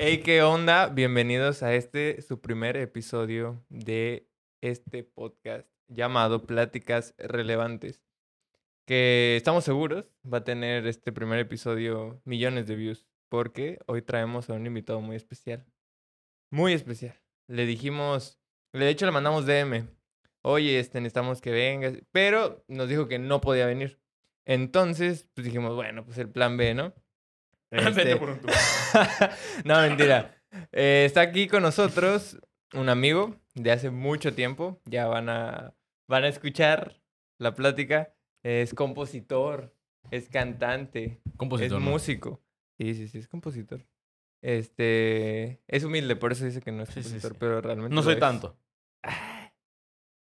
Hey, ¿qué onda? Bienvenidos a este, su primer episodio de este podcast llamado Pláticas Relevantes. Que estamos seguros va a tener este primer episodio millones de views. Porque hoy traemos a un invitado muy especial. Muy especial. Le dijimos, de hecho le mandamos DM. Oye, este, necesitamos que vengas. Pero nos dijo que no podía venir. Entonces, pues dijimos, bueno, pues el plan B, ¿no? Este, por un tubo. no, mentira. Eh, está aquí con nosotros un amigo de hace mucho tiempo. Ya van a, van a escuchar la plática. Es compositor, es cantante, Compositor. es ¿no? músico. Sí, sí, sí, es compositor. Este, es humilde, por eso dice que no es Sí, sí, compositor, sí. pero realmente No soy es. tanto.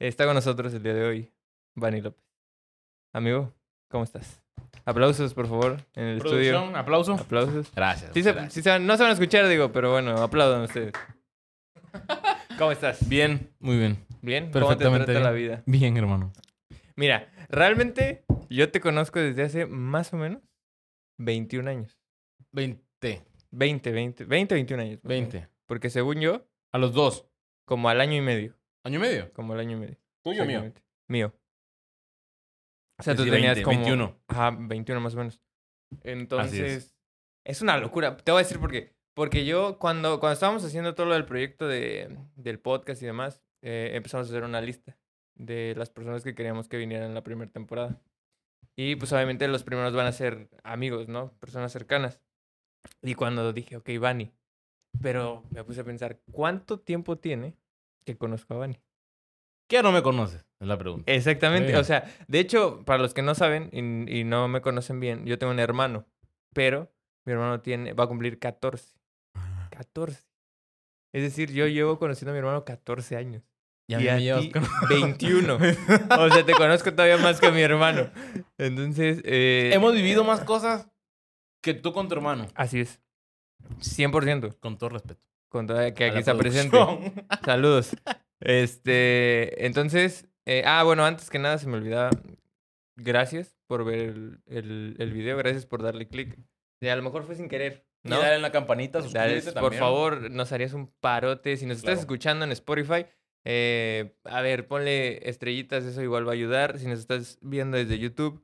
Está con nosotros el día de hoy, Vani López. Amigo, ¿cómo estás? Aplausos, por favor, en el estudio. Aplauso. Aplausos. Gracias. Sí se- gracias. sí se van- no se van a escuchar, digo, pero bueno, aplaudan ustedes. ¿Cómo estás? Bien, muy bien. ¿Bien? ¿Cómo te Perfectamente trata la vida? Bien, hermano. Mira, realmente yo te conozco desde hace más o menos 21 años. 20. 20, 20, 20, 21 años. más o menos. 20. Porque según yo, A los dos. como al año y medio. ¿Año y medio? Como al año y medio. ¿Tuyo o mío? Exactamente. Mío. O sea, tú tenías 20, como... 21. Ajá, 21 más o menos. Entonces, es. es. una locura. Te voy a decir por qué. Porque yo, cuando, cuando estábamos haciendo todo lo del proyecto de, del podcast y demás, eh, empezamos a hacer una lista de las personas que queríamos que vinieran en la primera temporada. Y pues obviamente los primeros van a ser amigos, ¿no? Personas cercanas. Y cuando dije, ok, Vani. Pero me puse a pensar, ¿cuánto tiempo tiene que conozco a Vani? ¿Qué no me conoces? Es la pregunta. Exactamente. O sea, de hecho, para los que no saben y, y no me conocen bien, yo tengo un hermano, pero mi hermano tiene, va a cumplir 14. 14. Es decir, yo llevo conociendo a mi hermano 14 años. Y a y mí a con- 21. O sea, te conozco todavía más que a mi hermano. Entonces, eh, Hemos vivido más cosas que tú con tu hermano. Así es. 100%. Con todo respeto. Con toda que aquí está presente. Saludos. Este, entonces, eh, ah, bueno, antes que nada se me olvidaba. Gracias por ver el, el, el video, gracias por darle clic. Y a lo mejor fue sin querer, Y ¿no? dale en la campanita, suscríbete por también. favor, nos harías un parote. Si nos estás escuchando en Spotify, eh, a ver, ponle estrellitas, eso igual va a ayudar. Si nos estás viendo desde YouTube,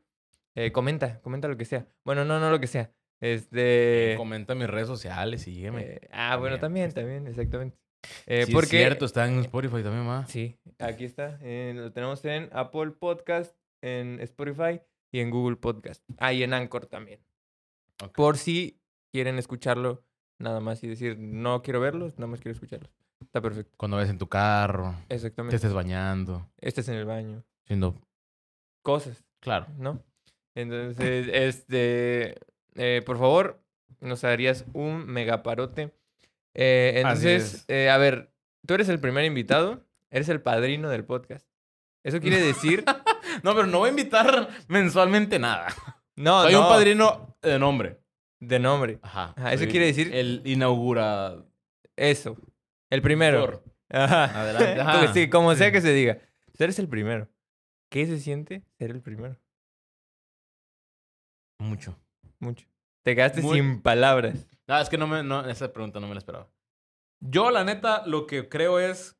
eh, comenta, comenta lo que sea. Bueno, no, no lo que sea. Este. Comenta mis redes sociales, sígueme. eh, ah, bueno, también, también, exactamente. Eh, Sí, porque, es cierto, está en Spotify también, más. Sí, aquí está. eh, lo tenemos en Apple Podcast, en Spotify y en Google Podcast. Ah, y en Anchor también. Por si quieren escucharlo nada más y decir, no quiero verlos, nada más quiero escucharlos. Está perfecto. Cuando ves en tu carro, te Exactamente. estés bañando, Este es en el baño. siendo... Cosas, Claro. ¿no? Entonces, este, eh, por favor, nos harías un megaparote. Eh, entonces, es. eh, a ver, tú eres el primer invitado, eres el padrino del podcast. Eso quiere decir... No, pero no voy a invitar mensualmente nada. No, Soy no, un padrino de nombre. de nombre. Ajá. Ajá, eso quiere decir- El inaugura... Eso. El primero. Ajá. Adelante. Ajá. sí, como sea que se diga. Tú eres el primero. ¿Qué se siente ser el primero? Mucho. Mucho. Te quedaste Muy- sin palabras. No, es que no me... No, esa pregunta no me la esperaba. Yo, la neta, lo que creo es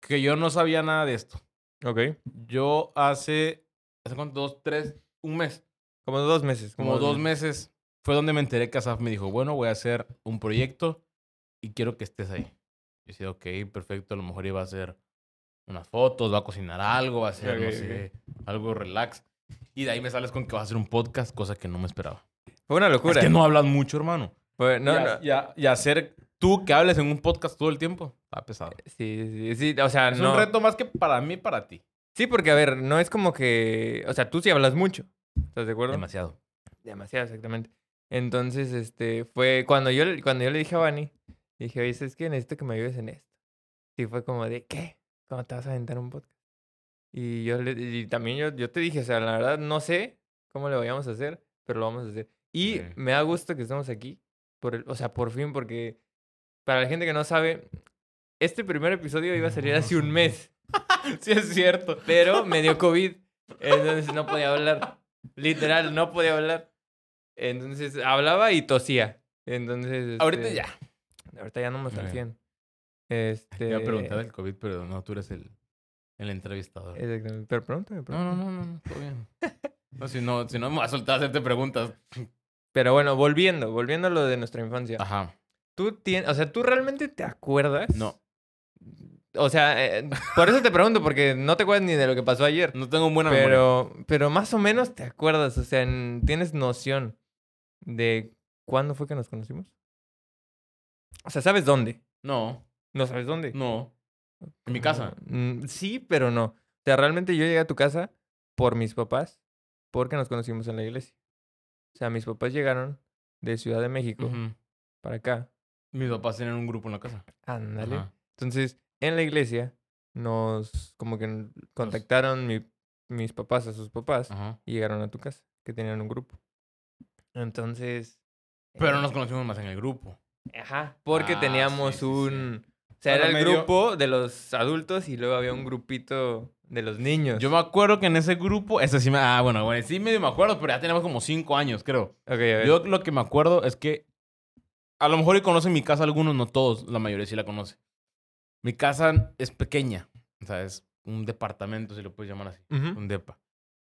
que yo no sabía nada de esto. Ok. Yo hace... ¿Hace cuánto? Dos, tres... Un mes. Como dos meses. Como dos meses. Fue donde me enteré que Asaf me dijo, bueno, voy a hacer un proyecto y quiero que estés ahí. Yo decía, ok, perfecto. A lo mejor iba a hacer unas fotos, va a cocinar algo, va a hacer, no sé, algo relax. Y de ahí me sales con que vas a hacer un podcast, cosa que no me esperaba. Fue una locura. Es que no hablas mucho, hermano. No, y, no. a- y a- y hacer tú que hables en un podcast todo el tiempo, está pesado. Sí, sí, sí. O sea, Es no. un reto más que para mí, para ti. Sí, porque, a ver, no es como que. O sea, tú sí hablas mucho. ¿Estás de acuerdo? Demasiado. Demasiado, exactamente. Entonces, este, fue cuando yo, le- cuando yo le dije a Vani, dije, oye, es que necesito que me ayudes en esto. Y fue como de, ¿qué? ¿Cómo te vas a aventar un podcast? Y yo le, y también yo, yo te dije, o sea, la verdad no sé cómo le vayamos a hacer, pero lo vamos a hacer. Y Sí. me da gusto que estemos aquí, por el, o sea, por fin, porque para la gente que no sabe, este primer episodio iba a salir hace un mes, sí, es cierto. pero me dio COVID, entonces no podía hablar. Literal, no podía hablar. Entonces hablaba y tosía. Entonces. Ahorita este, ya. Ahorita ya no me al Ok. 100. Te Este. iba a preguntar del COVID, pero no, tú eres el, el entrevistador. Exactamente. Pero pregúntame, No, pregúntame. no, no, no, no, todo bien. No, si no, si no me vas a soltar a hacerte preguntas. Pero bueno, volviendo, volviendo a lo de nuestra infancia. Ajá. Tú tienes, o sea, ¿tú realmente te acuerdas? No, O sea, eh, por eso te pregunto, porque no te acuerdas ni de lo que pasó ayer. no tengo buena memoria. Pero, pero más o menos te acuerdas, o sea, en- tienes noción de cuándo fue que nos conocimos. O sea, ¿sabes dónde? No, No sabes dónde. no. En mi casa. Mm, Sí, pero no. O sea, realmente yo llegué a tu casa por mis papás, porque nos conocimos en la iglesia. O sea, mis papás llegaron de Ciudad de México Ujú. para acá. Mis papás tienen un grupo en la casa. Ándale. Ajá. Entonces, en la iglesia nos como que n- contactaron mi- mis papás a sus papás Ajá. y llegaron a tu casa, que tenían un grupo. Entonces... Pero eh, nos conocimos más en el grupo. Ajá, porque Ah, teníamos sí, sí, sí. un... O sea, Bueno, era el medio- grupo de los adultos y luego había un grupito de los niños. Yo me acuerdo que en ese grupo, ese sí me. Ah, bueno, bueno, sí medio me acuerdo, pero ya teníamos como cinco años, creo. Ok, a ver. Yo lo que me acuerdo es que a lo mejor y conocen mi casa algunos, no todos, la mayoría sí la conoce. Mi casa es pequeña, o sea, es un departamento, si lo puedes llamar así, un depa.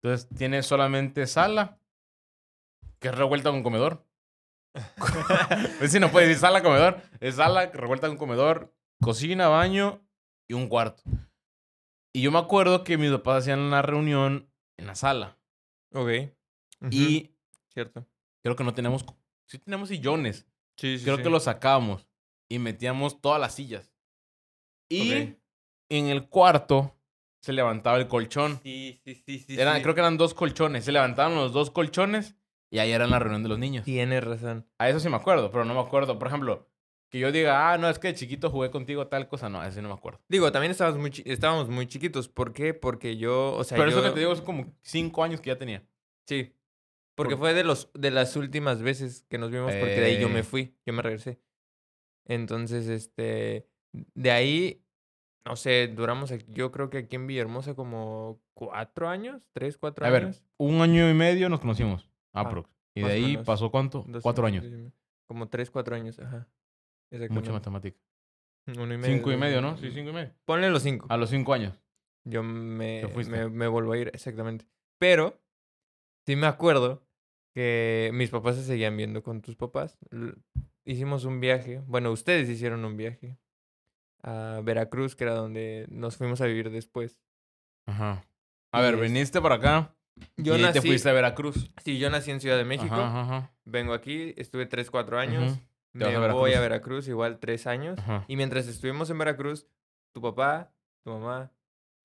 Entonces tiene solamente sala, que es revuelta con comedor. pues sí, no puedes decir sala, comedor. Es sala, revuelta con comedor, cocina, baño y un cuarto. Y yo me acuerdo que mis papás hacían una reunión en la sala. Ok. Y Cierto. creo que no tenemos... Sí tenemos sillones. Sí, sí, Creo sí. que lo sacábamos y metíamos todas las sillas. Y en el cuarto se levantaba el colchón. Sí, sí, sí, sí. Eran, sí. Creo que eran dos colchones. Se levantaban los dos colchones y ahí era la reunión de los niños. Tienes razón. A eso sí me acuerdo, pero no me acuerdo. Por ejemplo, que yo diga, ah, no, es que de chiquito jugué contigo tal cosa. No, a eso sí no me acuerdo. Digo, también estábamos muy, estábamos muy chiquitos. ¿Por qué? Porque yo, o sea, pero yo... eso que te digo es como cinco años que ya tenía. Sí. Porque Por- fue de los de las últimas veces que nos vimos, porque de ahí yo me Eh. fui, yo me regresé. Entonces, este, de ahí, no sé, duramos, yo creo que aquí en Villahermosa como cuatro años, tres, cuatro A ver, años. un año y medio nos conocimos. Aprox. y de ahí pasó cuánto? Dos Cuatro años, años. Como tres, cuatro años, ajá. Mucha matemática. Uno y medio. Cinco y medio, ¿no? Sí, cinco y medio. Ponle los cinco. A los cinco años. Yo me, Te fuiste. me, me vuelvo a ir, exactamente. Pero, sí me acuerdo que mis papás se seguían viendo con tus papás. Hicimos un viaje, bueno, ustedes hicieron un viaje a Veracruz, que era donde nos fuimos a vivir después. Ajá. A Y ver, es- viniste para acá Yo y ahí te nací, fuiste a Veracruz. sí, yo nací en Ciudad de México, Ajá, ajá, vengo aquí, estuve 3, 4 años, Ujú. Me a voy a Veracruz. Veracruz igual 3 años. ajá. Y mientras estuvimos en Veracruz, tu papá, tu mamá,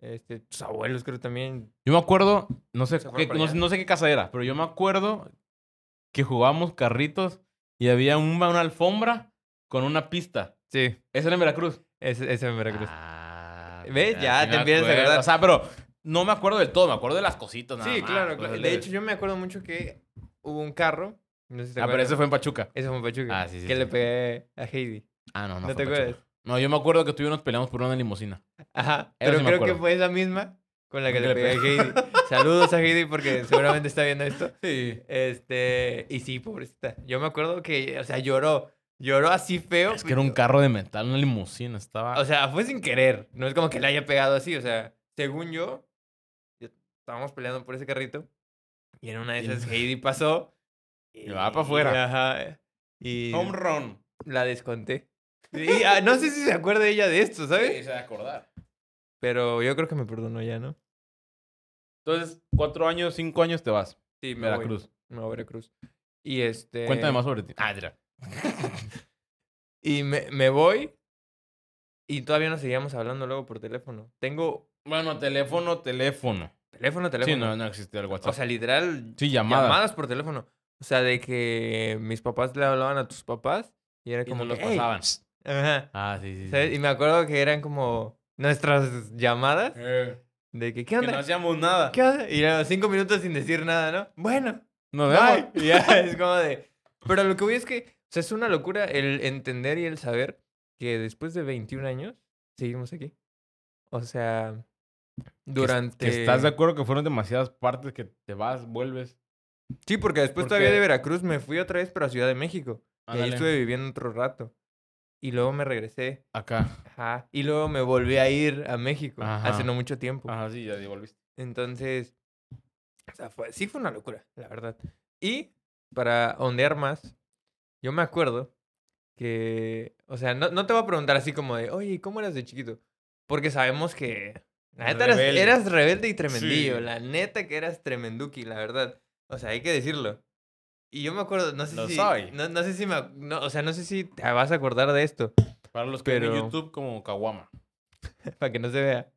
este, tus abuelos creo también, Yo me acuerdo, no sé, ¿Se qué, no, no sé qué casa era, pero yo me acuerdo que jugábamos carritos y había una, una alfombra con una pista. sí, Eso era en Veracruz. ese, ese en Veracruz. Ah, ¿Ves? mira, Ya sí te empiezas a acordar. O sea, pero no me acuerdo del todo, me acuerdo de las cositas nada Sí, más, claro, claro. De leves. hecho, yo me acuerdo mucho que hubo un carro. No sé si te Ah, pero ese fue en Pachuca. Ese fue en Pachuca. Ah, sí, sí, Que sí. le pegué a Heidi. Ah, no, no. ¿No fue te Pachuca. acuerdas? No, yo me acuerdo que tú y yo nos peleamos por una limusina. Ajá. Eso Pero sí creo que fue esa misma con la que le le pegué a Heidi. Saludos a Heidi porque seguramente está viendo esto. Sí. Este. Y sí, pobrecita. Yo me acuerdo que, o sea, lloró. Lloró así feo. Es que era un carro de metal, una limusina, estaba... O sea, fue sin querer. No es como que le haya pegado así. O sea, según yo, estábamos peleando por ese carrito. Y en una de esas Heidi pasó. Y va pa' afuera. Ajá. Y Home run. la desconté. Y ah, no sé si se acuerda ella de esto, Sí, ¿sabes? se va a acordar. Pero yo creo que me perdonó ya, ¿no? Entonces, cuatro años, cinco años te vas. Sí, me voy. Veracruz. Me voy a Veracruz. Y este. Cuéntame más sobre ti. Ah, mira. Y me, me voy. Y todavía nos seguíamos hablando luego por teléfono. Tengo Bueno, teléfono, teléfono. teléfono, teléfono. Sí, no, no existía el WhatsApp. O sea, literal, sí, llamadas. llamadas por teléfono. O sea, de que mis papás le hablaban a tus papás y era Y como nos los que, pasaban. Ajá. Ah, sí, sí. ¿Sabes? sí. Y me acuerdo que eran como nuestras llamadas Eh, de que, ¿qué que onda? no hacíamos nada. ¿Qué onda? Y eran cinco minutos sin decir nada, ¿no? Bueno, Nos bye. vemos. Y ya es como de... Pero lo que voy es que, o sea, es una locura el entender y el saber que después de 21 años seguimos aquí. O sea, durante... Que estás de acuerdo que fueron demasiadas partes que te vas, vuelves. Sí, porque después Porque- todavía de Veracruz me fui otra vez, pero a Ciudad de México. Y ahí estuve viviendo otro rato. Y luego me regresé. Acá. Ajá. Y luego me volví a ir a México hace Ajá. no mucho tiempo. Ajá, sí, ya devolviste. Entonces, o sea, fue, sí fue una locura, la verdad. Y para ondear más, yo me acuerdo que, o sea, no, no te voy a preguntar así como de, oye, ¿cómo eras de chiquito? Porque sabemos que, la neta, eras, Rebelde. eras rebelde y tremendillo. Sí. La neta que eras tremenduki, la verdad. O sea, hay que decirlo. Y yo me acuerdo, no sé Lo si, soy. no, no sé si me, no, o sea, no sé si te vas a acordar de esto, Para los que ven en Pero- YouTube como Kawama. para que no se vea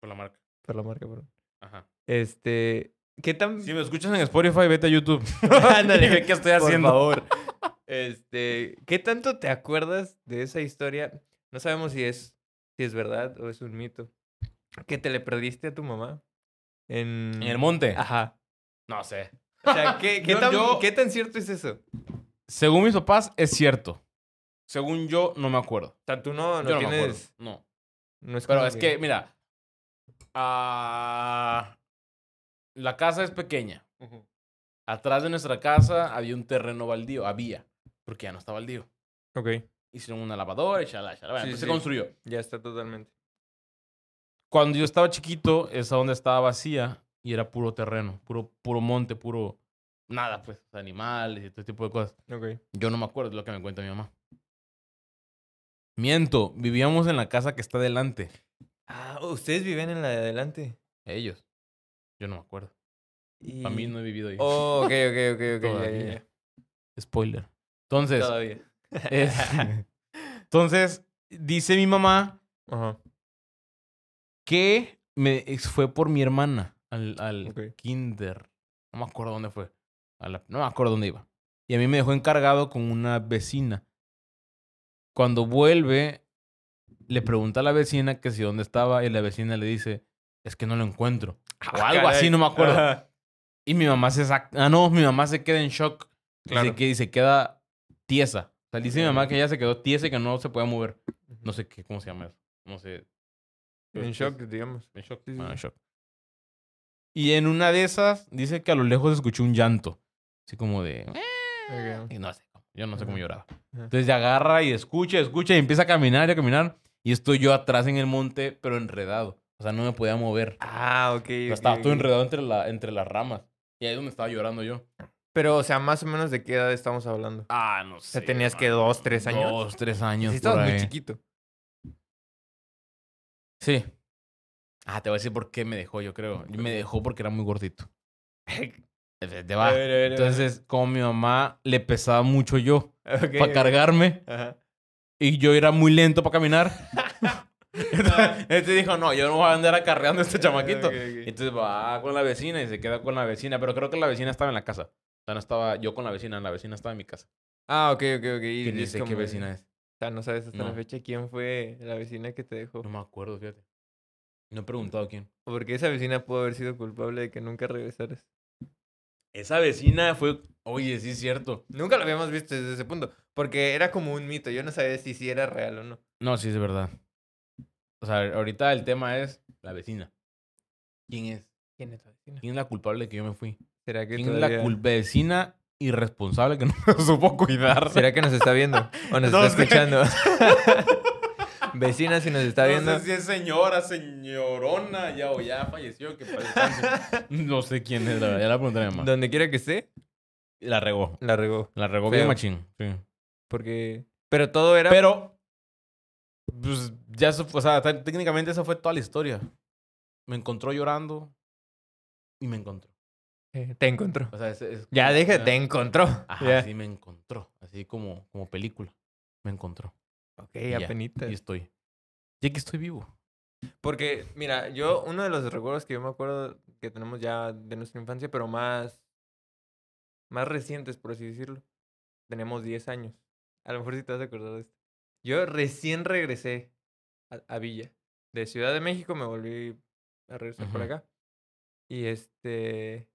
Por la marca. por la marca, perdón. Ajá. Este, ¿qué tan Si me escuchas en Spotify, vete a YouTube. Ándale, qué estoy por haciendo. favor. Este, ¿qué tanto te acuerdas de esa historia? No sabemos si es, si es verdad o es un mito. Que te le perdiste a tu mamá en... En el monte. Ajá. No sé. O sea, ¿qué, qué Yo- tan, yo- qué tan cierto es eso? O Según mis papás, es cierto. Según yo, no me acuerdo. sea, tú no, no yo no me tienes... No. No es Pero es que, mira. ah, la casa es pequeña. Ujú. Atrás de nuestra casa había un terreno baldío. Había. Porque ya no está baldío. Ok, Hicieron una lavadora y chala, chala. Bueno, Sí, pues sí. se construyó. ya está totalmente. Cuando yo estaba chiquito, esa donde estaba vacía y era puro terreno, puro, puro monte, puro nada, pues, animales y todo tipo de cosas. Yo no me acuerdo de lo que me cuenta mi mamá. Miento, vivíamos en la casa que está delante. Ah, ustedes viven en la de adelante. Ellos. Yo no me acuerdo. Y... Para mí no he vivido ahí. Oh, ok, ok, ok, ok. Spoiler. Entonces, Todavía. es- entonces, dice mi mamá Ajá. que me fue por mi hermana al, al Ok. kinder. No me acuerdo dónde fue. A la- no me acuerdo dónde iba. Y a mí me dejó encargado con una vecina. Cuando vuelve, le pregunta a la vecina que si dónde estaba y la vecina le dice, es que no lo encuentro. O Ah, algo así, caray. no me acuerdo. Ajá. Y mi mamá se saca... Ah, no, mi mamá se queda en shock. Claro. Que y se queda tiesa. O sea, dice mi mamá que ella se quedó tiesa y que no se podía mover. No sé qué, cómo se llama eso. No sé. En shock, digamos. En shock. Sí, sí, Bueno, en shock. Y en una de esas, dice que a lo lejos escuchó un llanto. Así como de... Y no sé. Yo no sé cómo lloraba. Entonces se agarra y escucha, escucha y empieza a caminar y a caminar. Y estoy yo atrás en el monte, pero enredado. O sea, no me podía mover. Ah, ok. O estaba todo enredado entre, la, entre las ramas. Y ahí es donde estaba llorando yo. Pero, o sea, más o menos de qué edad estamos hablando. Ah, no sea, sé. tenías que hermano. dos, tres años. Dos, tres años. Sí, estabas muy chiquito. Sí. Ah, te voy a decir por qué me dejó, yo creo. Me dejó porque era muy gordito. Te va. Entonces, como mi mamá le pesaba mucho yo para cargarme Ajá. y yo era muy lento para caminar. entonces, entonces dijo, no, yo no voy a andar acarreando a este chamaquito. Entonces va con la vecina y se queda con la vecina. Pero creo que la vecina estaba en la casa. O sea, no estaba yo con la vecina, la vecina estaba en mi casa. Ah, ok, ok, ok. es sé qué vecina es. O sea, no sabes hasta la fecha quién fue la vecina que te dejó. No me acuerdo, fíjate. No he preguntado quién. Porque esa vecina pudo haber sido culpable de que nunca regresaras. Esa vecina fue. Oye, sí es cierto. Nunca lo habíamos visto desde ese punto. Porque era como un mito. Yo no sabía si sí era real o no. No, sí es verdad. O sea, ahorita el tema es la vecina. ¿Quién es? ¿Quién es la vecina? ¿Quién es la culpable de que yo me fui? ¿Será que ¿Quién es la vecina irresponsable que no me supo cuidar? ¿Será que nos está viendo? ¿O nos No está sé. escuchando? Vecina, si nos está viendo. No sé si es señora, señorona, ya o ya falleció, que. No sé quién es, la verdad. Ya la preguntaré a mi mamá. Donde quiera que esté, La regó. la regó. La regó Feo. bien machín. Sí. Porque. Pero todo era. Pero, pues ya eso, o sea, técnicamente esa fue toda la historia. Me encontró llorando y me encontró. Eh, Te encontró. O sea, es, es Ya sea, te encontró. Ajá, Ya. sí me encontró. Así como, como película. Me encontró. Ok, Y ya, apenitas. Y estoy. Y aquí estoy vivo. Porque, mira, yo, uno de los recuerdos que yo me acuerdo que tenemos ya de nuestra infancia, pero más, más recientes, por así decirlo. Tenemos 10 años. A lo mejor sí te vas a acordar de esto. Yo recién regresé a, a Villa. De Ciudad de México me volví a regresar por acá. Y este...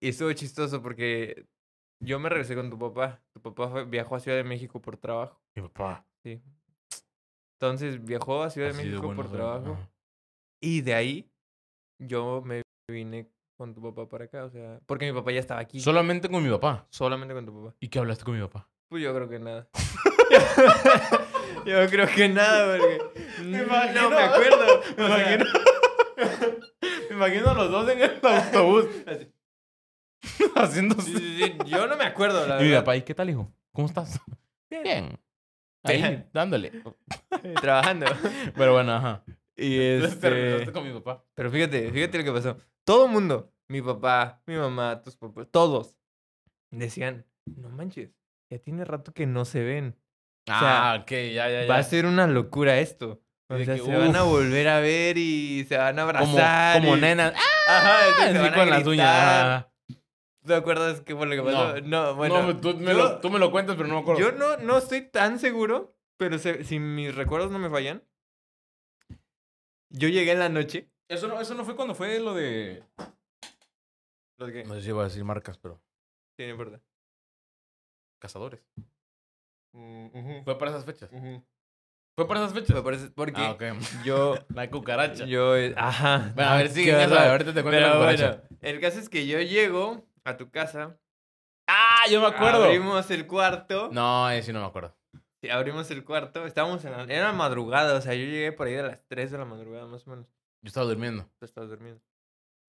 Y estuvo chistoso porque yo me regresé con tu papá. Tu papá fue- viajó a Ciudad de México por trabajo. Mi papá. Sí. Entonces viajó a Ciudad de México bueno por trabajo. Ajá. Y de ahí yo me vine con tu papá para acá, o sea, porque mi papá ya estaba aquí. Solamente con mi papá. Solamente con tu papá. ¿Y qué hablaste con mi papá? Pues yo creo que nada. yo creo que nada, porque Me no me acuerdo. Me imagino. Me imagino los dos en el autobús. así. Haciendo. Sí, sí, sí, Yo no me acuerdo, la Y mi verdad. papá, ¿y qué tal, hijo? ¿Cómo estás? Bien. Ahí, Bien. dándole. Trabajando. Pero bueno, ajá. Y este... con mi papá. Pero fíjate, fíjate lo que pasó. Todo el mundo, mi papá, mi mamá, tus papás, todos, decían, no manches, ya tiene rato que no se ven. sea, ah, ok, ya, ya, ya. Va a ser una locura esto. O sea, que, se van a uf. volver a ver y se van a abrazar. como y- nenas. Ajá, sí, se Así van a con las uñas. ¿Te acuerdas qué fue lo que pasó? No, bueno. no, tú me, yo- lo, tú me lo cuentas, pero no me acuerdo. Yo no, no estoy tan seguro, pero se- si mis recuerdos no me fallan, yo llegué en la noche. Eso, no, eso no fue cuando fue lo de... ¿Lo de qué? No sé si iba a decir marcas, pero... Sí, no importa. Cazadores. Mm, Fue para esas fechas. Fue para esas fechas. Porque Ah, yo, La cucaracha. yo, eh, ajá. Bueno, a ver, eso, horror. ahorita te cuento la cucaracha. bueno, el caso es que yo llego a tu casa. Ah, yo me acuerdo. Abrimos el cuarto. No, ese sí no me acuerdo. Sí, abrimos el cuarto. Estábamos en la, era madrugada, o sea, yo llegué por ahí a las 3 de la madrugada más o menos. Yo estaba durmiendo. Tú estabas durmiendo.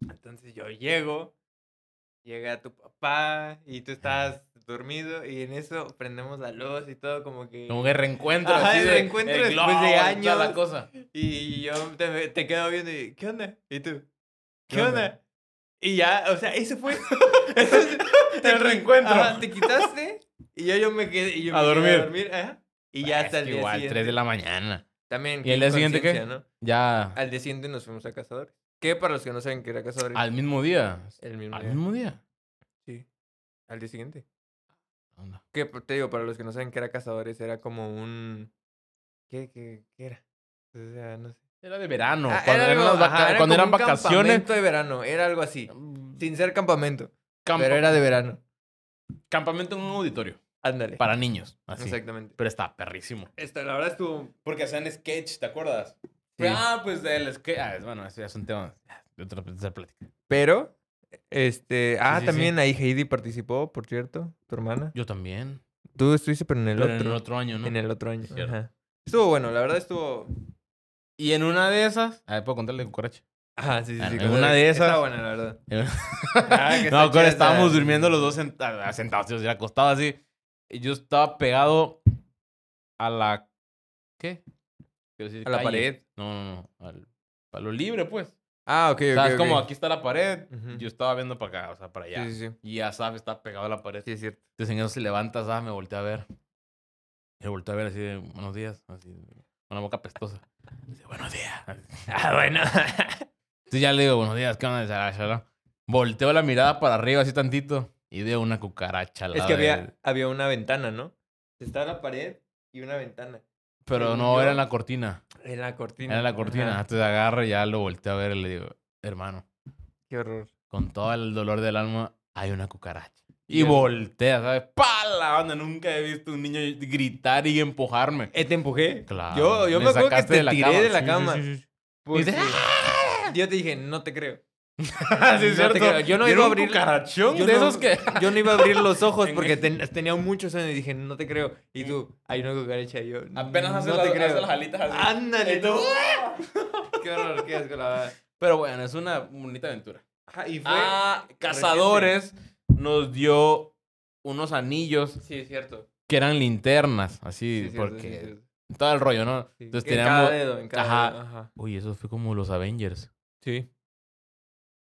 Entonces yo llego, llega tu papá y tú estás dormido y en eso prendemos la luz y todo como que... Como que reencuentro Ajá, así el de... reencuentro el después globo de años. la cosa. Y yo te, te quedo viendo y, ¿qué onda? ¿Y tú? ¿Qué, ¿Qué onda? onda? Y ya, o sea, ese fue... El qui- reencuentro. Ajá, te quitaste y ya yo me quedé, y yo A me quedé dormir. ajá, y ya Es hasta el día igual, siguiente. 3 de la mañana. También, ¿Y qué el día siguiente qué? ¿no? Ya... Al día siguiente nos fuimos a Cazadores. Que para los que no saben que era Cazadores, Al mismo día. el mismo Al día. mismo día. Sí. Al día siguiente. Onda. Que te digo, para los que no saben que era Cazadores, era como un... ¿Qué, qué, qué era? O sea, no sé. Era de verano. Ah, cuando era eran, algo- las vaca- ajá, era cuando eran vacaciones. campamento de verano, era algo así. Sin ser campamento, campa- pero era de verano. Campamento en un auditorio. Ándale. Para niños. Así. Exactamente. Pero está perrísimo. Esta, la verdad estuvo... Porque hacían sketch, ¿te acuerdas? Sí. Ah, pues el sketch. Ah, bueno, eso ya es un tema de otra, plática. Pero, este... Ah, sí, también ahí Heidi participó, por cierto, tu hermana. Yo también. Tú estuviste, pero en el Pero otro. en el otro año, ¿no? En el otro año. Ajá. Estuvo bueno, la verdad estuvo... Y en una de esas. A ver, puedo contarle de cucaracha. Ajá, sí, sí, Ah, sí. en una de esas- Está buena, la verdad. Ah, que no, acuerdo, estábamos durmiendo los dos senta- sentados, yo decía, acostados así. Y yo estaba pegado a la. ¿Qué? Decir, A la calle. pared. No, no, no. Al, a lo libre, pues. Ah, ok, o ok. sea, es como aquí está la pared. Yo estaba viendo para acá, o sea, para allá. Sí, sí, sí. Y Asaf está pegado a la pared. Sí, es cierto. Entonces en eso se levanta, Asaf, me volteé a ver. Me volteé a ver así de, buenos días, así, con la boca pestosa. Dice, buenos días. Ah, bueno. Entonces ya le digo, buenos días, ¿qué onda? Shala. Volteo la mirada para arriba así tantito y veo una cucaracha al es lado que de había, había una ventana, ¿no? Estaba la pared y una ventana. Pero no, yo- era en la cortina. En la cortina. Era en la cortina. Ajá. Entonces agarro y ya lo volteo a ver y le digo, hermano, Qué horror. con todo el dolor del alma, hay una cucaracha. Y voltea, ¿sabes? ¡Pala! Onda, nunca he visto un niño gritar y empujarme. Eh, ¿Te empujé? Claro. Yo, yo me, acuerdo que te tiré de la cama. sí, sí, sí. porque dice, Yo te dije, no te creo. Ah, sí, No es cierto. Yo no iba a abrir- yo de no- esos que... Yo no iba a abrir los ojos porque ten- tenía muchos años y dije, no te creo. Y tú, hay una cucaracha. Y yo, Apenas hace, no las, hace las alitas así. Ándale, tú. Qué horror, qué asco, la verdad. Pero bueno, es una bonita aventura. Ajá, y fue. Ah, Cazadores nos dio unos anillos Sí, es cierto. que eran linternas, así, Sí, cierto, porque sí, todo el rollo, ¿no? Sí. Entonces En teníamos... cada dedo, en cada Ajá. dedo, Ajá. Uy, eso fue como los Avengers. Sí.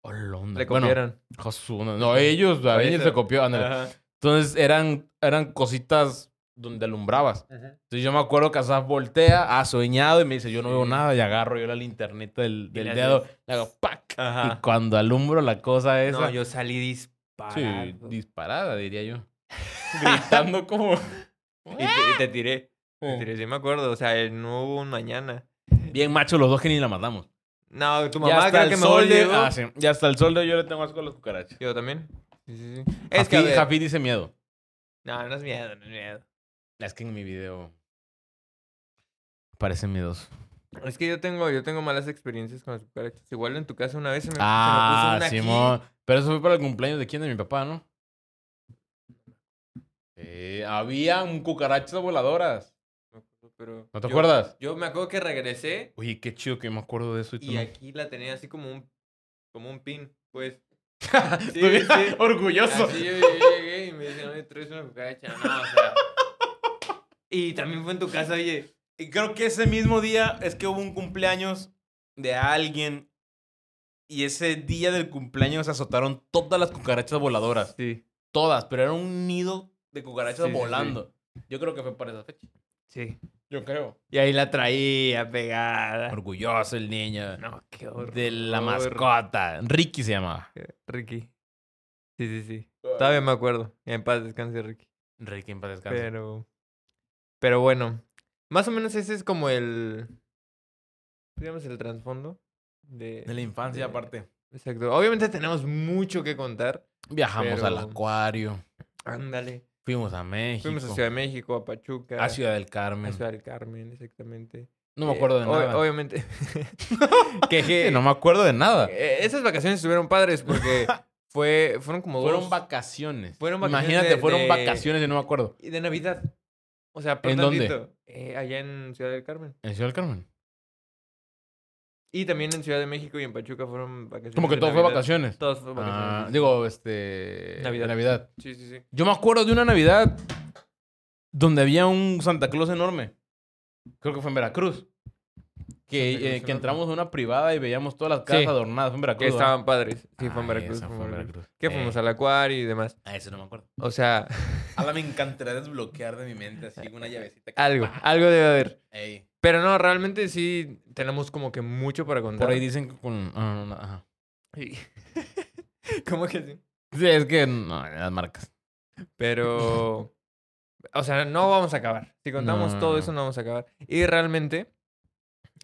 Onda. Le Bueno, copiaron. Josu, no, ellos, Avengers se copió. Ajá. Entonces eran, eran cositas donde alumbrabas. Entonces yo me acuerdo que Asaf voltea, ha soñado y me dice, yo no veo Sí. nada. Y agarro yo la linternita del, del dedo, le hago ¡pac! Ajá. Y cuando alumbro la cosa esa... No, yo salí disparado. Sí, disparada, diría yo. Gritando como... Y te, y te tiré. Te tiré, sí me acuerdo. O sea, eh, no hubo un mañana. Bien macho los dos que ni la matamos. No, tu mamá creo el que de... llegó. Ah, sí. Ya hasta el sol de hoy yo le tengo asco a las cucarachas. Yo también. Sí, sí, sí. Es Es que, ver, dice miedo. No, no es miedo, no es miedo. Es que en mi video... Parece miedoso. Es que yo tengo, yo tengo malas experiencias con las cucarachas. Igual en tu casa una vez se me, se me Ah, puso una aquí. Simón. Pero eso fue para el cumpleaños de quién, de mi papá, ¿no? Eh, había un cucarachas voladoras. Pero ¿No te yo- acuerdas? Yo me acuerdo que regresé Oye, qué chido que me acuerdo de eso. Y, y no. aquí la tenía así como un, como un pin, pues. Sí, sí. Orgulloso. Así yo, yo llegué y me dicen, oye, traes una cucaracha. No, o sea. Y también fue en tu casa, oye. Y creo que ese mismo día es que hubo un cumpleaños de alguien. Y ese día del cumpleaños se azotaron todas las cucarachas voladoras. Sí. Todas, pero era un nido de cucarachas Sí, sí, sí. volando. Yo creo que fue para esa fecha. Sí. Yo creo. Y ahí la traía pegada. Orgulloso el niño. No, qué horror. de la mascota. Ricky se llamaba. Ricky. Sí, sí, sí. Todavía me acuerdo. Y en paz descanse, Ricky. Ricky en paz descanse. Pero. Pero bueno. Más o menos ese es como el. Digamos el trasfondo. De, De la infancia, de- aparte. Exacto. Obviamente tenemos mucho que contar. Viajamos al acuario. Ándale. Fuimos a México. Fuimos a Ciudad de México, a Pachuca. a Ciudad del a Carmen. Ciudad del Carmen, exactamente. No me Eh, acuerdo de ob- nada. Obviamente. que, Sí, no me acuerdo de nada. eh, esas vacaciones estuvieron padres porque fue, fueron como Fueron dos- vacaciones. fueron vacaciones Imagínate, de- fueron de- vacaciones y no me acuerdo. Y de Navidad. O sea, ¿En dónde? Eh, allá en Ciudad del Carmen. ¿En Ciudad del Carmen? Y también en Ciudad de México y en Pachuca fueron vacaciones. Como que todo fue vacaciones. Todos fue vacaciones. Ah, digo, este. Navidad. Navidad. Sí, sí, sí. Yo me acuerdo de una Navidad donde había un Santa Claus enorme. Creo que fue en Veracruz. Que, eh, que entramos a una privada y veíamos todas las casas Sí. adornadas. Fue en Veracruz. Que ¿verdad? estaban padres. Sí, fue en Ah, Veracruz. esa fue en fue en Veracruz. Veracruz. Que Eh. fuimos al acuario y demás. Ah, eso no me acuerdo. O sea, Ahora me encantaría desbloquear de mi mente así una llavecita. que- algo, algo debe haber. Ey. Pero no, realmente sí tenemos como que mucho para contar. Por ahí dicen que con. ah, no, no, ajá. Sí. ¿Cómo que sí? Sí, es que no, las marcas. Pero, o sea, no vamos a acabar. Si contamos No, todo no. eso, no vamos a acabar. Y realmente,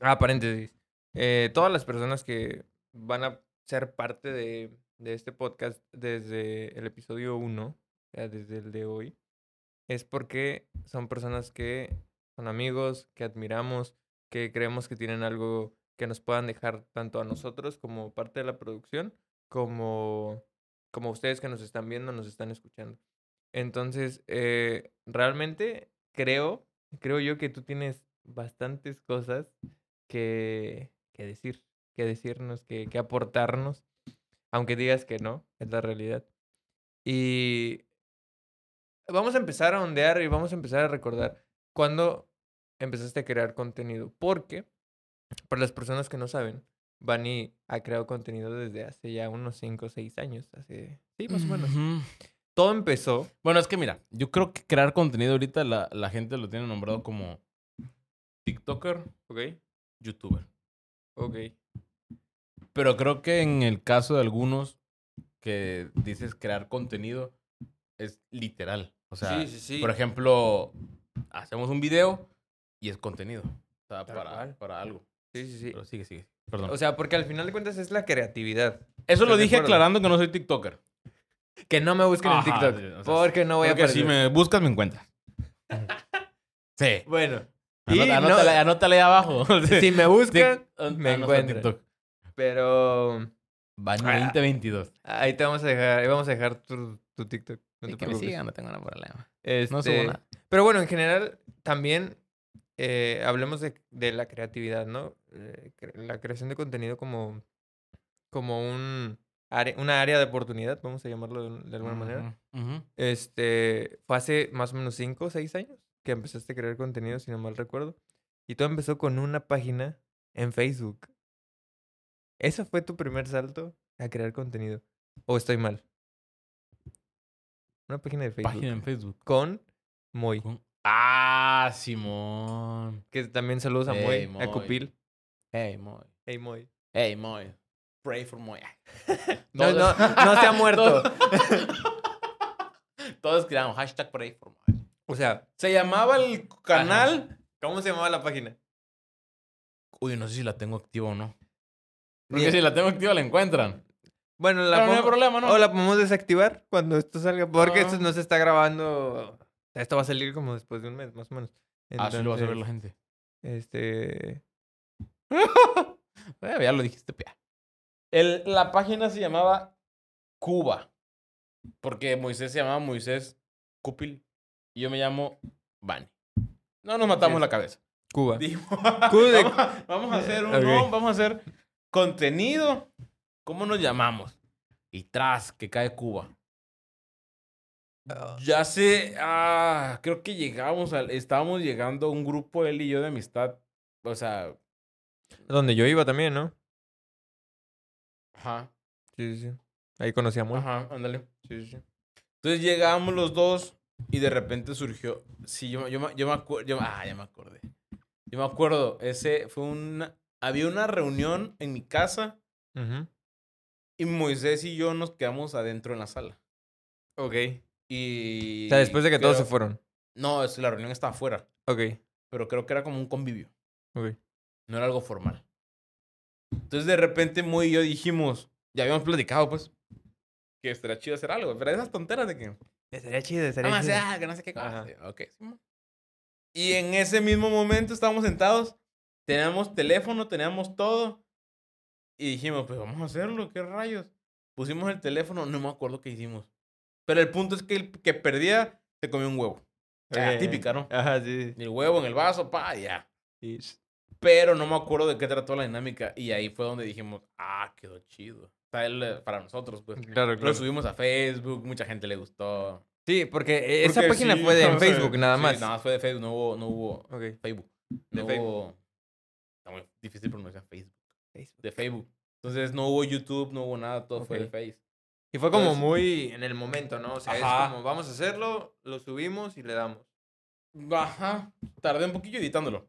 ah, paréntesis, eh, todas las personas que van a ser parte de, de este podcast desde el episodio 1, o sea, desde el de hoy, es porque son personas que son amigos, que admiramos, que creemos que tienen algo que nos puedan dejar tanto a nosotros como parte de la producción, como, como ustedes que nos están viendo, nos están escuchando. Entonces, eh, realmente creo, creo yo que tú tienes bastantes cosas que, que decir, que decirnos, que, que aportarnos, aunque digas que no, es la realidad. Y vamos a empezar a ondear y vamos a empezar a recordar cuándo empezaste a crear contenido. Porque, para las personas que no saben, Bani ha creado contenido desde hace ya unos 5 o 6 años. Hace, sí, más o menos. Todo empezó. Bueno, es que mira, yo creo que crear contenido ahorita la, la gente lo tiene nombrado como TikToker, Ok, YouTuber. ok. Pero creo que en el caso de algunos que dices crear contenido es literal. O sea, sí, sí, sí. por ejemplo, hacemos un video y es contenido. O sea, para, para algo. Sí, sí, sí. Pero sigue, sigue. Perdón. O sea, porque al final de cuentas es la creatividad. Eso lo ¿estás de dije aclarando que no soy TikToker. Que no me busquen en Ajá, TikTok. sí, o sea, porque no voy a Porque aparecer. si me buscas, me encuentras. sí. Bueno. Y no- anótale, anótale ahí abajo. si me buscan, me no encuentran. TikTok. pero Baño Ah. 2022. ahí te vamos a dejar, ahí vamos a dejar tu, tu TikTok. No te Y que me sigan, no tengo ningún problema. Este, No subo nada. Pero bueno, en general, también eh, hablemos de, de la creatividad, ¿no? Eh, la creación de contenido como, como un área, una área de oportunidad, vamos a llamarlo de, de alguna manera. Este, fue hace más o menos 5 o 6 años que empezaste a crear contenido, si no mal recuerdo. Y todo empezó con una página en Facebook. ¿Ese fue tu primer salto a crear contenido? ¿O estoy mal? Una página de Facebook. Página en Facebook. Con Moy. Con- Ah, Simón. Que también saludos a Moy, Ey, a Moy. Cupil. Hey, Moy. Hey, Moy. Hey, Moy. Pray for Moy. No, no, no se ha muerto. Todos crearon hashtag pray for Moy. O sea, Se llamaba el canal. ¿cómo se llamaba la página? Uy, no sé si la tengo activa o no. Porque Bien. si la tengo activa la encuentran. Bueno, la Pero no hay problema, ¿no? O la podemos desactivar cuando esto salga. Porque Ah. esto no se está grabando. Esto va a salir como después de un mes, más o menos. Ah, sí lo va a saber la Entonces, gente. Este. Eh, ya lo dijiste, pia. El, la página se llamaba Cuba. Porque Moisés se llamaba Moisés Cupil. Y yo me llamo Bani. No nos matamos la cabeza. Cuba. Dijimos, vamos, a- vamos a hacer un, no, vamos a hacer contenido. ¿Cómo nos llamamos? Y tras que cae Cuba. Ah. Ya sé, ah, creo que llegamos al, estábamos llegando a un grupo él y yo de amistad. O sea, Donde yo iba también, ¿no? ajá, Sí, sí, sí. Ahí conocí a Moy. ajá, ándale. Sí, sí, sí. Entonces llegamos los dos y de repente surgió. Sí, yo, yo, me- yo me acuerdo. Ah, ya me acordé. Yo me acuerdo. Ese fue una. Había una reunión en mi casa y Moisés y yo nos quedamos adentro en la sala. Ok. Y. O sea, después de que todos se fueron. No, es- la reunión estaba afuera. Ok. Pero creo que era como un convivio. Ok. No era algo formal. Entonces de repente Moy y yo dijimos. Ya habíamos platicado, pues. Que estaría chido hacer algo. Pero esas tonteras de que. Estaría chido, estaría Vamos a chido. hacer algo, no sé qué cosa. Ajá. Ok, Simón. Y en ese mismo momento estábamos sentados, teníamos teléfono, teníamos todo. Y dijimos, pues vamos a hacerlo, qué rayos. Pusimos el teléfono, no me acuerdo qué hicimos. Pero el punto es que el que perdía se comió un huevo. Ah, Ok. típica, ¿no? Ajá, sí. El huevo en el vaso, pa, ya. sí. Pero no me acuerdo de qué trató la dinámica. Y ahí fue donde dijimos, ah, quedó chido. O sea, él, eh, para nosotros, pues. Claro, Lo subimos a Facebook, mucha gente le gustó. Sí, porque eh, esa Porque página sí, fue de en Facebook, nada sí, más. Nada más fue de Facebook, no hubo, no hubo Ok. Facebook. De No Facebook. hubo. Está muy difícil pronunciar Facebook. Facebook. De Facebook. Entonces no hubo YouTube, no hubo nada, todo fue de Ok. Face. Y fue como Entonces- muy en el momento, ¿no? O sea, Ajá. es como, vamos a hacerlo, lo subimos y le damos. Ajá. Tardé un poquillo editándolo.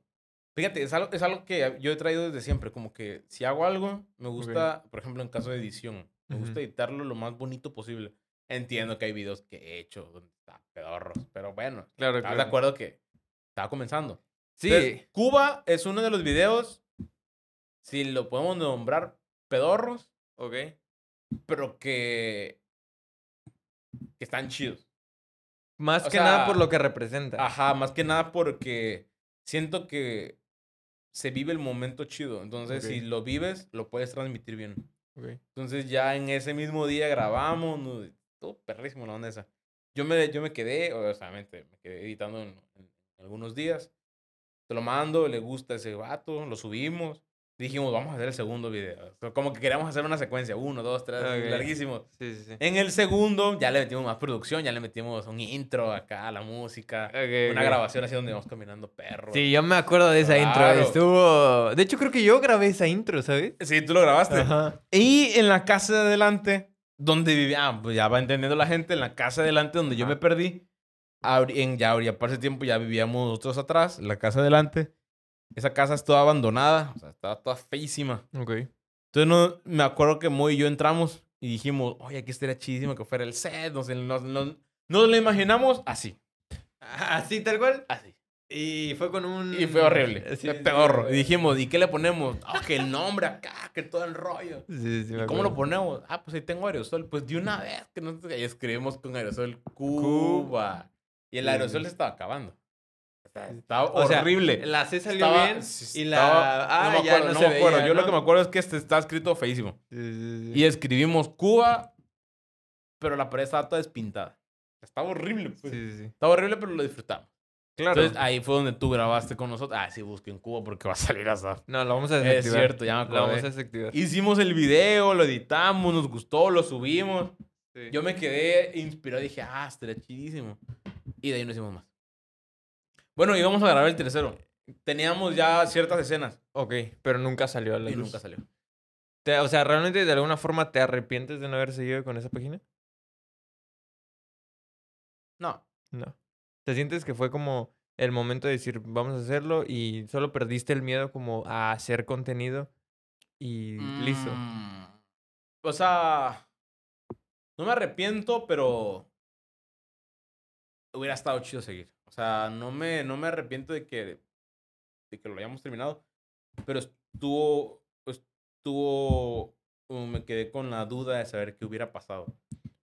Fíjate, es algo, es algo que yo he traído desde siempre. Como que si hago algo, me gusta, por ejemplo, en caso de edición, me gusta editarlo lo más bonito posible. Entiendo que hay videos que he hecho donde está pedorros, pero bueno, Claro, estás de acuerdo que estaba comenzando. Sí. Entonces, Cuba es uno de los videos, si lo podemos nombrar, pedorros, Ok. pero que, que están chidos. Más O que nada por lo que representa. Ajá, más que nada porque siento que se vive el momento chido. Entonces, si Ok. lo vives, lo puedes transmitir bien. Ok. Entonces, ya en ese mismo día grabamos, no- todo perrísimo la onda esa. Yo me, yo me quedé, obviamente, me quedé editando en, en algunos días. Te lo mando, le gusta ese vato, lo subimos. Dijimos, vamos a hacer el segundo video. Como que queríamos hacer una secuencia, uno, dos, tres, Ok. larguísimo. Sí, sí, sí. En el segundo ya le metimos más producción, ya le metimos un intro acá, la música, Ok, una ok. grabación así donde vamos caminando perros. Sí, yo me acuerdo de esa intro. Claro. Estuvo. De hecho, creo que yo grabé esa intro, ¿sabes? Sí, tú lo grabaste. Ajá. Y en la casa de adelante, donde vivía, ah, pues ya va entendiendo la gente, en la casa de adelante donde yo Ajá. me perdí, en, ya, ya para ese tiempo ya vivíamos nosotros atrás, la casa de adelante. Esa casa estaba abandonada, o sea, estaba toda feísima. Ok. Entonces no, me acuerdo que Moy y yo entramos y dijimos, oye, aquí estaría chidísimo que fuera el set. Nos, nos, nos, nos lo imaginamos así, Así, tal cual. así. Y fue con un. Y fue horrible, Sí, fue pedorro. sí. Y dijimos, ¿y qué le ponemos? Ah, que el nombre acá, que todo el rollo. Sí, ¿Y cómo lo ponemos? Ah, pues ahí tengo aerosol. Pues de una vez que nosotros ahí escribimos con aerosol Cuba. Y el aerosol se estaba acabando. Sea, estaba O sea, horrible. La C salió Estaba- bien. y estaba- la. Ah, me ya acuerdo, no, me acuerdo. Yo lo que me acuerdo es que este está escrito feísimo. Sí, sí, sí. Y escribimos Cuba, pero la pared estaba toda despintada. Estaba horrible. Pues. sí, sí. Estaba horrible, pero lo disfrutamos. Claro. Entonces ahí fue donde tú grabaste con nosotros. Ah, sí, busquen Cuba porque va a salir hasta. no, lo vamos a Es desactivar. cierto, ya me Lo vamos a desactivar. Hicimos el video, lo editamos, nos gustó, lo subimos. Yo me quedé inspirado y dije, ah, estaría chidísimo. Y de ahí no hicimos más. Bueno, íbamos a grabar el tercero. Teníamos ya ciertas escenas Ok, pero nunca salió a la y luz. nunca salió. Te- o sea, ¿realmente de alguna forma te arrepientes de no haber seguido con esa página? No. No. ¿Te sientes que fue como el momento de decir, vamos a hacerlo y solo perdiste el miedo como a hacer contenido y listo? Mm, O sea, no me arrepiento, pero hubiera estado chido seguir. O sea, no me, no me arrepiento de que, de que lo hayamos terminado, pero estuvo, estuvo, uh, me quedé con la duda de saber qué hubiera pasado.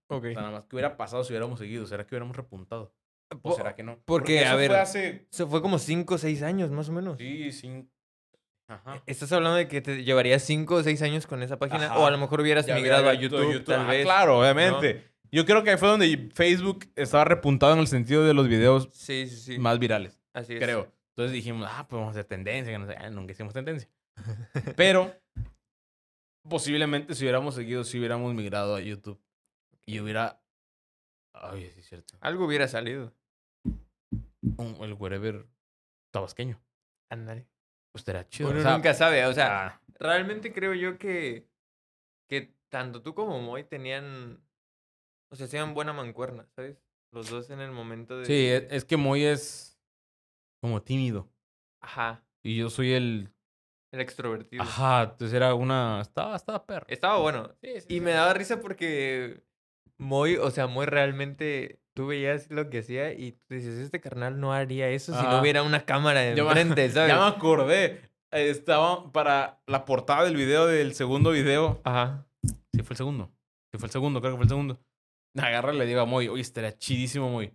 Ok. O sea, nada más, ¿qué hubiera pasado si hubiéramos seguido? ¿Será que hubiéramos repuntado? ¿O será que no? porque, a eso ver, fue hace, Eso fue como 5 o 6 años más o menos. sí, cinco, Ajá. ¿Estás hablando de que te llevarías 5 o 6 años con esa página? Ajá. O a lo mejor hubieras Ya migrado a abierto YouTube, tal Ah, vez. Claro, obviamente. Yo creo que ahí fue donde Facebook estaba repuntado en el sentido de los videos Sí, sí, sí. más virales, Así es. creo. Entonces dijimos, ah, pues vamos a hacer tendencia, que no sé, ah, nunca hicimos tendencia. Pero posiblemente si hubiéramos seguido, si hubiéramos migrado a YouTube y hubiera... Ay, sí es cierto. Algo hubiera salido. Un- el wherever tabasqueño. Ándale. Pues estaría chido. Uno o sea, nunca sabe. O sea, ah, realmente creo yo que, que tanto tú como Moy tenían. O sea, hacían buena mancuerna, ¿sabes? Los dos en el momento de. sí, es, es que Moy es como tímido. Ajá. Y yo soy el... El extrovertido. Ajá, entonces era una... Estaba, estaba perro. Estaba bueno. Sí, sí, Y sí. me daba risa porque Moy, o sea, Moy realmente. Tú veías lo que hacía y tú dices, este carnal no haría eso si no hubiera una cámara me- enfrente, ¿sabes? Ya me acordé. Estaba para la portada del video del segundo video. Ajá. Sí, fue el segundo. Sí, fue el segundo, creo que fue el segundo. Agarra y le digo a Moy, oye, estaría chidísimo, Moy.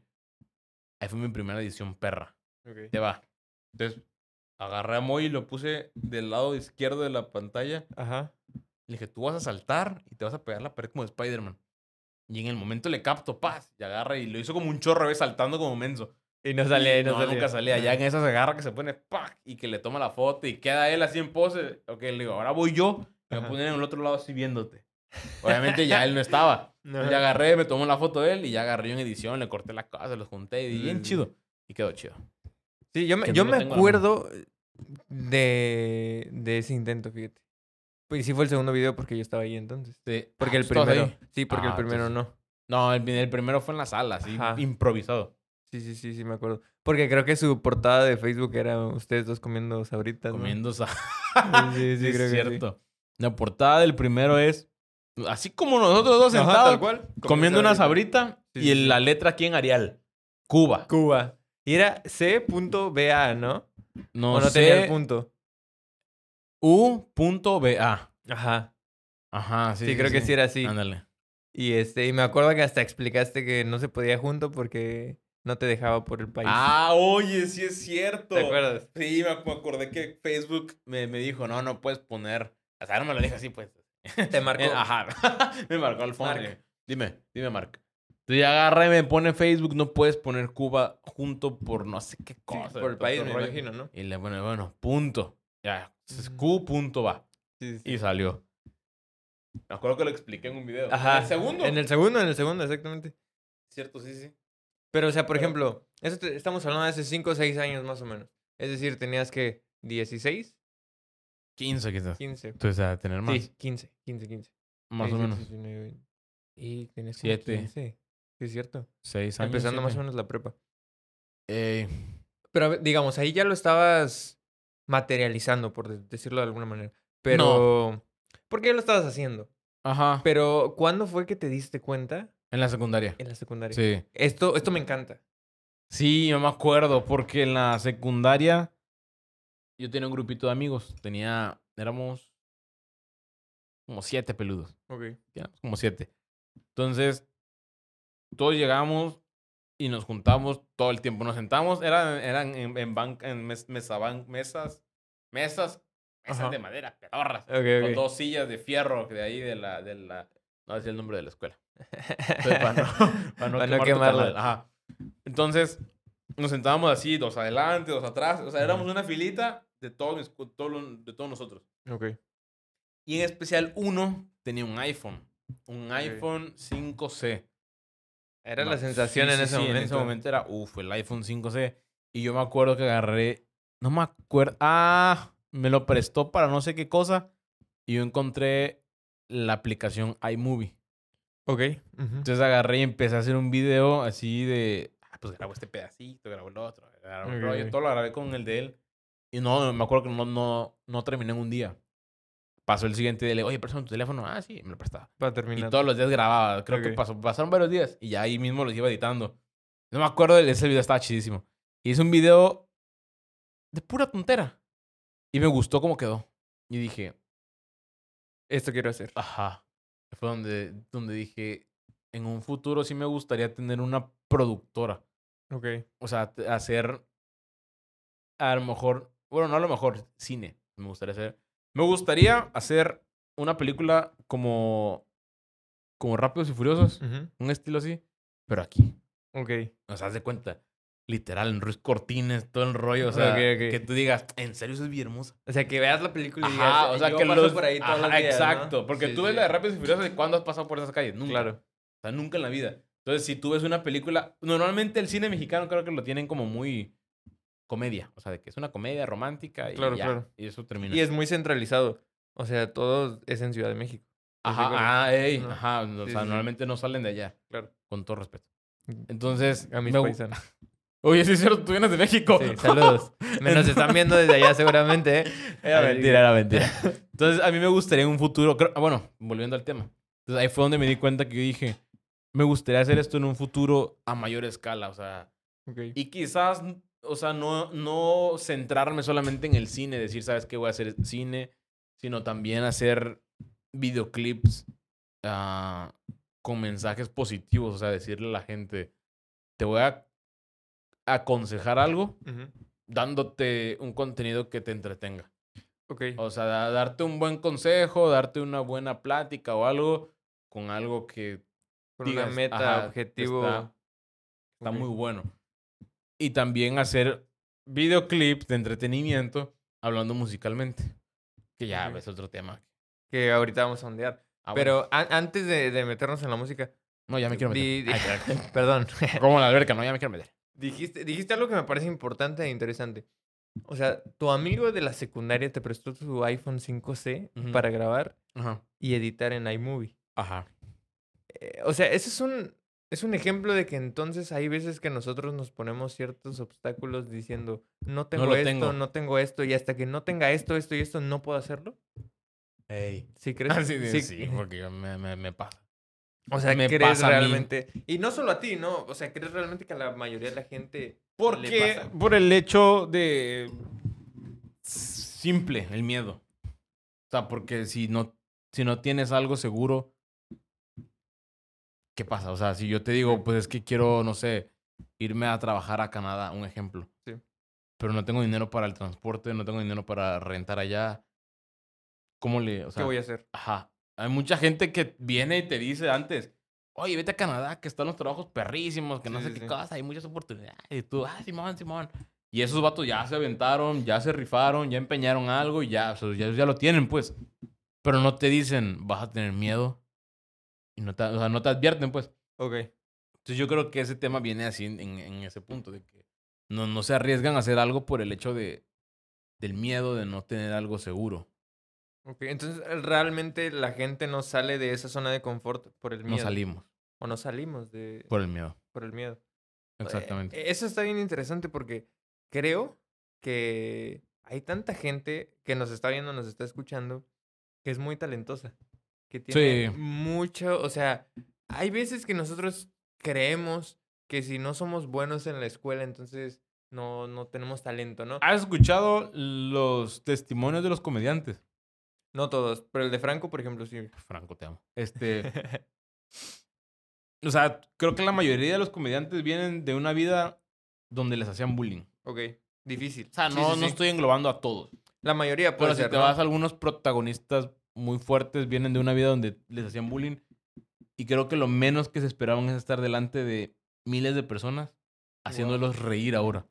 Ahí fue mi primera edición perra. Ya va. Entonces, agarré a Moy y lo puse del lado izquierdo de la pantalla. Ajá. Le dije, tú vas a saltar y te vas a pegar la pared como de Spider-Man. Y en el momento le capto, paz. Y agarra y lo hizo como un chorro, ¿ves? Saltando como menso. Y no salía, y no, no, salía. nunca salía. Ya en esa se agarra que se pone ¡pac! y que le toma la foto y queda él así en pose. Ok, le digo, ahora voy yo. Me voy a poner en el otro lado así viéndote. Obviamente ya él no estaba. No. Ya agarré, me tomó la foto de él y ya agarré yo en edición, le corté la casa, los junté y bien Mm. chido. Y quedó chido. Sí, yo me, que yo no me acuerdo de, de ese intento, fíjate. Pues sí fue el segundo video porque yo estaba ahí entonces. Sí. Porque Ah, el ¿tú estabas primero. ahí? Sí, porque Ah, el primero entonces- no. No, el, el primero fue en la sala, así, Ajá. improvisado. Sí, sí, sí, sí, me acuerdo. Porque creo que su portada de Facebook era ustedes dos comiendo sabritas. ¿no? Comiendo sa- Sí, sí, Sí, es sí. cierto. La portada del primero es así como nosotros dos Ajá, sentados tal cual. comiendo una sabrita Sí, y sí, sí. la letra aquí en Arial. Cuba. Cuba. Y era C.BA, ¿no? No, o no sé. tenía el punto. U.BA. Ajá. Ajá, Sí, sí. creo que sí era así. Ándale. Y este, y me acuerdo que hasta explicaste que no se podía junto porque no te dejaba por el país. Ah, oye, sí es cierto. ¿Te acuerdas? Sí, me, acordé que Facebook me, me dijo, no, no puedes poner. O sea, no me lo dijo así, pues. Te marcó. Eh, Ajá. me marcó el phone. Marc. Dime, dime, Mark. Entonces ya agarra y me pone Facebook, no puedes poner Cuba junto por no sé qué Sí, cosa. por el país, me rollo. imagino, ¿no? Y le pone, bueno, punto. Ya, es Ujú. Q punto va. Sí, sí, Y salió. Me acuerdo que lo expliqué en un video. Ajá. ¿En el segundo? En el segundo, en el segundo, exactamente. Cierto, sí, sí. Pero, o sea, por Pero- ejemplo, eso te- estamos hablando de hace 5 o 6 años más o menos. Es decir, tenías que 16, 15 quizás. 15. Entonces, a tener más. Sí, 15, 15, 15. Más o 16, menos. 19, 20. Y como Siete. 15. Sí, es cierto. 6 años. Empezando más o menos la prepa. Eh, Pero, digamos, ahí ya lo estabas materializando, por de- decirlo de alguna manera. Pero, ¿por qué lo estabas haciendo? ajá. Pero, ¿cuándo fue que te diste cuenta En la secundaria. en la secundaria? Sí. Esto, esto me encanta. Sí, yo me acuerdo, porque en la secundaria yo tenía un grupito de amigos. Tenía, éramos como siete peludos. Ok. Éramos como siete. Entonces, todos llegamos y nos juntamos todo el tiempo. Nos sentamos, eran, eran en, en, banca, en mes- mesa, ban- mesas, mesas, mesas Ajá. de madera, pedorras. Ok, Con dos sillas de fierro de ahí de la, de la, no decía el nombre de la escuela. Entonces, para no, para no Para no quemarla. Ajá. Entonces, nos sentábamos así, dos adelante, dos atrás. O sea, éramos una filita de todos, mis de todos nosotros. Ok. Y en especial uno tenía un iPhone. Un iPhone 5C. Era No, la sensación sí, en sí, ese sí, momento. En ese momento era, uff, el iPhone 5C. Y yo me acuerdo que agarré, no me acuerdo, ah, me lo prestó para no sé qué cosa. Y yo encontré la aplicación iMovie. Ok. ujú. Entonces agarré y empecé a hacer un video así de, ah, pues grabo este pedacito, grabo el otro, grabo el Ok, rollo, todo lo grabé con el de él. Y no, me acuerdo que no, no, no terminé en un día. Pasó el siguiente día, le digo, oye, préstame tu teléfono. Ah, sí, me lo prestaba. Para Y terminar. todos los días grababa. Creo que pasó, pasaron varios días y ya ahí mismo los iba editando. No me acuerdo de ese video, estaba chidísimo. Y hice un video de pura tontera. Y me gustó cómo quedó. Y dije, Esto quiero hacer. ajá. Fue donde, donde dije, en un futuro sí me gustaría tener una productora. Ok. O sea, hacer a lo mejor, bueno, no a lo mejor, cine. Me gustaría hacer. Me gustaría hacer una película como. Como Rápidos y Furiosos. Un estilo así. Pero aquí. Ok. O sea, haz de cuenta. Literal, en Ruiz Cortines, todo el rollo. O sea, que tú digas, en serio, eso es bien hermosa. O sea, que veas la película y digas, Ajá, o sea, yo que paso los... por ahí todos Ajá, los días, ¿no? Exacto, porque Sí, tú ves la de Rápidos y Furiosos y cuándo has pasado por esas calles. Nunca. Claro. O sea, nunca en la vida. Entonces, si tú ves una película, normalmente el cine mexicano creo que lo tienen como muy comedia. O sea, de que es una comedia romántica y Claro, ya. claro. Y eso termina. Y es muy centralizado. O sea, todo es en Ciudad de México. Ajá, ah, ey, Ajá. ajá. O Sí, sea, sí, sí. normalmente no salen de allá. Claro. Con todo respeto. Entonces, A mis me paisanos. Oye, sí es cierto, tú vienes de México. Sí, saludos. Me nos están viendo desde allá seguramente, ¿eh? Era mentira, era mentira. Entonces, a mí me gustaría en un futuro. creo- ah, bueno, volviendo al tema. Entonces, ahí fue donde me di cuenta que yo dije, me gustaría hacer esto en un futuro a mayor escala. O sea, Ok. y quizás, o sea, no, no centrarme solamente en el cine, decir, ¿sabes qué? Voy a hacer cine, sino también hacer videoclips ah, con mensajes positivos. O sea, decirle a la gente, te voy a aconsejar algo dándote un contenido que te entretenga. Ok. O sea, da- darte un buen consejo, darte una buena plática o algo con algo que Con digas, una meta, objetivo. Está, muy bueno. Y también hacer videoclips de entretenimiento hablando musicalmente. Que ya es otro tema. Que ahorita vamos a ondear. Ah, bueno. Pero an- antes de, de meternos en la música. No, ya me quiero meter. di- di- Ay, claro. Perdón. Como la alberca, no, ya me quiero meter. dijiste, dijiste algo que me parece importante e interesante. O sea, tu amigo de la secundaria te prestó su iPhone 5C Ujú. para grabar y editar en iMovie. Ajá. Eh, o sea, ese es un, es un ejemplo de que entonces hay veces que nosotros nos ponemos ciertos obstáculos diciendo, no tengo esto, tengo. no tengo esto, y hasta que no tenga esto, esto y esto, no puedo hacerlo. Ey. ¿Sí crees? Ah, sí, sí, sí, porque me, me, me pasa. O sea, me ¿crees pasa realmente? Y no solo a ti, ¿no? O sea, ¿crees realmente que a la mayoría de la gente le Porque pasa? por el hecho de simple, el miedo. O sea, porque si no, si no tienes algo seguro, ¿qué pasa? O sea, si yo te digo, pues es que quiero, no sé, irme a trabajar a Canadá, un ejemplo. Sí. Pero no tengo dinero para el transporte, no tengo dinero para rentar allá. ¿Cómo le, o sea, ¿Qué voy a hacer? Ajá. Hay mucha gente que viene y te dice antes, oye, vete a Canadá, que están los trabajos perrísimos, que no Sí, sé sí, qué cosa, hay muchas oportunidades. Y tú, ah, Simón, Simón. Y esos vatos ya se aventaron, ya se rifaron, ya empeñaron algo y ya, o sea, ya, ya lo tienen, pues. Pero no te dicen, vas a tener miedo. Y no te, o sea, no te advierten, pues. Ok. Entonces yo creo que ese tema viene así en, en- ese punto, de que no, no se arriesgan a hacer algo por el hecho de, del miedo de no tener algo seguro. Ok, entonces realmente la gente no sale de esa zona de confort por el miedo. No salimos O no salimos de por el miedo. por el miedo. Exactamente. Eh, Eso está bien interesante porque creo que hay tanta gente que nos está viendo, nos está escuchando, que es muy talentosa. Que tiene Sí. mucho, o sea, hay veces que nosotros creemos que si no somos buenos en la escuela, entonces no, no tenemos talento, ¿no? ¿Has escuchado los testimonios de los comediantes? No todos, pero el de Franco, por ejemplo, sí. Franco, te amo. Este, o sea, creo que la mayoría de los comediantes vienen de una vida donde les hacían bullying. ok, difícil. O sea, no, sí, no sí. estoy englobando a todos. La mayoría puede Pero si ser, te ¿no? vas a algunos protagonistas muy fuertes, vienen de una vida donde les hacían bullying. Y creo que lo menos que se esperaban es estar delante de miles de personas haciéndolos reír ahora.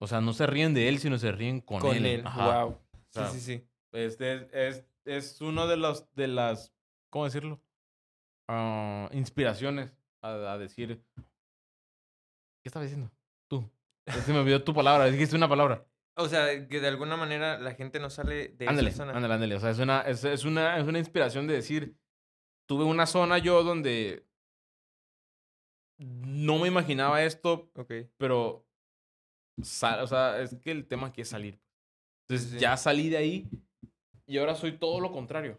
O sea, no se ríen de él, sino se ríen con, Con él. él, Ajá. wow. O sea, sí, sí, sí. Este es, es, es uno de los de las, ¿cómo decirlo? Ah, inspiraciones a, a decir. ¿Qué estaba diciendo? Tú. Se me olvidó tu palabra, dijiste una palabra. O sea, que de alguna manera la gente no sale de Ándale, esa zona. ándale, ándale. O sea, es una, es, es una, es una inspiración de decir, tuve una zona yo donde no me imaginaba esto, Ok. pero, sal- o sea, es que el tema aquí es salir. Entonces sí. ya salí de ahí y ahora soy todo lo contrario.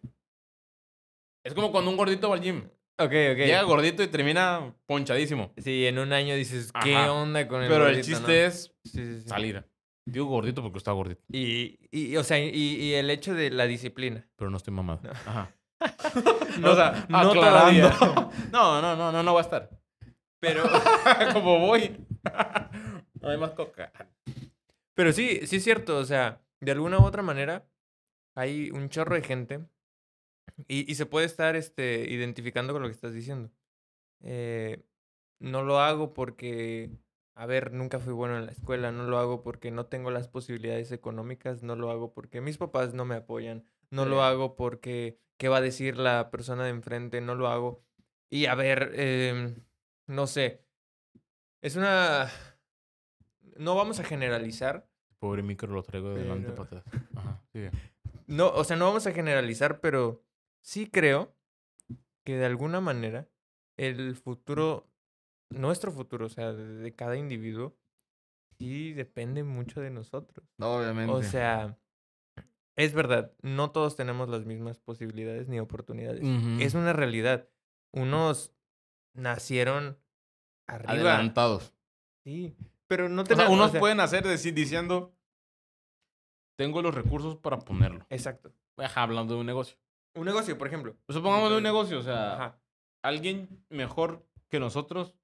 Es como cuando un gordito va al gym. Ok, ok. Llega gordito y termina ponchadísimo. Sí, en un año dices, ¿qué Ajá. onda con el Pero el gordito, chiste no? es sí, sí. salir. Digo gordito porque está gordito, Y, y, o sea, y, y el hecho de la disciplina. pero no estoy mamado. No. Ajá. No, o sea, no todavía. No, no, no, no, no va a estar. Pero, Como voy. No hay más coca. pero sí, sí es cierto. O sea, de alguna u otra manera, hay un chorro de gente y, y se puede estar este, identificando con lo que estás diciendo. Eh, no lo hago porque, a ver, nunca fui bueno en la escuela, no lo hago porque no tengo las posibilidades económicas, no lo hago porque mis papás no me apoyan, no lo Sí. hago porque qué va a decir la persona de enfrente, no lo hago. Y a ver, em, no sé, es una... No vamos a generalizar, Pobre micro lo traigo de delante Pero- para atrás. Ajá, sigue. no, o sea, no vamos a generalizar, pero sí creo que de alguna manera el futuro, nuestro futuro, o sea, de, de cada individuo, sí depende mucho de nosotros. Obviamente. O sea, es verdad, no todos tenemos las mismas posibilidades ni oportunidades. Es una realidad. Unos nacieron arriba. adelantados. Sí, pero no O sea, tenemos... unos pueden hacer deci- diciendo, tengo los recursos para ponerlo. Exacto. Ajá, hablando de un negocio. Un negocio, por ejemplo. Pues supongamos de un negocio, o sea, Ajá. alguien mejor que nosotros,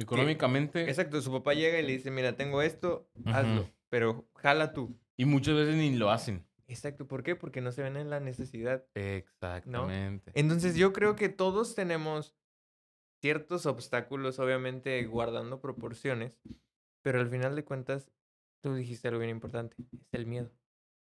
económicamente, Exacto, su papá llega y le dice, mira, tengo esto, hazlo, Ujú. pero jala tú. y muchas veces ni lo hacen. Exacto, ¿por qué? Porque no se ven en la necesidad. Exactamente. Entonces yo creo que todos tenemos ciertos obstáculos, obviamente guardando proporciones, pero al final de cuentas, tú dijiste algo bien importante, es el miedo.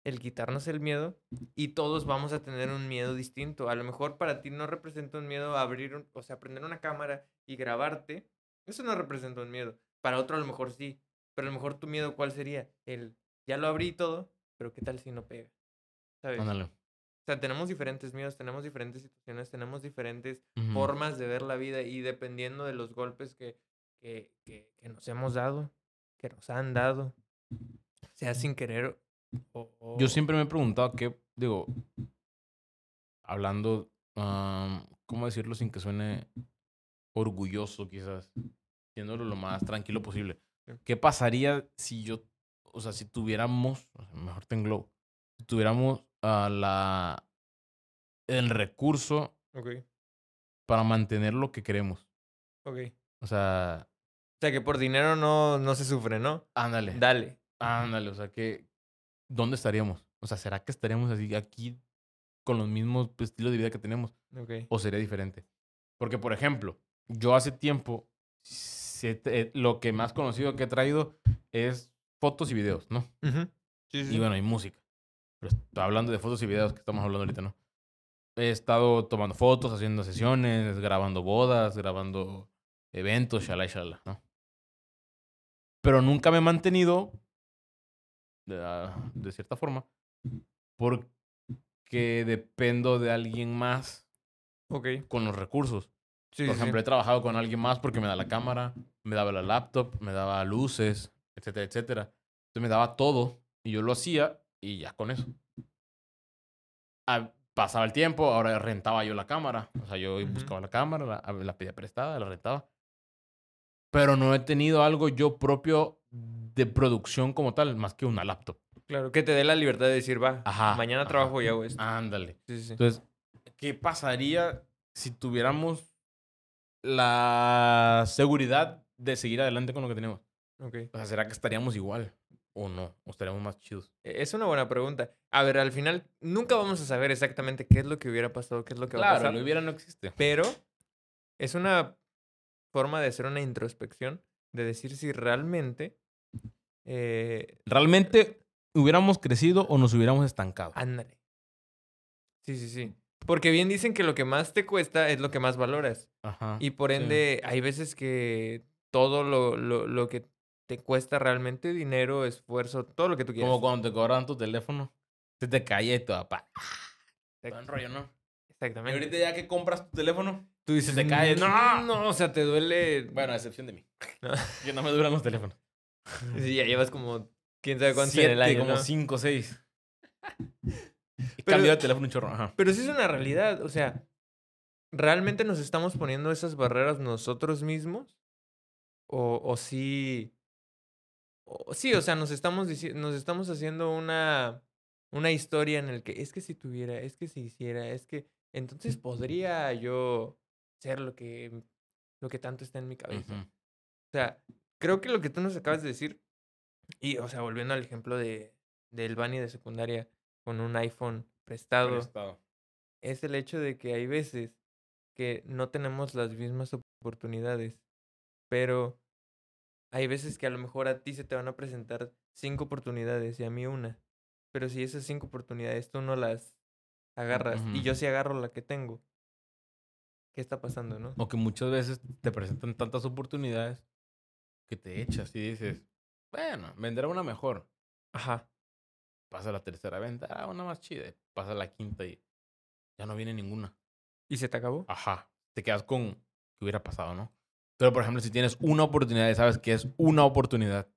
El quitarnos el miedo y todos vamos a tener un miedo distinto. A lo mejor para ti no representa un miedo abrir, un- o sea, prender una cámara y grabarte. Eso no representa un miedo. Para otro a lo mejor sí, pero a lo mejor tu miedo ¿cuál sería? El, ya lo abrí todo, pero ¿qué tal si no pega? ¿Sabes? Ándale. O sea, tenemos diferentes miedos, tenemos diferentes situaciones, tenemos diferentes formas de ver la vida y dependiendo de los golpes que, que, que, que nos hemos dado, que nos han dado, sea sin querer o... o- Yo siempre me he preguntado qué, digo, hablando, ¿cómo decirlo sin que suene orgulloso quizás? Siéndolo lo más tranquilo posible. ¿Qué pasaría si yo, o sea, si tuviéramos, mejor te englobo, si tuviéramos ah, la, el recurso Ok, para mantener lo que queremos? ok. O sea, O sea, que por dinero no, no se sufre, ¿no? ándale, Dale. ándale, o sea, que, ¿dónde estaríamos? O sea, ¿será que estaríamos así aquí con los mismos estilos de vida que tenemos? Ok. o sería diferente. Porque, por ejemplo, yo hace tiempo, se- eh, lo que más conocido que he traído es fotos y videos, ¿no? Sí, sí. Y bueno, y música. Pero hablando de fotos y videos que estamos hablando ahorita, ¿no? He estado tomando fotos, haciendo sesiones, grabando bodas, grabando eventos, shalala, shalala, ¿no? Pero nunca me he mantenido, de, ah, de cierta forma, porque dependo de alguien más con los recursos. Sí, Por ejemplo, sí. he trabajado con alguien más porque me da la cámara, me daba la laptop, me daba luces, etcétera, etcétera. Entonces me daba todo y yo lo hacía y ya con eso. Ah, pasaba el tiempo, ahora rentaba yo la cámara. O sea, yo Ujú. buscaba la cámara, la, la pedía prestada, la rentaba. Pero no he tenido algo yo propio de producción como tal, más que una laptop. Claro, que te dé la libertad de decir, va, Ajá, mañana ajá. trabajo y hago esto. Ándale. Sí, sí. Entonces, ¿qué pasaría si tuviéramos la seguridad de seguir adelante con lo que tenemos? Ok. O sea, ¿será que estaríamos igual o no? ¿O estaríamos más chidos? E- Es una buena pregunta. A ver, al final nunca vamos a saber exactamente qué es lo que hubiera pasado, qué es lo que va a Claro, pasar. lo hubiera no existe. Pero es una forma de hacer una introspección, de decir si realmente... Eh, ¿Realmente hubiéramos crecido o nos hubiéramos estancado? ándale. Sí, sí, sí. Porque bien dicen que lo que más te cuesta es lo que más valoras. Ajá. Y por sí. ende, hay veces que todo lo, lo, lo que te cuesta realmente dinero, esfuerzo, todo lo que tú quieras. Como cuando te cobran tu teléfono, se te cae y todo, pa. Exact- rollo, ¿no? Y Exactamente. ahorita ya que compras tu teléfono, tú dices, te cae, no, ¡no! o sea, te duele. bueno, a excepción de mí. No. Que no me duran los teléfonos. Sí, ya llevas como quién sabe cuánto Siete, en el año, como ¿no? cinco, seis. Pero- cambiado de teléfono un chorro. Ajá. Pero sí es una realidad, o sea, ¿realmente nos estamos poniendo esas barreras nosotros mismos? O, o sí. O, sí, o sea, nos estamos nos estamos haciendo una, una historia en el que es que si tuviera, es que si hiciera, es que entonces podría yo ser lo que lo que tanto está en mi cabeza. O sea, creo que lo que tú nos acabas de decir, y, o sea, volviendo al ejemplo de, del Bani de secundaria con un iPhone prestado, Prestado. es el hecho de que hay veces que no tenemos las mismas oportunidades, pero hay veces que a lo mejor a ti se te van a presentar cinco oportunidades y a mí una, pero si esas cinco oportunidades tú no las agarras y Ujú. yo sí agarro la que tengo, ¿qué está pasando, no? O que muchas veces te presentan tantas oportunidades que te echas y dices, bueno, vendrá una mejor. Ajá. Pasa la tercera venta, ah, una más chida. Pasa la quinta y ya no viene ninguna. ¿Y se te acabó? Ajá. Te quedas con qué hubiera pasado, ¿no? Pero, por ejemplo, si tienes una oportunidad y sabes que es una oportunidad,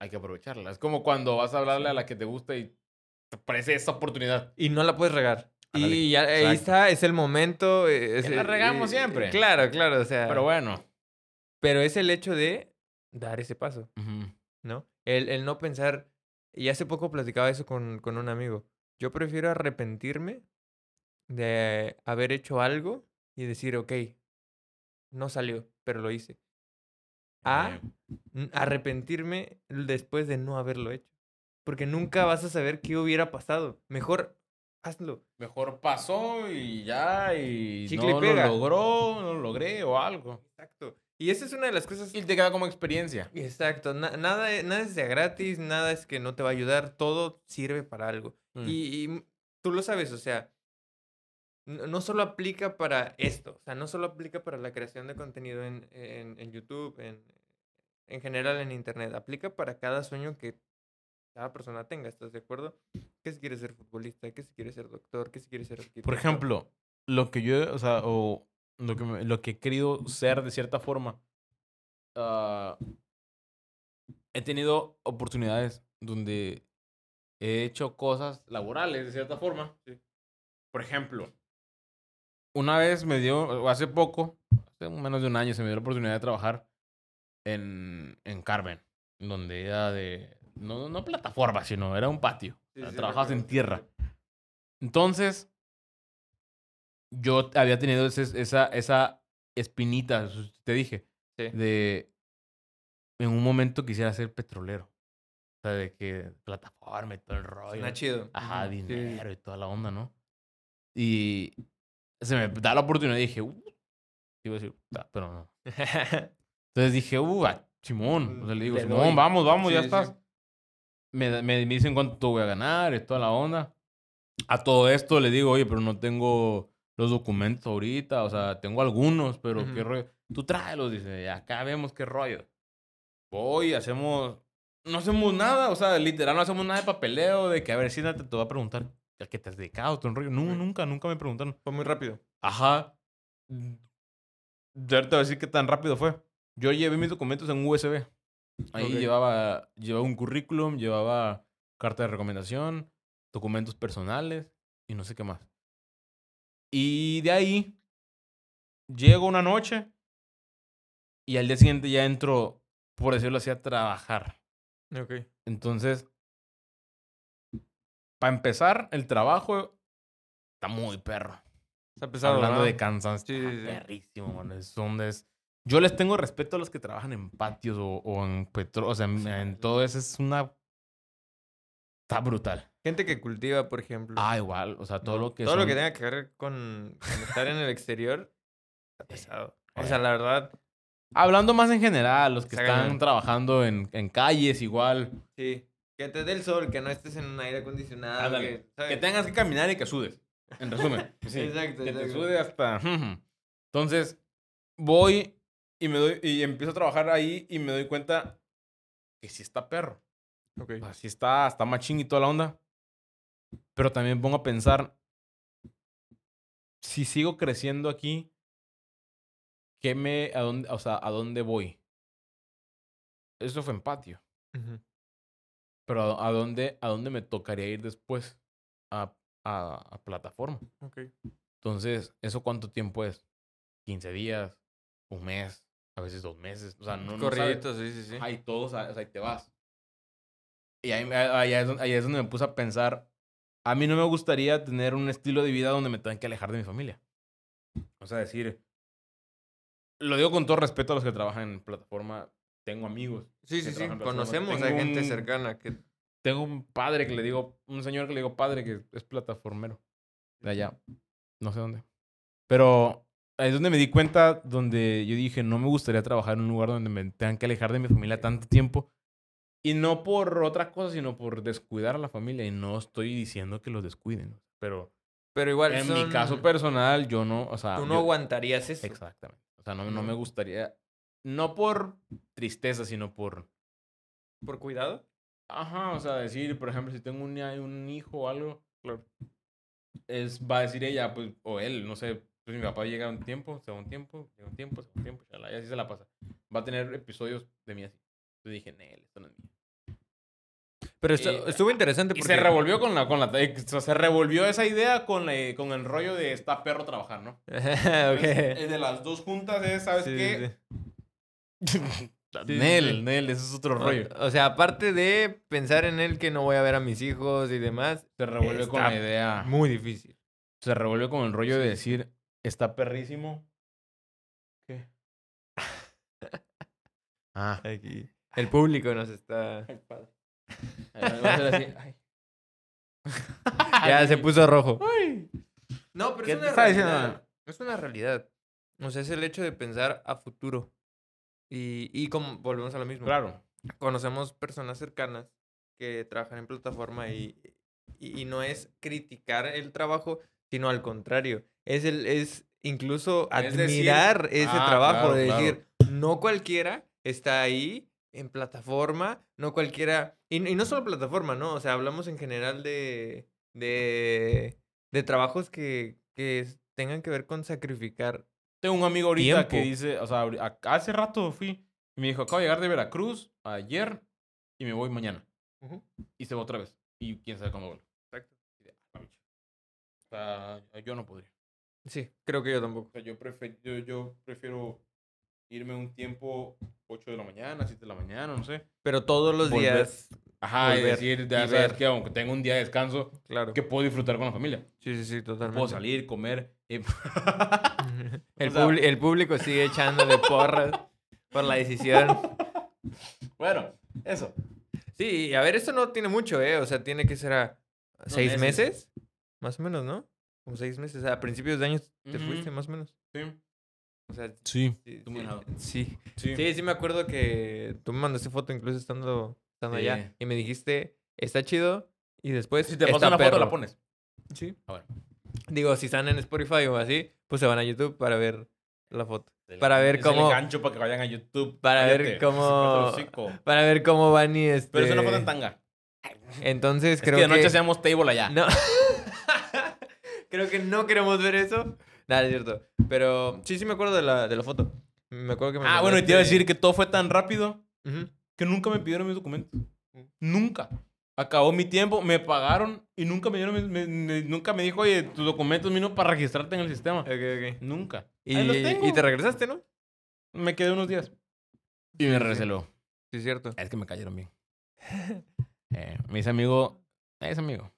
hay que aprovecharla. Es como cuando vas a hablarle a la que te gusta y te parece esa oportunidad. Y no la puedes regar. Ándale, Y ya ahí está, es el momento. Es, la regamos eh, siempre. Claro, claro, o sea. Pero bueno. pero es el hecho de dar ese paso. ¿no? El, el no pensar. Y hace poco platicaba eso con, con un amigo. Yo prefiero arrepentirme de haber hecho algo y decir, ok, no salió, pero lo hice. A arrepentirme después de no haberlo hecho. Porque nunca vas a saber qué hubiera pasado. Mejor hazlo. mejor pasó y ya, y Chicle y no pega. lo logró, no lo logré o algo. Exacto. Y esa es una de las cosas. Y te queda como experiencia. Exacto. na- nada, nada es de gratis, nada es que no te va a ayudar. Todo sirve para algo. Mm. Y, tú lo sabes, o sea, no, solo aplica para esto, o sea, no solo aplica para la creación de contenido en, en, en YouTube, en, en general en Internet, aplica para cada sueño que cada persona tenga, ¿estás de acuerdo? Que si quiere ser futbolista, que si quiere ser doctor, que si quiere ser arquitecto. Por ejemplo, lo que yo, o sea, o lo que, me- lo que he querido ser de cierta forma, ah, he tenido oportunidades donde he hecho cosas laborales de cierta forma. Por ejemplo, una vez me dio, hace poco, hace menos de un año, se me dio la oportunidad de trabajar en, en Carmen, donde era de, no, no plataforma, sino era un patio. Sí, sea, sí, trabajabas en tierra. Entonces, yo había tenido ese- esa, esa espinita, te dije, Sí. de en un momento quisiera ser petrolero. O sea, de que plataforma y todo el rollo. Suena chido. Ajá, sí, dinero y toda la onda, ¿no? Y se me da la oportunidad y dije, uh, iba a decir, pero no. Entonces dije, uh, Simón. O sea, le digo, Simón, vamos, vamos, ya Sí, sí. estás. Me, me, me dicen cuánto voy a ganar y toda la onda. A todo esto le digo, oye, pero no tengo los documentos ahorita. O sea, tengo algunos, pero qué Ujú. rollo. Tú tráelos, dice, "y acá vemos qué rollo. Voy, hacemos. No hacemos nada, o sea, literal, no hacemos nada de papeleo, de que a ver, si te, te va a preguntar, ¿a qué te has dedicado? todo el rollo? No, nunca, nunca me preguntaron. Fue muy rápido. Ajá. Ya te voy a decir qué tan rápido fue. Yo llevé mis documentos en USB. Ahí Ok. llevaba, llevaba un currículum, llevaba carta de recomendación, documentos personales y no sé qué más. Y de ahí llego una noche y al día siguiente ya entro, por decirlo así, a trabajar. Ok. Entonces, para empezar, el trabajo está muy perro. Está pesado, Hablando de cansancio. Sí, sí, sí. Perrísimo, mano. Es donde es... Yo les tengo respeto a los que trabajan en patios o, o en petro... O sea, en, en todo eso es una... Está brutal. Gente que cultiva, por ejemplo. Ah, igual. O sea, todo ¿no? lo que Todo lo que tenga que ver con, con estar en el exterior está pesado. O eh. sea, la verdad, Hablando más en general, los que están trabajando en, en calles igual. sí. Que te dé el sol, que no estés en un aire acondicionado. Ándale. Que, tengas que caminar y que sudes. En resumen. Sí, Exacto, Que te exacto. sude hasta... Entonces, voy y me doy... Y empiezo a trabajar ahí y me doy cuenta que sí está perro. Ok. O sea, sí está, está machín y toda la onda. Pero también pongo a pensar, si sigo creciendo aquí, ¿qué me, a dónde, o sea, a dónde voy? Eso fue en patio. Pero a, a dónde, a dónde me tocaría ir después a, a, a plataforma. Ok. Entonces, ¿eso cuánto tiempo es? 15 días, un mes, a veces dos meses. O sea, no, no sabes. Sí, sí, sí. Ahí todos, o sea, ahí te vas. Y ahí, ahí, es donde, ahí es donde me puse a pensar, a mí no me gustaría tener un estilo de vida donde me tengan que alejar de mi familia. O sea, decir, lo digo con todo respeto a los que trabajan en plataforma, tengo amigos. Sí, sí, sí. Conocemos a gente un- cercana que tengo un padre que le digo, un señor que le digo padre que es plataformero. De allá. No sé dónde. Pero ahí es donde me di cuenta, donde yo dije, no me gustaría trabajar en un lugar donde me tengan que alejar de mi familia tanto tiempo. Y no por otra cosa, sino por descuidar a la familia. Y no estoy diciendo que los descuiden. Pero Pero igual en mi son- caso personal, yo no, o sea... Tú no yo- aguantarías eso. Exactamente. O sea, no, no me gustaría, no por tristeza, sino por... ¿Por cuidado? Ajá, o sea, decir, por ejemplo, si tengo un, un hijo o algo, es, va a decir ella, pues, o él, no sé, pues mi papá llega un tiempo, se va un tiempo, llega un tiempo, se va un tiempo, y así se la pasa. Va a tener episodios de mí así. Yo dije, Nel, esto no es mío. Pero estu- estuvo interesante Y porque... se revolvió con la, con la, eh, se revolvió esa idea con, la- con el rollo de está perro trabajar, ¿no? ok. Es de las dos juntas es, ¿sabes Sí, qué? sí, sí, Nel, sí. Nel, ese es otro rollo. O, sea, aparte de pensar en él que no voy a ver a mis hijos y demás, Se revolvió con la idea. muy difícil. Se revolvió con el rollo de decir, está perrísimo. ¿Qué? ah. Aquí. El público nos está... Ay, padre. Ay, va a ser así, ay. Ya se puso rojo. Ay. No, pero ¿Qué es una está diciendo? realidad. Es una realidad. O sea, es el hecho de pensar a futuro. Y, y como volvemos a lo mismo. Claro. Conocemos personas cercanas que trabajan en plataforma y, y, y no es criticar el trabajo, sino al contrario. Es el, es incluso Es decir- admirar ese Ah, trabajo, claro, de claro. decir, no cualquiera está ahí en plataforma, no cualquiera. Y, y no solo plataforma, ¿no? O sea, hablamos en general de. de. de trabajos que, que tengan que ver con sacrificar. Tengo un amigo ahorita que dice, o sea, hace rato fui y me dijo, acabo de llegar de Veracruz ayer y me voy mañana. Y se va otra vez. Y quién sabe cuándo vuelve. Exacto. "Ah, bicho". O sea, yo no podría. Sí, creo que yo tampoco. O sea, yo, prefe- yo, yo prefiero irme un tiempo 8 de la mañana, 7 de la mañana, no sé. Pero todos los Volver. días, Ajá, y Volver decir, y ya sabes ver. que aunque tenga un día de descanso, claro. que puedo disfrutar con la familia. Sí, sí, sí, totalmente. Puedo salir, comer. y- el, O sea- publi- el público sigue echándole porras por la decisión. bueno, eso. Sí, y a ver, esto no tiene mucho, ¿eh? O sea, tiene que ser a seis meses. meses. Más o menos, ¿no? Como seis meses. A principios de año te fuiste, más o menos. Sí. O sea, Sí. sí, sí, sí. Sí. Sí, sí me acuerdo que tú me mandaste foto incluso estando, estando allá. Sí. Y me dijiste, está chido. Y después, Si te está una foto, perro. la pones. Sí. A ver. Digo, si están en Spotify o así, pues se van a YouTube para ver la foto. Para ver Es cómo- El gancho para que vayan a YouTube. Para ver Cállate, cómo- el hocico. Para ver cómo van y este... Pero es una foto en tanga. Entonces Es creo que que... de noche hacemos table allá. No. creo que no queremos ver eso. Nada, es cierto. Pero sí, sí me acuerdo de la, de la foto. Me acuerdo que me Ah, bueno, y te iba a decir que todo fue tan rápido que nunca me pidieron mis documentos. Mm. Nunca. Acabó mi tiempo, me pagaron y nunca me dieron, mis- me- me- nunca me dijo, oye, tus documentos vino para registrarte en el sistema. Ok, ok. Nunca. Y, Ahí los tengo. y te regresaste, ¿no? Me quedé unos días. Y me regresé luego. Sí, es cierto. Es que me cayeron bien. Eh, me hice amigo. Es amigo.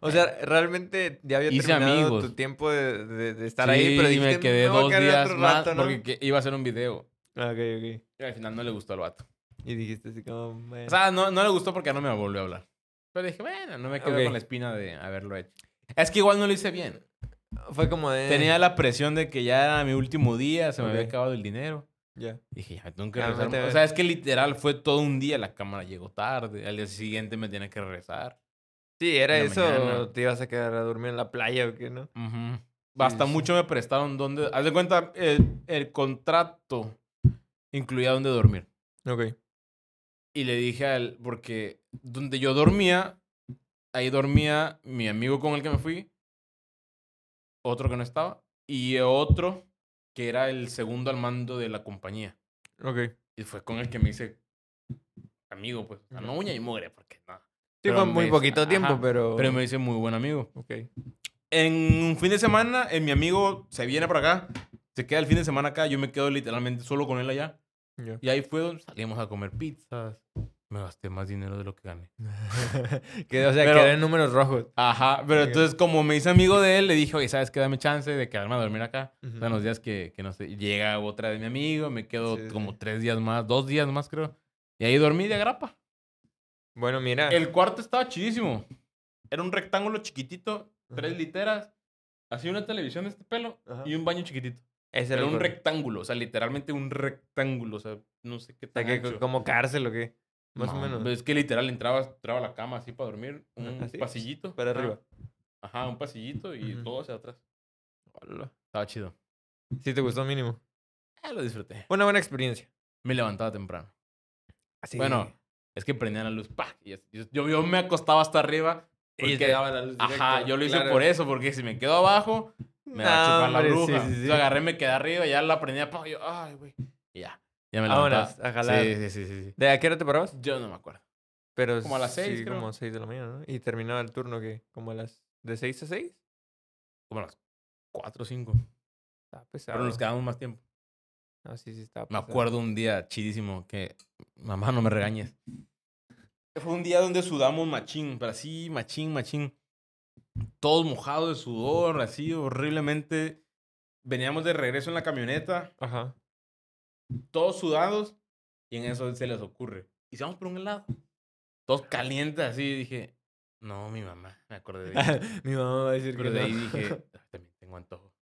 O sea, realmente ya había Hice terminado amigos. tu tiempo de, de- de estar Sí, ahí, pero dijiste, me quedé dos días más rato, ¿no? porque que- iba a hacer un video. Ah, Ok, ok. Y al final no le gustó al vato. Y dijiste así como... bueno. O sea, no, no le gustó porque no me volvió a hablar. Pero dije, bueno, no me quedo Ok. con la espina de haberlo hecho. Es que igual no lo hice bien. Fue como de... Tenía la presión de que ya era mi último día, se me había acabado el dinero. Ya. Dije, ya me tengo que regresar. O sea, es que literal fue todo un día. La cámara llegó tarde. Al día siguiente me tenía que regresar. Sí, era eso. mañana. o Te ibas a quedar a dormir en la playa o qué, ¿no? Hasta sí. mucho me prestaron donde... Haz de cuenta, el, el contrato incluía donde dormir. Ok. Y le dije a él, porque donde yo dormía, ahí dormía mi amigo con el que me fui, otro que no estaba, y otro que era el segundo al mando de la compañía. Ok. Y fue con el que me hice amigo, pues. Sea, no uña y mugre, porque nada. Sí, fue muy poquito tiempo, ajá, pero... Pero me hice muy buen amigo. Ok. En un fin de semana, eh, mi amigo se viene para acá, se queda el fin de semana acá, yo me quedo literalmente solo con él allá. Ya. Y ahí fue donde salimos a comer pizzas. Me gasté más dinero de lo que gané. que, o sea, Pero- quedé en números rojos. Ajá, pero Ok. entonces como me hice amigo de él, le dije, oye, ¿sabes qué? Dame chance de quedarme a dormir acá. Ujú. O sea, en los días que, que no sé, llega otra de mi amigo, me quedo Sí, como sí. tres días más, dos días más creo. Y ahí dormí de agrapa. Bueno, mira. El cuarto estaba chidísimo. Era un rectángulo chiquitito, tres Ajá. literas, así una televisión de este pelo Ajá. y un baño chiquitito. Ese Era un rectángulo, o sea, literalmente un rectángulo, o sea, no sé qué O sea, que como cárcel o qué. Más o No, menos. Es que literal entraba, entraba a la cama así para dormir, un ¿Así? pasillito. Para arriba. Ajá, un pasillito y todo hacia atrás. Hola. Estaba chido. Sí te gustó mínimo. Ah, lo disfruté. Una buena experiencia. Me levantaba temprano. Así. Bueno, es que prendían la luz. ¡pac! Y yo, yo me acostaba hasta arriba. y porque- daba la luz Ajá, yo lo hice claro. por eso, porque si me quedo abajo, me va a No, chupar la hombre, bruja. sí, sí, sí. Yo agarré, me quedé arriba, ya la prendía, ¡pac! y yo, ay, güey. Y ya, ya me levantaba. Vámonos, a jalar. Sí, sí, sí, sí, sí. ¿De a qué hora te parabas? Yo no me acuerdo. Pero Como a las seis, sí, creo. como 6 de la mañana, ¿no? Y terminaba el turno que como a las de 6 a 6. Como a las 4 o 5. Está pesado. Pero nos quedamos más tiempo. Ah, sí, sí, estaba Me pesado. acuerdo un día chidísimo que, mamá, no me regañes. Fue un día donde sudamos machín, pero así, machín, machín. Todos mojados de sudor, así, horriblemente. Veníamos de regreso en la camioneta, Ajá. todos sudados, y en eso se les ocurre. Y si vamos por un helado. Todos calientes, así, dije, no, mi mamá, me acordé de. Mi mamá va a decir Pero que de ahí no. dije, "Ah, también tengo antojo.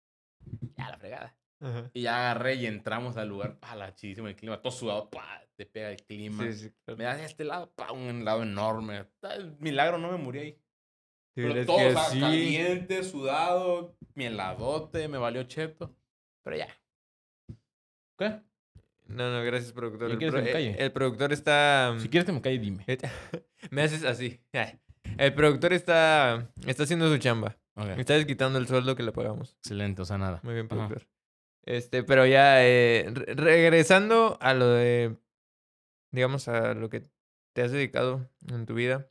Ya, la fregada. Ajá. Y ya agarré y entramos al lugar, pa, la chidísimo el clima, todo sudado, pa, te pega el clima. Sí, sí, claro. Me das este lado, pa, un lado enorme. Milagro, no me morí ahí. Sí, Pero todo, que o sea, sí. caliente, sudado, mi heladote, me valió cheto. Pero ya. ¿Qué? No, no, gracias, productor. ¿Ya El, pro- que me calle? el- el productor está... Si quieres que me calle, dime. Me haces así. El productor está, está haciendo su chamba. Ok, Me está desquitando el sueldo que le pagamos. Excelente, o sea, nada. Muy bien, Ajá. Este, pero ya eh, re- regresando a lo de, digamos, a lo que te has dedicado en tu vida,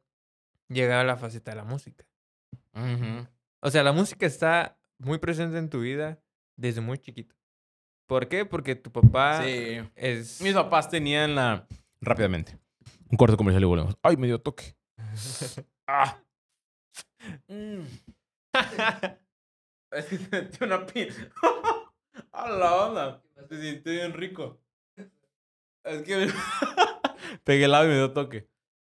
llega la faceta de la música. O sea, la música está muy presente en tu vida desde muy chiquito. ¿Por qué? Porque tu papá Sí. es... Mis papás tenían la... Rápidamente. Un corte comercial y volvemos. Ay, me dio toque. Ah. Mm. es que se metió una pin. A la onda. Se sintió bien rico. Es que pegué el lado y me dio toque.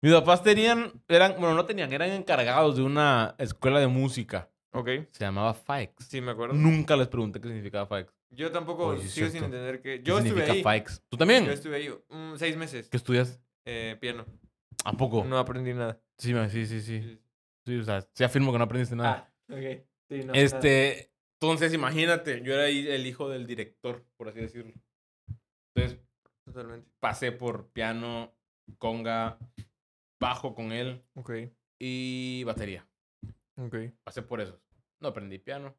Mis papás tenían, eran, bueno, no tenían, eran encargados de una escuela de música. ok, Se llamaba FAEX. sí, me acuerdo. Nunca les pregunté qué significaba FAEX. Yo tampoco Oye, sigo sin cierto. entender que... ¿Qué Yo estuve significa ahí. FAEX? ¿Tú también? Yo estuve ahí mm, seis meses. ¿Qué estudias? Eh, piano. ¿A poco? No aprendí nada. Sí, ma- sí, sí, sí. Sí, o sea, sí afirmo que no aprendiste nada. Ah, ok. Sí, no, nada. este, entonces imagínate, yo era el hijo del director, por así decirlo. Entonces Totalmente. pasé por piano, conga, bajo con él Ok, y batería. ok. Pasé por eso. No aprendí piano,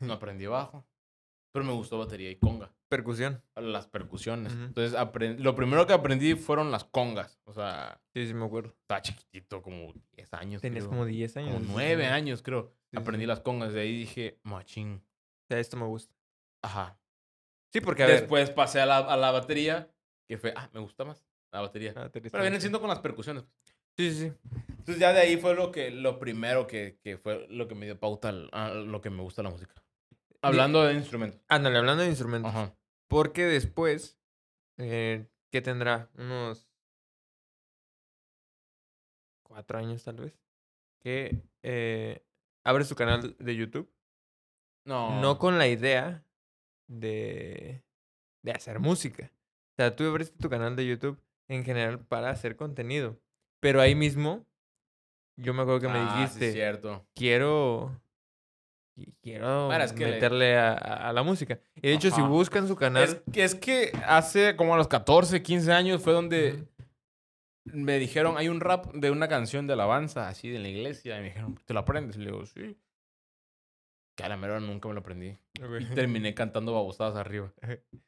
no aprendí bajo, pero me gustó batería y conga. Percusión. Las percusiones. Ujú. Entonces, aprend- lo primero que aprendí fueron las congas. O sea, Sí, sí, me acuerdo. estaba chiquitito, como 10 años. Tenías creo. como 10 años. Como sí, 9 sí. años, creo. sí, Aprendí sí. las congas. De ahí dije, machín. O sea, esto me gusta. Ajá. Sí, porque a ver. Después pasé a la, a la batería, que fue, ah, me gusta más la batería. Ah, Pero vienen siendo con las percusiones. Sí, sí, sí. Entonces ya de ahí fue lo que lo primero que, que fue lo que me dio pauta a lo que me gusta la música. Hablando de instrumentos. Ándale, hablando de instrumentos. Ajá. Porque después, eh, ¿qué tendrá? Unos cuatro años tal vez. Que eh, abres tu canal de YouTube. No. No con la idea de, de hacer música. O sea, tú abriste tu canal de YouTube en general para hacer contenido. Pero ahí mismo, yo me acuerdo que me Ah, sí, dijiste, cierto. quiero qui- quiero es que meterle a, a- a la música. Y de hecho, si buscan su canal, Es que, es que hace como a los 14, 15 años fue donde me dijeron, hay un rap de una canción de alabanza así de la iglesia. Y me dijeron, ¿te lo aprendes? Y le digo, sí. Que a la mera nunca me lo aprendí. Y terminé cantando babosadas arriba.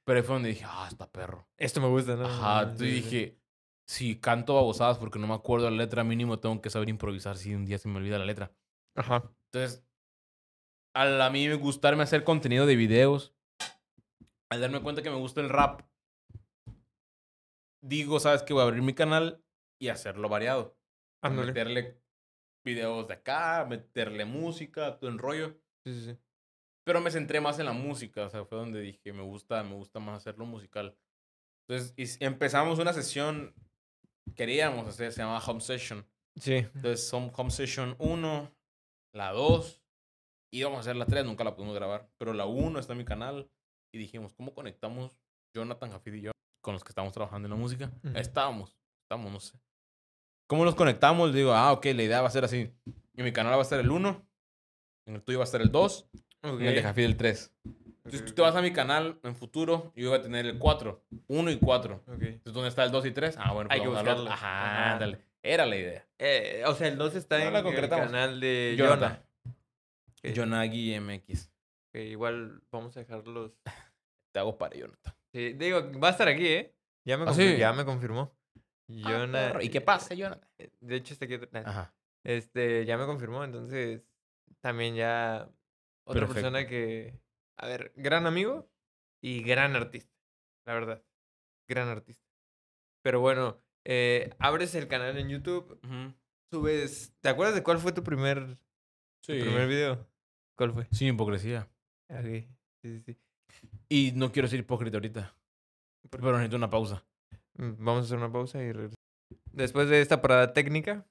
Pero ahí fue donde dije, ah, está perro. esto me gusta, ¿no? Ajá, sí. dije, si canto babosadas porque no me acuerdo la letra, mínimo tengo que saber improvisar si un día se me olvida la letra. Ajá. Entonces, al a mí me gustarme hacer contenido de videos, al darme cuenta que me gusta el rap, digo, ¿sabes qué? Voy a abrir mi canal y hacerlo variado. Ándale. Meterle videos de acá, meterle música, todo el rollo. Sí, sí, sí. Pero me centré más en la música, o sea, fue donde dije, me gusta, me gusta más hacerlo musical. Entonces, y empezamos una sesión queríamos hacer, se llamaba Home Session. Sí. Entonces, Home Session 1, la 2, íbamos a hacer la 3, nunca la pudimos grabar. Pero la 1 está en mi canal y dijimos, ¿cómo conectamos Jonathan, Jafid y yo con los que estamos trabajando en la música? Ujú. Estábamos, estamos, no sé. ¿Cómo nos conectamos? Digo, ah, ok, la idea va a ser así. En mi canal va a estar el 1, en el tuyo va a estar el 2, en el de Jafid el 3. Entonces tú te vas a mi canal en futuro y yo voy a tener el 4, 1 y 4. Ok. Entonces, ¿dónde está el 2 y 3? Ah, bueno, Hay pues que vamos otro. buscarlo. Ajá, Ajá. ándale. Era la idea. Eh, o sea, el 2 está No en el canal de Jonathan. Jonah. Ok. Jonagi MX. Que igual vamos a dejarlos. Te hago para Jonathan. Sí, digo, va a estar aquí, ¿eh? Ya me, ¿Ah, confir- sí? ya me confirmó. Ah, Jonah. perro. ¿Y qué pasa, Jonathan? eh, De hecho, está aquí. atrás. Ajá. Este, ya me confirmó, entonces también ya otra persona que, a ver, gran amigo y gran artista, la verdad, gran artista. Pero bueno, eh, abres el canal en YouTube, subes, ¿te acuerdas de cuál fue tu primer, tu Sí. primer video? ¿Cuál fue? Sin hipocresía. Ok, Sí, sí, sí. Y no quiero ser hipócrita ahorita. Pero necesito una pausa. Mm, Vamos a hacer una pausa y regresamos. Después de esta parada técnica,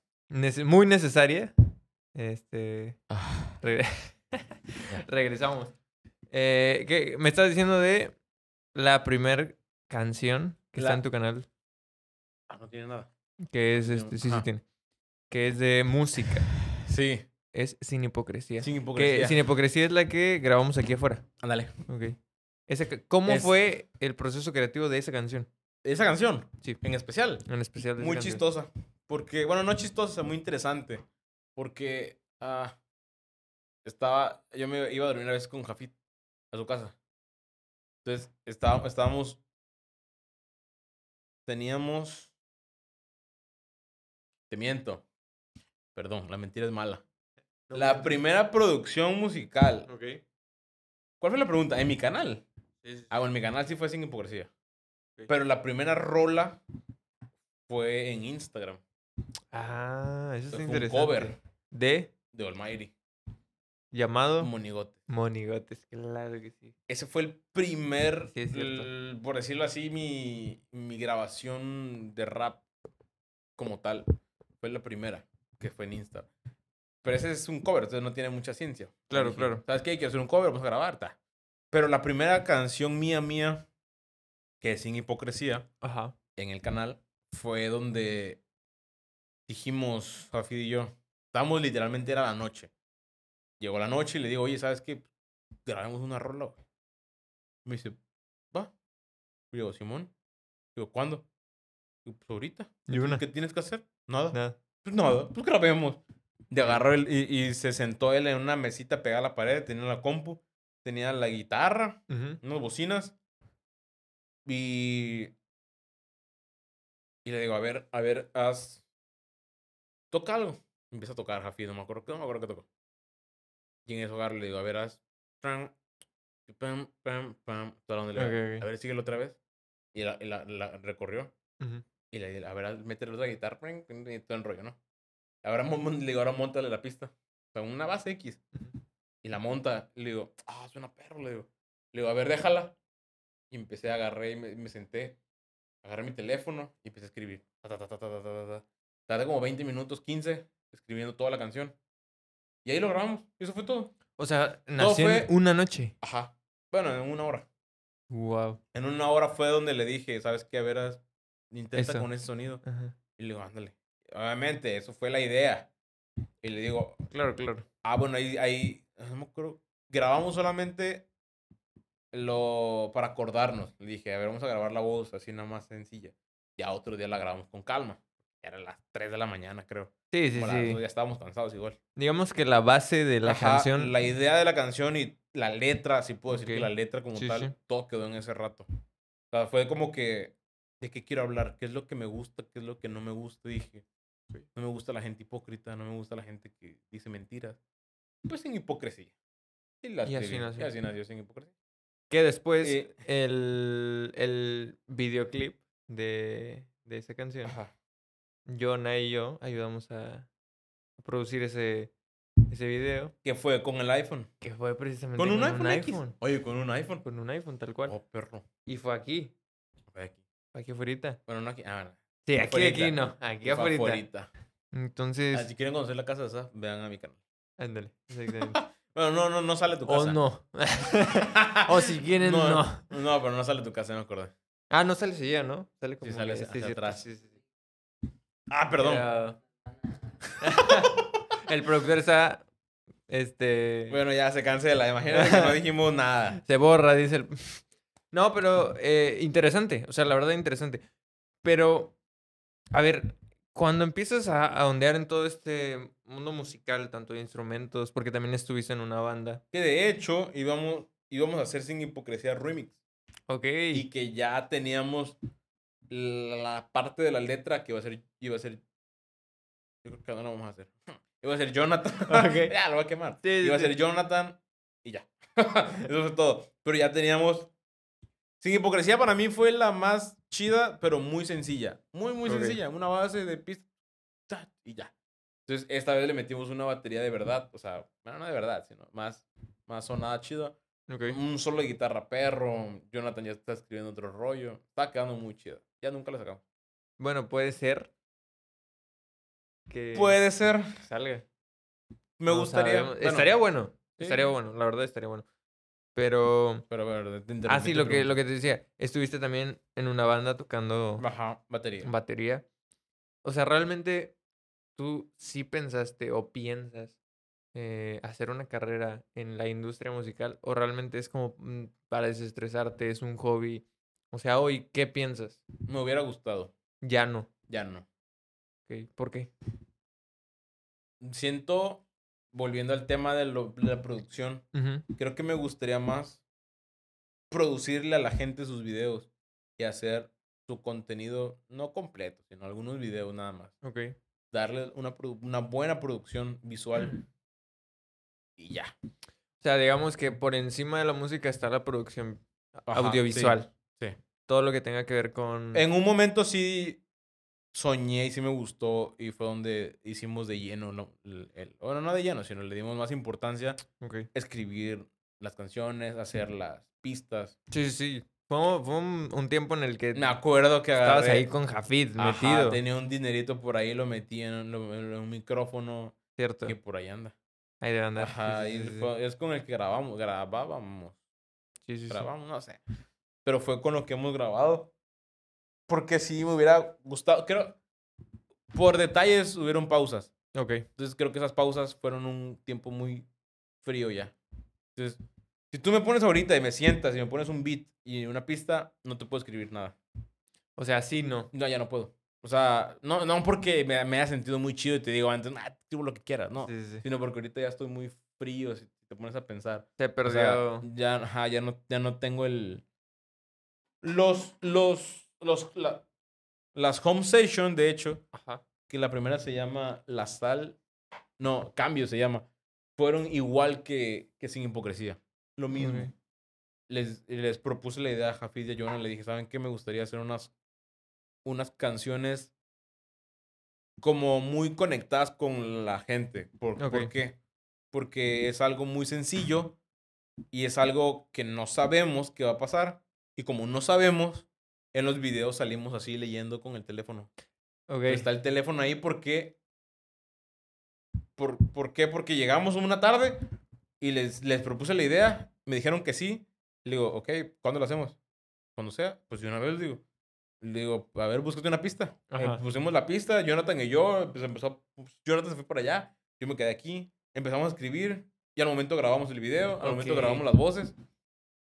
muy necesaria, este, Regre- Regresamos. Eh, ¿qué? Me estás diciendo de la primer canción que está en tu canal, Ah, no tiene nada. que es este, sí, sí tiene, que es de música, Sí. Es Sin Hipocresía. Sin Que hipocresía. Sin Hipocresía es la que grabamos aquí afuera. Ándale. Ok. Ca- ¿Cómo Es- fue el proceso creativo de esa canción? Esa canción, Sí, en especial, en especial. de muy canción. chistosa. Porque, bueno, no chistosa, muy interesante. Porque ah, estaba, yo me iba a dormir una vez con Jafit a su casa. Entonces, estábamos, teníamos, te miento, perdón, la mentira es mala. No La me- primera producción musical. Ok. ¿Cuál fue la pregunta? En mi canal. Sí, sí, Ah, bueno, en mi canal sí fue sin hipocresía. Pero la primera rola fue en Instagram. Ah, eso está Fue un interesante. cover De de Almighty. llamado Monigote. Monigotes, claro que sí. Ese fue el primer, Sí, es por decirlo así, mi, mi grabación de rap como tal. Fue la primera, que fue en Insta. Pero ese es un cover, entonces no tiene mucha ciencia. Claro, Dije, claro. ¿Sabes qué? Quiero hacer un cover, vamos a grabar, ta. Pero la primera canción mía, mía, que es sin hipocresía, Ajá. en el canal, fue donde dijimos, Jafid y yo, estábamos literalmente, era la noche. Llegó la noche y le digo, oye, ¿sabes qué? Grabemos una rola. güey". Me dice, va. Y digo, Simón. Digo, ¿cuándo? Digo, pues ahorita. Y una. ¿Qué tienes que hacer? Nada. Nada. Pues nada, pues grabemos. De agarró él y, y se sentó él en una mesita pegada a la pared, tenía la compu, tenía la guitarra, Ujú. unas bocinas. Y. Y le digo, a ver, a ver, haz. Toca algo. Empieza a tocar Jafi, no me acuerdo, no me acuerdo qué tocó. Y en eso agarro le digo, a ver, haz. Pam, pam, pam, pam. hasta donde le- Ok, ok. A ver, síguelo otra vez. Y la, la, la recorrió. Ujú. Y le digo, a ver, métele otra guitarra. Y todo el rollo, ¿no? Ahora, le digo, ahora montale la pista. O sea, una base X. Y la monta. Y le digo, ah, suena perro. Le digo, le digo, a ver, déjala. Y empecé agarré y me, me senté. Agarré mi teléfono y empecé a escribir. Ta, ta, ta, ta, ta, ta, ta, ta. Tardé como 20 minutos, 15, escribiendo toda la canción. Y ahí lo grabamos. Y eso fue todo. O sea, nació fue- una noche. Ajá. Bueno, en una hora. Wow. En una hora fue donde le dije, ¿sabes qué? A ver, intenta Eso. con ese sonido. Ajá. Y le digo, ándale. Obviamente, eso fue la idea. Y le digo, Claro, claro. Ah, bueno, ahí, ahí, no me acuerdo. Grabamos solamente lo para acordarnos. Le dije, a ver, vamos a grabar la voz así nada más sencilla. Ya otro día la grabamos con calma. Eran las 3 de la mañana, creo. Sí, sí, Como sí. dos, ya estábamos cansados igual. Digamos que la base de la Ajá, canción. La idea de la canción y la letra, si puedo decir Ok. que la letra como Sí, tal, sí. todo quedó en ese rato. O sea, fue como que, ¿de qué quiero hablar? ¿Qué es lo que me gusta? ¿Qué es lo que no me gusta? Dije, no me gusta la gente hipócrita, no me gusta la gente que dice mentiras. Pues sin hipocresía. Y, la Y así nació. Y así nació sin hipocresía. Que después Eh, el, el videoclip de, de esa canción, Ajá. Jonah y yo ayudamos a, producir ese, ese video. ¿Qué fue? ¿Con el iPhone? Que fue precisamente ¿Con un iPhone, iPhone. Oye, con un iPhone. Con un iPhone, tal cual. Oh, perro. Y fue aquí, Fue aquí. aquí afuera. Bueno, no aquí. Ah. Sí, aquí, aquí no. Aquí Fue afuera. afuerita. Entonces, Ah, si quieren conocer la casa de esa, vean a mi canal. ándale. exactamente. Bueno, no, no, no sale tu o casa. no. o si quieren, no. no. No, pero no sale tu casa, no me acordé. Ah, no sale día, ¿no? Sale como sale que- hacia cierto, atrás. sí, sí, sí. Ah, perdón. Pero- el productor está. Este. Bueno, ya se cancela. Imagínate que no dijimos nada. Se borra, dice el. No, pero eh, interesante. O sea, la verdad, interesante. Pero, a ver, cuando empiezas a, a ondear en todo este mundo musical, tanto de instrumentos, porque también estuviste en una banda. Que de hecho íbamos, íbamos a hacer sin hipocresía remix. Ok. Y que ya teníamos la parte de la letra que iba a ser. Iba a ser yo creo que no lo vamos a hacer. Iba a ser Jonathan. Ok. ya, lo voy a quemar. Sí, sí, iba a ser sí. Jonathan y ya. Eso fue todo. Pero ya teníamos. Sin hipocresía, para mí fue la más chida, pero muy sencilla. Muy, muy Ok. sencilla. Una base de pista ta, y ya. Entonces, esta vez le metimos una batería de verdad. O sea, bueno, no de verdad, sino más, más sonada chida. Ok. Un solo de guitarra perro. Jonathan ya está escribiendo otro rollo. Está quedando muy chida. Ya nunca la sacamos. Bueno, puede ser. Que Puede ser. salga. Me No gustaría. bueno, estaría bueno. sí. Estaría bueno, la verdad estaría bueno. Pero. Pero, bueno, te Ah, sí, lo que, lo que te decía. Estuviste también en una banda tocando Ajá, batería. batería. O sea, realmente tú sí pensaste o piensas eh, hacer una carrera en la industria musical o realmente es como mm, para desestresarte, es un hobby. O sea, hoy, ¿qué piensas? Me hubiera gustado. Ya no. Ya no. Ok, ¿Por qué? Siento, volviendo al tema de, lo- de la producción, creo que me gustaría más producirle a la gente sus videos y hacer su contenido, no completo, sino algunos videos nada más. Ok. Darle una, una buena producción visual y ya. O sea, digamos que por encima de la música está la producción Ajá, audiovisual. sí, sí. Todo lo que tenga que ver con... En un momento sí soñé y sí me gustó y fue donde hicimos de lleno, no, el, el- bueno, no de lleno, sino le dimos más importancia Ok. escribir las canciones, hacer las pistas. Sí, sí, sí. Fue, fue un, un tiempo en el que Me acuerdo que estabas agarré, ahí con Jafid ajá, metido. tenía un dinerito por ahí, lo metí en, lo- en un micrófono Cierto. que por ahí anda. Ahí debe andar. sí, Ajá, sí, y sí, sí. fue- es con el que grabamos, grabábamos, Sí, sí, sí. grabamos, no sé. Pero fue con lo que hemos grabado. Porque sí me hubiera gustado, creo, por detalles hubieron pausas. Ok. Entonces creo que esas pausas fueron un tiempo muy frío ya. Entonces, si tú me pones ahorita y me sientas y me pones un beat y una pista, no te puedo escribir nada. O sea, sí, no. No, ya no puedo. O sea, no, no porque me, me haya sentido muy chido y te digo antes, ah, escribo lo que quieras, no. Sí, sí. Sino porque ahorita ya estoy muy frío si te pones a pensar. Se O perdió. sea, ya, ajá, ya, no, ya no tengo el... Los, los, los, la- las home session, de hecho, Ajá. que la primera se llama La Sal, no, Cambio se llama, fueron igual que, que Sin Hipocresía. Lo mismo. Les, les propuse la idea a Jafid y a Jonah, le dije, ¿saben qué? Me gustaría hacer unas, unas canciones como muy conectadas con la gente. ¿Por. ¿por qué? Porque es algo muy sencillo y es algo que no sabemos qué va a pasar. Y como no sabemos, en los videos salimos así leyendo con el teléfono. Ok. Está el teléfono ahí porque... ¿Por, ¿Por qué? Porque llegamos una tarde y les, les propuse la idea. Me dijeron que sí. Le digo, ok, ¿cuándo lo hacemos? Cuando sea. Pues de una vez digo. Le digo, a ver, búscate una pista. Eh, pusimos la pista, Jonathan y yo. Pues empezó, pues, Jonathan se fue para allá. Yo me quedé aquí. Empezamos a escribir. Y al momento grabamos el video. Al momento Ok. grabamos las voces.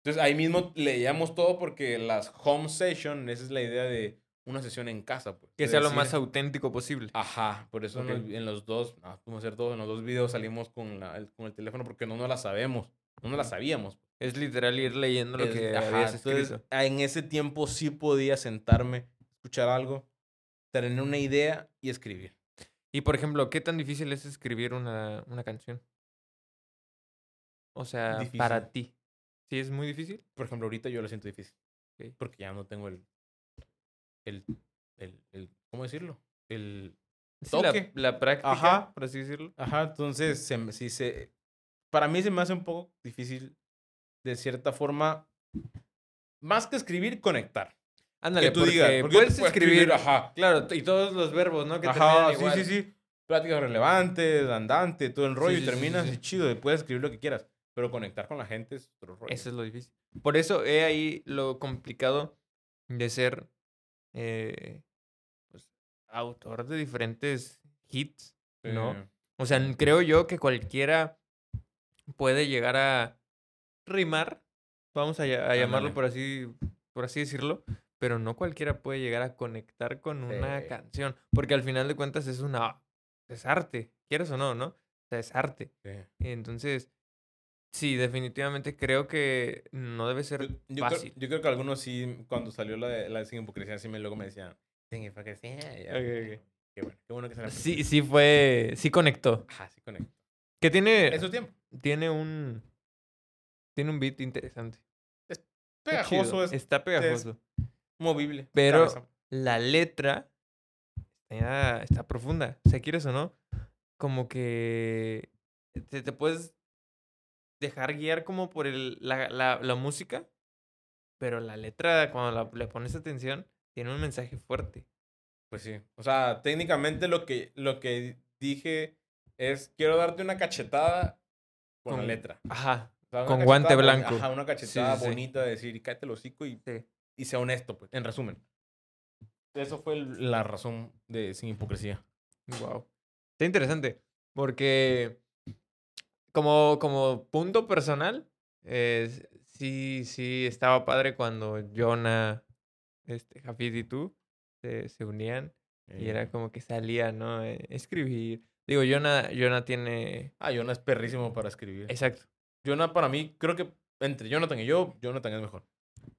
Entonces ahí mismo leíamos todo porque las home session, esa es la idea de una sesión en casa. Pues, Que sea lo más auténtico posible. Ajá, por eso en, Ok. los, en los dos, ah, hacer todo, en los dos videos salimos con, la, el, con el teléfono porque no nos la sabemos, no nos la sabíamos. Es literal ir leyendo lo Es- que ajá, habías entonces, escrito. en ese tiempo sí podía sentarme, escuchar algo, tener una idea y escribir. Y por ejemplo, ¿qué tan difícil es escribir una, una canción? O sea, para ti. ¿Sí es muy difícil? Por ejemplo, ahorita yo lo siento difícil, porque ya no tengo el, el, el, el ¿cómo decirlo? El, Sí, la, Toque. la práctica, Ajá. por así decirlo. Ajá, entonces se, sí se, para mí se me hace un poco difícil, de cierta forma, más que escribir, conectar. Ándale, que tú porque digas. Porque puedes escribir, Ajá. claro, y todos los verbos, ¿no? Que Ajá, sí, igual. sí, sí. Pláticas relevantes, andante, todo el rollo. sí, y sí, terminas sí. y chido. y puedes escribir lo que quieras. Pero conectar con la gente es otro rollo. Eso es lo difícil. Por eso he ahí lo complicado de ser eh, pues, autor de diferentes hits, ¿no? O sea, creo yo que cualquiera puede llegar a rimar, vamos a, lla- a llamarlo Ándale. por así, por así decirlo, pero no cualquiera puede llegar a conectar con una Sí. canción, porque al final de cuentas es una, es arte, quieres o no, ¿no? O sea, es arte. Sí. Entonces, sí, definitivamente creo que no debe ser yo creo, fácil. yo creo que algunos sí, cuando salió la de, la de sin hipocresía, sí me, luego me decían, sin hipocresía. ya". Ok, ok. Qué bueno, qué bueno que se la Sí, sí fue, sí conectó. Ajá, sí conecto. Que tiene, Es su tiempo. tiene un, tiene un beat interesante. Está Pegajoso, es Está pegajoso. movible. Pero- cabeza. La letra está, está profunda. O sea, quieres o no, como que te, te puedes dejar guiar como por el, la, la, la música, pero la letra, cuando la- le pones atención, tiene un mensaje fuerte. Pues sí. O sea, técnicamente lo que, lo que dije es, quiero darte una cachetada con, la Con- letra. Ajá. O sea, con guante blanco. Ajá, una cachetada sí, sí. bonita de decir, cállate el hocico y, y sea honesto, pues, en resumen. Eso fue el- la razón de Sin Hipocresía. Wow. Está interesante. Porque como, como punto personal, eh, sí, sí estaba padre cuando Jonah, este, Jafid y tú se, se unían y era Eh, como que salía, ¿no? Eh, escribir. Digo, Jonah, Jonah tiene. Ah, Jonah es perrísimo para escribir. Exacto. Jonah, para mí, creo que entre Jonathan y yo, Jonathan es mejor.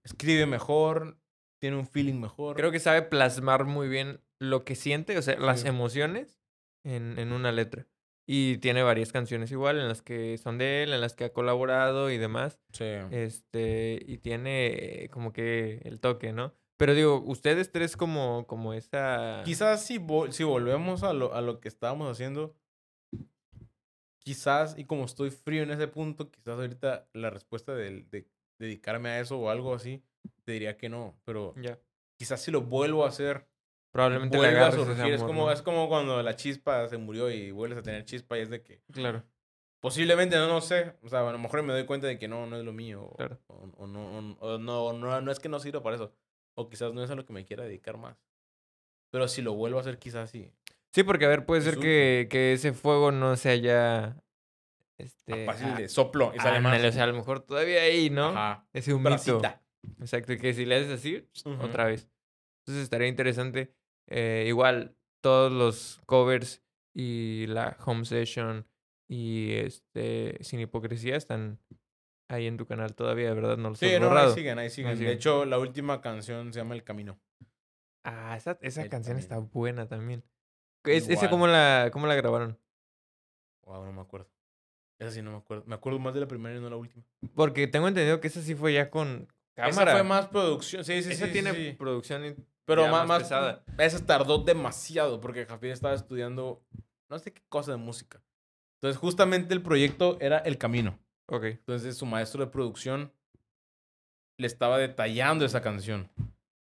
Escribe mejor, tiene un feeling mejor. Creo que sabe plasmar muy bien lo que siente, o sea, las emociones en, en una letra. Y tiene varias canciones igual en las que son de él, en las que ha colaborado y demás. Sí. Este, y tiene eh, como que el toque, ¿no? Pero digo, ustedes tres como, como esa... Quizás si, vol- si volvemos a lo, a lo que estábamos haciendo, quizás, y como estoy frío en ese punto, quizás ahorita la respuesta del- de, dedicarme a eso o algo así, te diría que no. Pero Ya. quizás si lo vuelvo a hacer, Probablemente le vuelve a surgir. es, amor, como, ¿no? es como cuando la chispa se murió y vuelves a tener chispa y es de que Claro. posiblemente no, no sé. O sea, a lo mejor me doy cuenta de que no, no es lo mío. Claro. O, o no, o- no, o no, no es que no sirva para eso. O quizás no es a lo que me quiera dedicar más. Pero si lo vuelvo a hacer, quizás sí. Sí, porque a ver, puede ser que, que ese fuego no se haya... Este, Fácil ah, de soplo y sale más. o sea, a lo mejor todavía ahí, ¿no? Ajá. Ese humito. Bracita. Exacto, que si le haces así, Ujú. otra vez. Entonces estaría interesante. Eh, igual, todos los covers y la home session y este Sin Hipocresía están ahí en tu canal todavía, ¿verdad? No los Sí, has no, ahí siguen, ahí siguen. De hecho, la última canción se llama El Camino. Ah, esa, esa canción está buena también. Es, ¿Esa cómo la, cómo la grabaron? Wow, no me acuerdo. Esa sí no me acuerdo. Me acuerdo más de la primera y no la última. Porque tengo entendido que esa sí fue ya con cámara. Esa fue más producción. Sí, sí, Esa sí. tiene sí, producción Pero más, más pesada. Esa tardó demasiado porque Javier estaba estudiando no sé qué cosa de música. Entonces, justamente el proyecto era El Camino. Ok. Entonces, su maestro de producción le estaba detallando esa canción.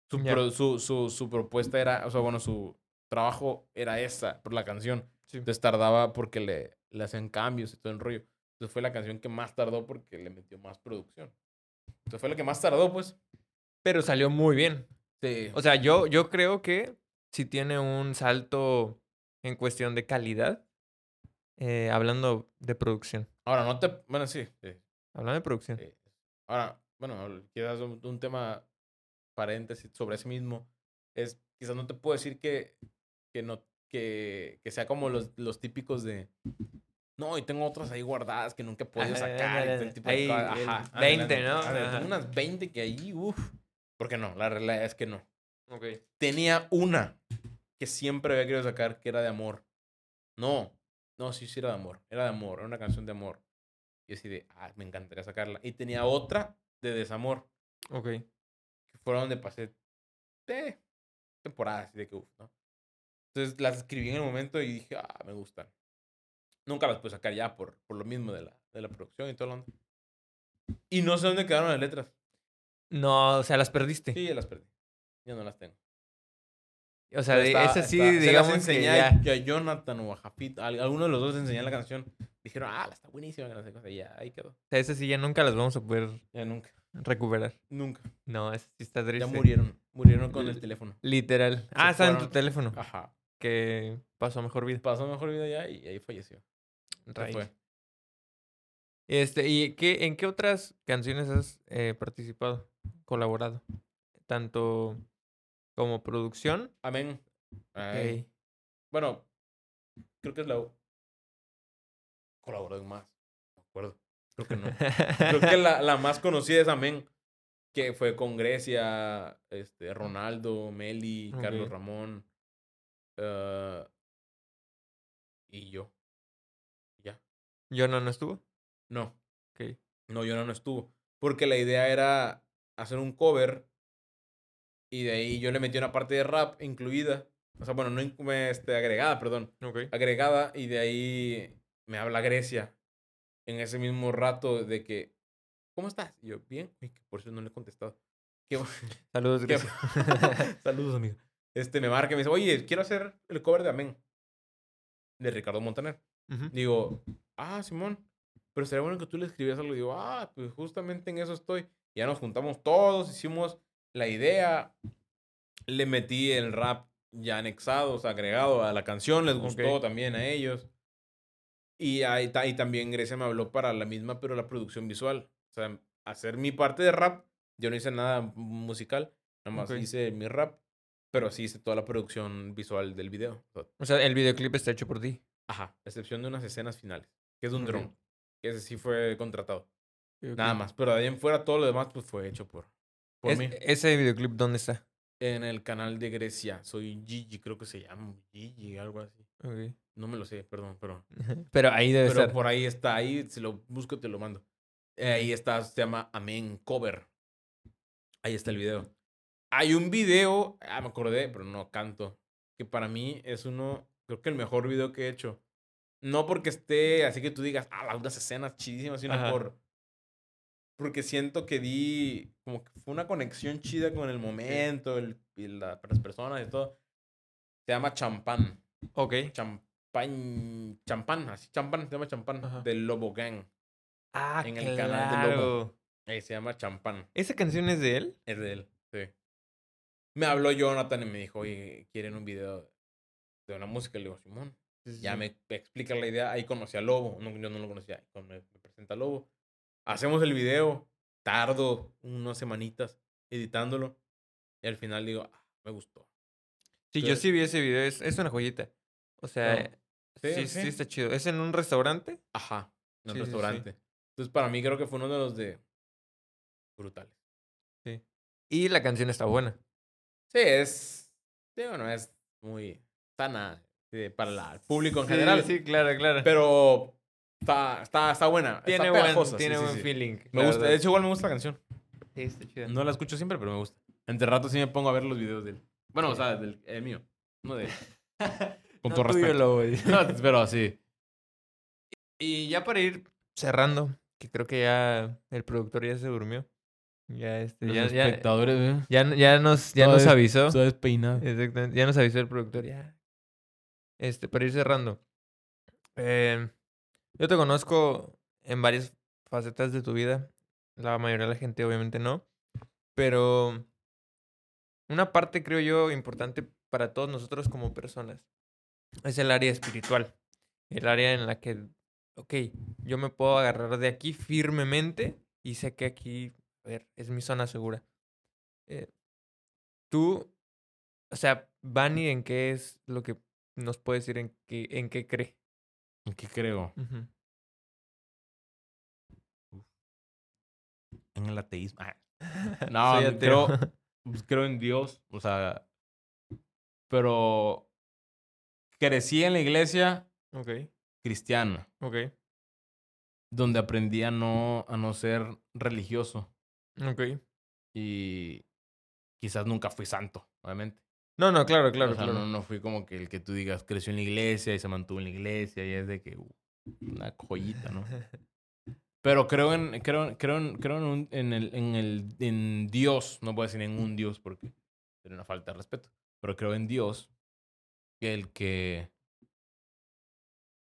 Su, Ya. pro- su, su, su propuesta era, o sea, bueno, su trabajo era esa, por la canción. Sí. Entonces tardaba porque le, le hacían cambios y todo el rollo. Entonces fue la canción que más tardó porque le metió más producción. Entonces fue la que más tardó, pues. Pero salió muy bien. Sí. O sea, yo, yo creo que sí tiene un salto en cuestión de calidad. eh, hablando de producción. Ahora, no te... Bueno, sí. sí, Hablando de producción. sí. Ahora, bueno, quizás un, un tema paréntesis sobre ese mismo. Es, quizás no te puedo decir que, que, no, que, que sea como los, los típicos de... No, y tengo otras ahí guardadas que nunca he podido sacar. y tipo de ahí, cosas. Ajá, 20, ándale, ¿no? tengo unas 20 que ahí, uff. Porque no, la realidad es que no. Ok. tenía una que siempre había querido sacar, que era de amor. No, no, sí, sí era de amor. Era de amor, era una canción de amor. Y así de, ah, me encantaría sacarla. Y tenía otra de desamor, Ok. que fue donde pasé eh, temporadas, así de que, uff, ¿no? Entonces las escribí en el momento y dije, ah, me gustan. Nunca las pude sacar ya por, por lo mismo de la, de la producción y todo lo demás. Y no sé dónde quedaron las letras. No, o sea, las perdiste. Sí, ya las perdí. Ya no las tengo. O sea, de, esa sí, está- se las digamos que ya. a- a Jonathan o a Jafit. a alguno de los dos enseñé la canción. Dijeron, ah, está buenísima. que no sé cosa", y ya, ahí quedó. O sea, esa sí ya nunca las vamos a poder Ya nunca. recuperar. Nunca. No, esa sí está Ya triste. murieron. Murieron con el teléfono. Literal. Ah, está en tu teléfono. Ajá. Que pasó a mejor vida. Pasó mejor vida ya y ahí falleció. Fue. Este, ¿y qué, en qué otras canciones has eh, participado? Colaborado. Tanto como producción. Amén. Bueno, creo que es la. Colaboró en más. No acuerdo. Creo que no. Creo que la, la más conocida es Amén. Que fue con Grecia, este, Ronaldo, Meli, Carlos. Ramón. eh, y yo. Ya. Yo no, no estuvo. No. Ok. No, yo no estuvo. Porque la idea era hacer un cover. Y de ahí yo le metí una parte de rap incluida. O sea, bueno, no este, agregada, perdón. Ok. agregada y de ahí me habla Grecia en ese mismo rato de que, ¿cómo estás? Y yo, bien, que por eso no le he contestado. Qué Saludos, Grecia. Saludos, amigo. Este me marca y me dice, oye, quiero hacer el cover de Amén de Ricardo Montaner. Ujú. Digo, ah, Simón, pero sería bueno que tú le escribieras algo. Digo, ah, pues justamente en eso estoy. Ya nos juntamos todos, hicimos la idea, le metí el rap ya anexado, o sea, agregado a la canción, les gustó también a ellos. Y ahí y también Grecia me habló para la misma, pero la producción visual. O sea, hacer mi parte de rap, yo no hice nada musical, nada más Ok. hice mi rap, pero sí hice toda la producción visual del video. O sea, el videoclip está hecho por ti. Ajá, excepción de unas escenas finales, que es un Ok. dron. Que ese sí fue contratado. Nada más. Pero de ahí en fuera todo lo demás pues fue hecho por, por Es- mí. ¿Ese videoclip dónde está? En el canal de Grecia. Soy Gigi, creo que se llama. Gigi, algo así. Ok. No me lo sé, perdón, pero. Pero ahí debe Pero estar. por ahí está, ahí si lo busco te lo mando. Eh, ahí está, se llama Amén Cover. Ahí está el video. Hay un video, ah, me acordé, pero no canto. Que para mí es uno, creo que el mejor video que he hecho. No porque esté así que tú digas, ah, las unas escenas chidísimas, sino Ajá. por. Porque siento que di. Como que fue una conexión chida con el momento, el, y la- las personas y todo. Se llama Champán Ok. champán, champán, así champán, se llama champán, Ajá. del Lobo Gang. Ah, En el canal de Lobo. claro. Ahí se llama champán, ¿Esa canción es de él? es de él, sí. Me habló Jonathan y me dijo, oye, ¿quieren un video de una música? Le digo, Simón. Ya me explica la idea, ahí conocí a Lobo, no, yo no lo conocía, me, me presenta Lobo. Hacemos el video, tardo unas semanitas editándolo y al final digo, ah, me gustó. Sí, yo Entonces- sí vi ese video. Es, es una joyita. O sea, No. sí, Sí, sí, sí. está chido. ¿Es en un restaurante? Ajá, en Sí, sí, sí. restaurante. Entonces para mí creo que fue uno de los de brutales. Sí. Y la canción está buena. Sí, es. Sí, bueno, es muy sana sí, para la- el público en Sí, general. Sí, claro, claro. Pero está, está, está buena. tiene está buen, tiene sí, buen sí. feeling. Me gusta. De hecho, igual me gusta la canción. Sí, está chida. No la escucho siempre, pero me gusta. Entre rato sí me pongo a ver los videos del. Bueno, o sea, del el mío. No de. Con No todo tuyo, respeto. Güey. No, pero sí. Y ya para ir cerrando, que creo que ya el productor ya se durmió. Ya, este, Los ya, ya, espectadores, ¿eh? ya, ya nos, ya Todo nos avisó. Despeinado. Exactamente. Ya nos avisó el productor, ya. Este, para ir cerrando. Eh, yo te conozco en varias facetas de tu vida. La mayoría de la gente obviamente no. Pero una parte, creo yo, importante para todos nosotros como personas es el área espiritual. El área en la que, ok, yo me puedo agarrar de aquí firmemente y sé que aquí, es mi zona segura. Eh, tú, o sea, Bani, ¿en qué es lo que nos puede decir en qué, en qué cree? ¿En qué creo? En el ateísmo. Ah. No, Soy creo, pues, creo en Dios, o sea, pero crecí en la iglesia cristiana, ok, donde aprendí a no, a no ser religioso ok. y quizás nunca fui santo, obviamente. No, no, claro, claro, o sea, claro. no, no fui como que el que tú digas creció en la iglesia y se mantuvo en la iglesia y es de que uh, una joyita, ¿no? Pero creo en, creo, creo en, creo en, un- en el, en el, en Dios, no puedo decir en un Dios porque sería una falta de respeto. Pero creo en Dios, que el que,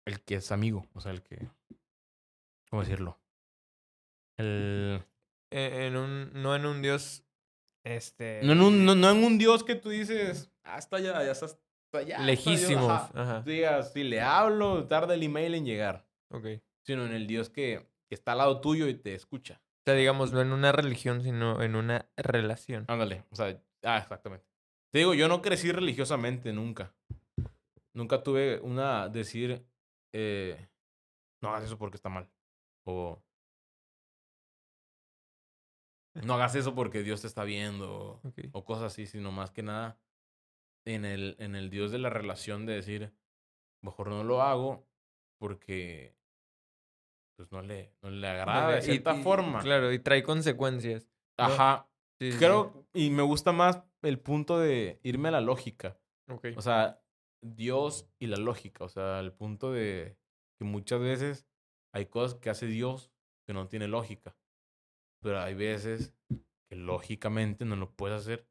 el que es amigo, o sea, el que, ¿cómo decirlo? El, E- En un, no en un Dios. Este. no, en un, no, no en un Dios que tú dices, ah, está allá, ya está hasta allá. Dios", lejísimos. ajá. Ajá. Tú digas, si le hablo, tarda el email en llegar. Ok. Sino en el Dios que, que está al lado tuyo y te escucha. O sea, digamos, no en una religión, sino en una relación. Ándale, o sea, ah, exactamente. Te digo, yo no crecí religiosamente nunca. Nunca tuve una decir, eh, no hagas eso porque está mal. O no hagas eso porque Dios te está viendo. O cosas así, sino más que nada en el, en el Dios de la relación de decir, mejor no lo hago porque pues no le, no le agrada de cierta y- forma. Claro, y trae consecuencias. Ajá. Sí. Creo, y me gusta más el punto de irme a la lógica. O sea, Dios y la lógica. O sea, el punto de que muchas veces hay cosas que hace Dios que no tiene lógica. Pero hay veces que lógicamente no lo puedes hacer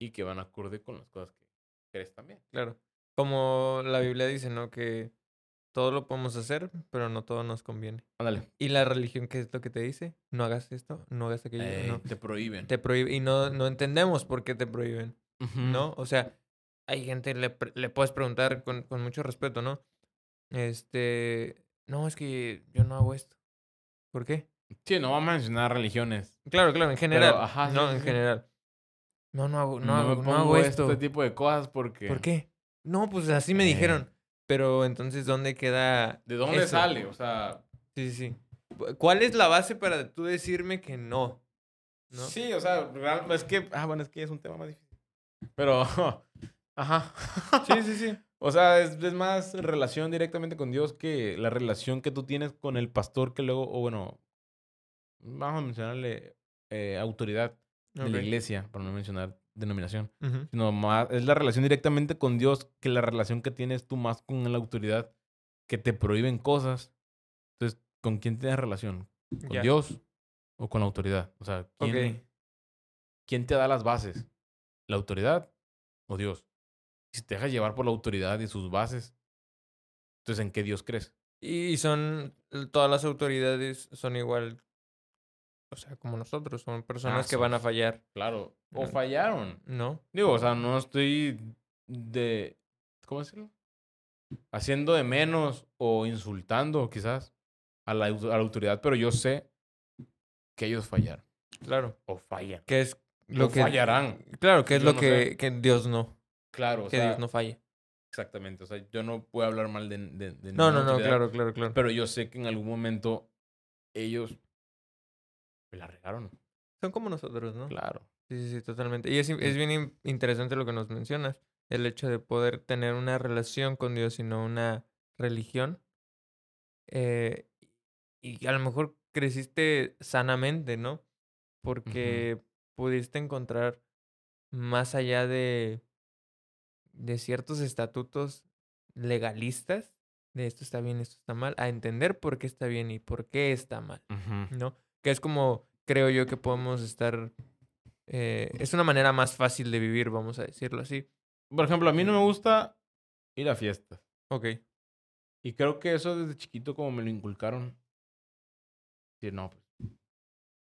y que van acorde con las cosas que crees también. Claro. Como la Biblia dice, ¿no? Que todo lo podemos hacer, pero no todo nos conviene. Ándale. ¿Y la religión qué es lo que te dice? No hagas esto, no hagas aquello. Ey, no. Te prohíben. Te prohíbe. Y no, no entendemos por qué te prohíben. ¿no? O sea, hay gente, le, le puedes preguntar con, con mucho respeto, ¿no? Este, no, es que yo no hago esto. ¿Por qué? Sí, no vamos a mencionar religiones. Claro, claro, en general. ajá, sí, no, sí, en sí. general. No, no hago, no, me hago, no pongo hago esto. este tipo de cosas porque... ¿Por qué? No, pues así me Eh. dijeron. Pero entonces, ¿dónde queda? ¿De dónde eso? sale? O sea, Sí, sí, sí. Cu- ¿Cuál es la base para tú decirme que no? ¿No? Sí, o sea, es que, ah, bueno, es que es un tema más difícil. Pero, ajá. Sí, sí, sí. O sea, es, es más relación directamente con Dios que la relación que tú tienes con el pastor que luego, o bueno, vamos a mencionarle eh, autoridad de la iglesia, para no mencionar denominación. Sino más, es la relación directamente con Dios que la relación que tienes tú más con la autoridad que te prohíben cosas. Entonces, ¿con quién tienes relación? ¿Con. Dios o con la autoridad? O sea, ¿quién. ¿quién te da las bases? ¿La autoridad o Dios? Si te dejas llevar por la autoridad y sus bases, entonces ¿en qué Dios crees? Y son, todas las autoridades son igual, o sea, como nosotros, son personas Ah, que van a fallar, Claro. O fallaron. ¿no? Digo, o sea, no estoy de. ¿Cómo decirlo? Haciendo de menos o insultando, quizás, a la, a la autoridad, pero yo sé que ellos fallaron. Claro. O fallan. Que es lo o que... fallarán. Claro, que es Yo lo no que, que Dios no, Claro, o que sea, Dios no falla. exactamente. O sea, yo no puedo hablar mal de, de, de No, no, no, claro, claro, claro. Pero yo sé que en algún momento ellos me la regaron. Son como nosotros, ¿no? Claro. Sí, sí, sí, totalmente. Y es, es bien in- interesante lo que nos mencionas, el hecho de poder tener una relación con Dios y no una religión. Eh, y a lo mejor creciste sanamente, ¿no? Porque pudiste encontrar más allá de, de ciertos estatutos legalistas, de esto está bien, esto está mal, a entender por qué está bien y por qué está mal. ¿no? Que es como creo yo que podemos estar... eh, es una manera más fácil de vivir, vamos a decirlo así. Por ejemplo, a mí no me gusta ir a fiestas. Ok. Y creo que eso desde chiquito como me lo inculcaron. Decir, no, pues,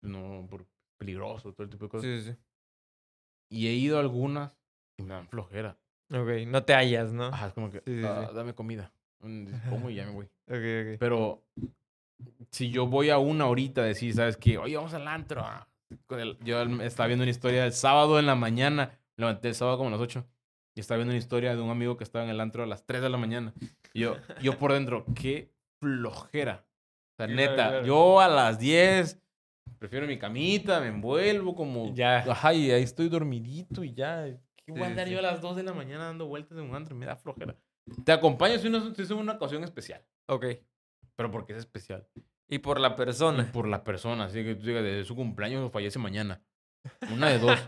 no, por peligroso, todo el tipo de cosas. Sí, sí, sí. Y he ido a algunas y me dan flojera. Ok, no te hallas, ¿no? Ajá, es como que, Sí, sí, "Ah, sí. dame comida. Mm, Como y ya me voy. Ok, ok. Pero si yo voy a una horita, decir, ¿sabes qué? Oye, vamos al antro. ah". Yo estaba viendo una historia el sábado en la mañana. Levanté el sábado como a las 8. Y estaba viendo una historia de un amigo que estaba en el antro a las 3 de la mañana. Y yo, yo por dentro, qué flojera. O sea, neta, yo a las 10 prefiero mi camita, me envuelvo como... Ya. Ajá, y ahí estoy dormidito y ya. ¿Qué voy a andar yo a las 2 de la mañana dando vueltas en un antro? Me da flojera. Te acompaño si, no, si es una ocasión especial. Ok. Pero porque es especial. Y por la Y persona. por la persona, así que tú digas, de su cumpleaños o fallece mañana. Una de dos.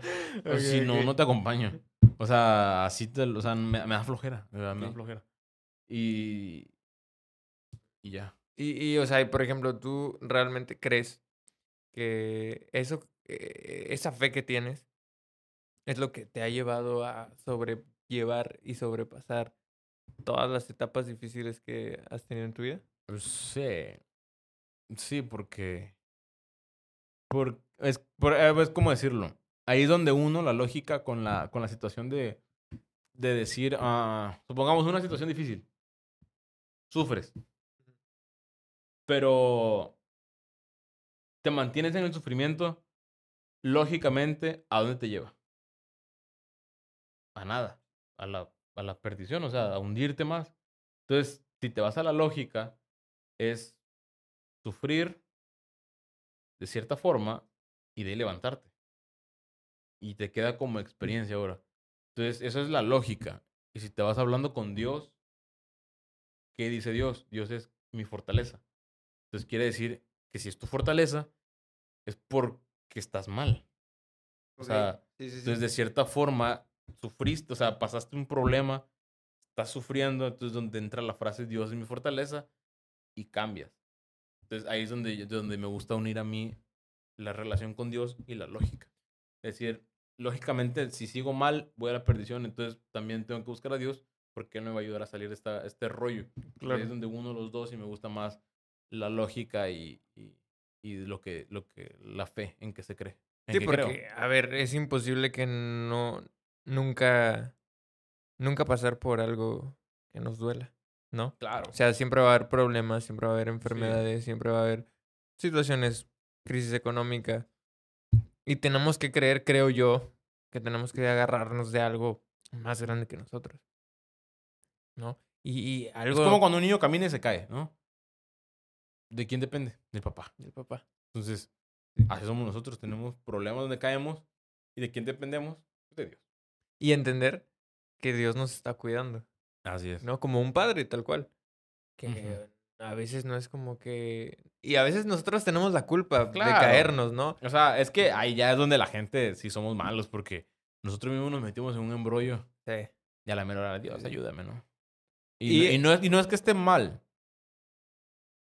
Si no, no te acompaño. O sea, así te, o sea, me, me da flojera. Me da Ok. flojera. Y. Y ya. Y, y, o sea, y, por ejemplo, ¿tú realmente crees que eso, eh, esa fe que tienes es lo que te ha llevado a sobrellevar y sobrepasar todas las etapas difíciles que has tenido en tu vida? Pues sí. Sí, porque. Por, es, por, eh, es como decirlo. Ahí es donde uno, la lógica con la, con la situación de, de decir, ah, supongamos una situación difícil. Sufres. Pero te mantienes en el sufrimiento, lógicamente, ¿a dónde te lleva? A nada, a la, a la perdición, o sea, a hundirte más. Entonces, si te vas a la lógica, es sufrir de cierta forma y de levantarte. Y te queda como experiencia ahora. Entonces, esa es la lógica. Y si te vas hablando con Dios, ¿qué dice Dios? Dios es mi fortaleza. Entonces quiere decir que si es tu fortaleza, es porque estás mal. O sea, entonces de cierta forma sufriste, o sea, pasaste un problema, estás sufriendo, entonces donde entra la frase Dios es mi fortaleza y cambias. Entonces ahí es donde, donde me gusta unir a mí la relación con Dios y la lógica. Es decir, lógicamente, si sigo mal, voy a la perdición, entonces también tengo que buscar a Dios porque Él me va a ayudar a salir de esta, este rollo. Ahí es donde uno de los dos y me gusta más la lógica y, y, y, lo, que, lo que, la fe en que se cree. sí, porque, a ver, es imposible que no, nunca, nunca pasar por algo que nos duela, ¿no? Claro. O sea, siempre va a haber problemas, siempre va a haber enfermedades, siempre va a haber situaciones, crisis económica. Y tenemos que creer, creo yo, que tenemos que agarrarnos de algo más grande que nosotros. ¿No? Y, y algo... Es como cuando un niño camina y se cae, ¿no? ¿De quién depende? Del papá. Del papá. Entonces, así somos nosotros. Tenemos problemas donde caemos. ¿Y de quién dependemos? De Dios. Y entender que Dios nos está cuidando. Así es. ¿No? Como un padre, tal cual. Que a veces no es como que... Y a veces nosotros tenemos la culpa de caernos, ¿no? O sea, es que ahí ya es donde la gente sí somos malos porque nosotros mismos nos metimos en un embrollo. Sí. Y a la menor Dios, ayúdame, ¿no? Y, y, no es, y no es que esté mal.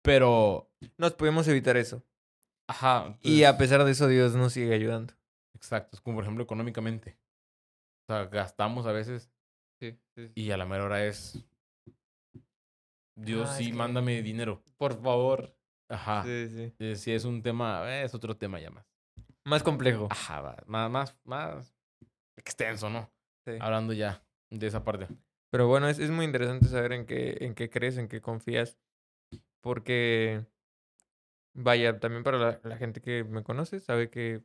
Pero... Nos podemos evitar eso. Ajá. y a pesar de eso, Dios nos sigue ayudando. Exacto. Es como, por ejemplo, económicamente. O sea, gastamos a veces. Sí, sí, Y a la menor hora es... Dios, sí, mándame dinero. Por favor. Ajá. Sí, sí. Eh, si es un tema, es otro tema ya más. Más complejo. Ajá, más, más, más extenso, ¿no? Sí. Hablando ya de esa parte. Pero bueno, es, es muy interesante saber en qué, en qué crees, en qué confías. Porque, vaya, también para la, la gente que me conoce, sabe que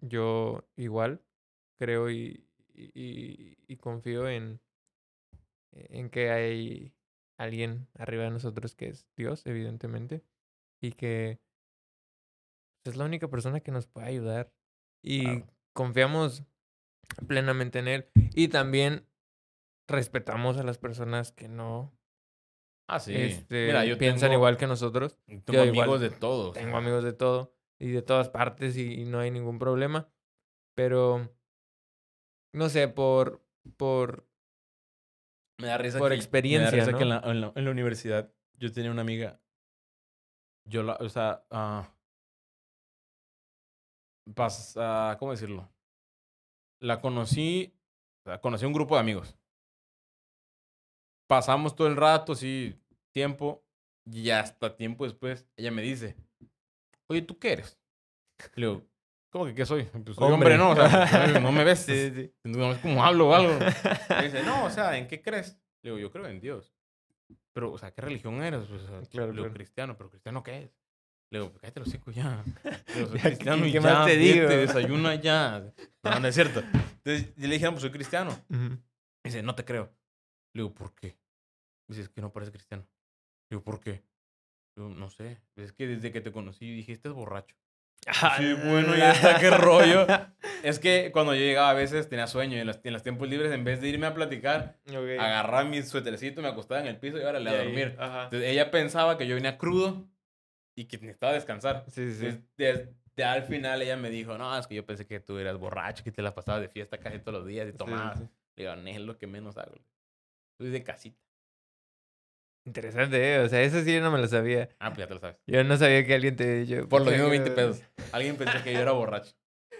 yo igual creo y, y, y confío en, en que hay alguien arriba de nosotros que es Dios, evidentemente, y que es la única persona que nos puede ayudar. Y confiamos plenamente en Él. Y también respetamos a las personas que no Ah, sí. este, Mira, yo piensan tengo, igual que nosotros. tengo yo amigos igual de todos. Tengo amigos de todo y de todas partes y, y no hay ningún problema. Pero, no sé, por, por Me da risa por que, experiencia, me da risa ¿no? que en la, en, la, en la universidad yo tenía una amiga. Yo la, o sea, pas- ah, ¿cómo decirlo? La conocí, o sea, conocí a un grupo de amigos. Pasamos todo el rato, sí, tiempo, y hasta tiempo después ella me dice, oye, ¿tú qué eres? Le digo, ¿cómo que qué soy? Pues soy hombre, Hombre. ¿no? O sea, no me ves. Sí, sí. No es como hablo o algo. Dice, no, o sea, ¿en qué crees? Le digo, yo creo en Dios. Pero, o sea, ¿qué religión eres? Pues, o sea, Claro, le digo, claro. cristiano, pero ¿cristiano qué es? Le digo, cállate los hocico ya. Le digo, soy Ya, ¿qué- cristiano y qué ya, más te digo? desayuna ya. No, no es cierto. Entonces, yo le dije, no, pues soy cristiano. Dice, no te creo. Le digo, ¿por qué? Dice, es que no parece cristiano. Le digo, ¿por qué? Le digo, no sé. Es que desde que te conocí dije, este es borracho. Sí, bueno, ya está, qué rollo. Es que cuando yo llegaba a veces tenía sueño y en los, en los tiempos libres, en vez de irme a platicar, Ok. agarraba mi suétercito, me acostaba en el piso y ahora le Y a dormir. Ajá. Entonces ella pensaba que yo venía crudo y que necesitaba descansar. Sí, sí, desde al final ella me dijo, no, es que yo pensé que tú eras borracho, que te la pasabas de fiesta casi todos los días y tomabas. sí. Le digo, no, es lo que menos hago. Soy de casita. Interesante, ¿eh? O sea, eso sí yo no me lo sabía. Ah, pues ya te lo sabes. Yo no sabía que alguien te... Yo Por lo mismo que- 20 pesos. Alguien pensó que yo era borracho.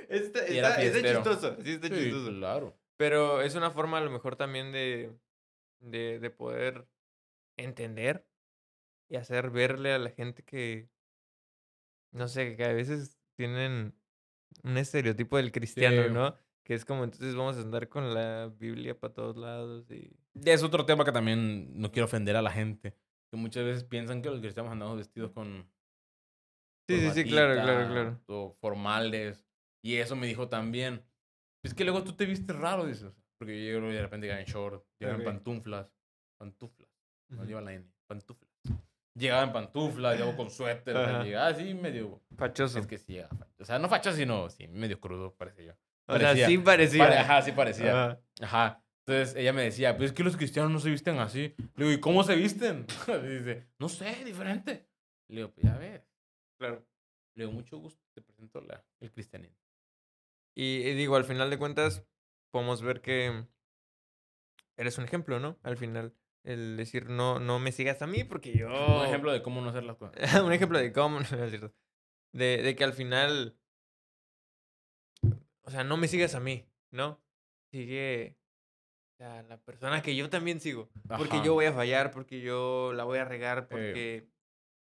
Está, Y era está- está chistoso, sí está Sí, chistoso. claro. Pero es una forma a lo mejor también de, de, de poder entender y hacer verle a la gente que, no sé, que a veces tienen un estereotipo del cristiano, Sí. ¿no? Que es como, entonces vamos a andar con la Biblia para todos lados y... Es otro tema que también no quiero ofender a la gente. Que muchas veces piensan que los cristianos andamos vestidos con. Sí, sí, sí, claro, claro, claro. O formales. Y eso me dijo también. Es que luego tú te viste raro, dices. Porque yo de repente llegaba en short, llegaba Ok. en pantuflas. Pantuflas. No Ujú. lleva la N. Pantuflas. Llegaba en pantuflas, llegaba con suéter. o sea, Ajá. llegaba así medio. Fachoso. Es que sí, llegaba facho. O sea, no facho, sino sí, medio crudo, parecía yo. o sea, parecía. sí parecía. Pare- Ajá, sí parecía. Ajá. Entonces ella me decía, pues es que los cristianos no se visten así. Le digo, ¿y cómo se visten? Y dice, no sé, diferente. Le digo, pues ya ves. Claro. Le digo, mucho gusto, te presento la, el cristianismo. Y, y digo, al final de cuentas, podemos ver que eres un ejemplo, ¿no? Al final, el decir, no, no me sigas a mí porque yo... Un ejemplo de cómo no hacer las cosas. un ejemplo de cómo, no es cierto. De, de que al final, o sea, no me sigas a mí, ¿no? Sigue a la persona que yo también sigo. Porque Ajá. yo voy a fallar, porque yo la voy a regar, porque...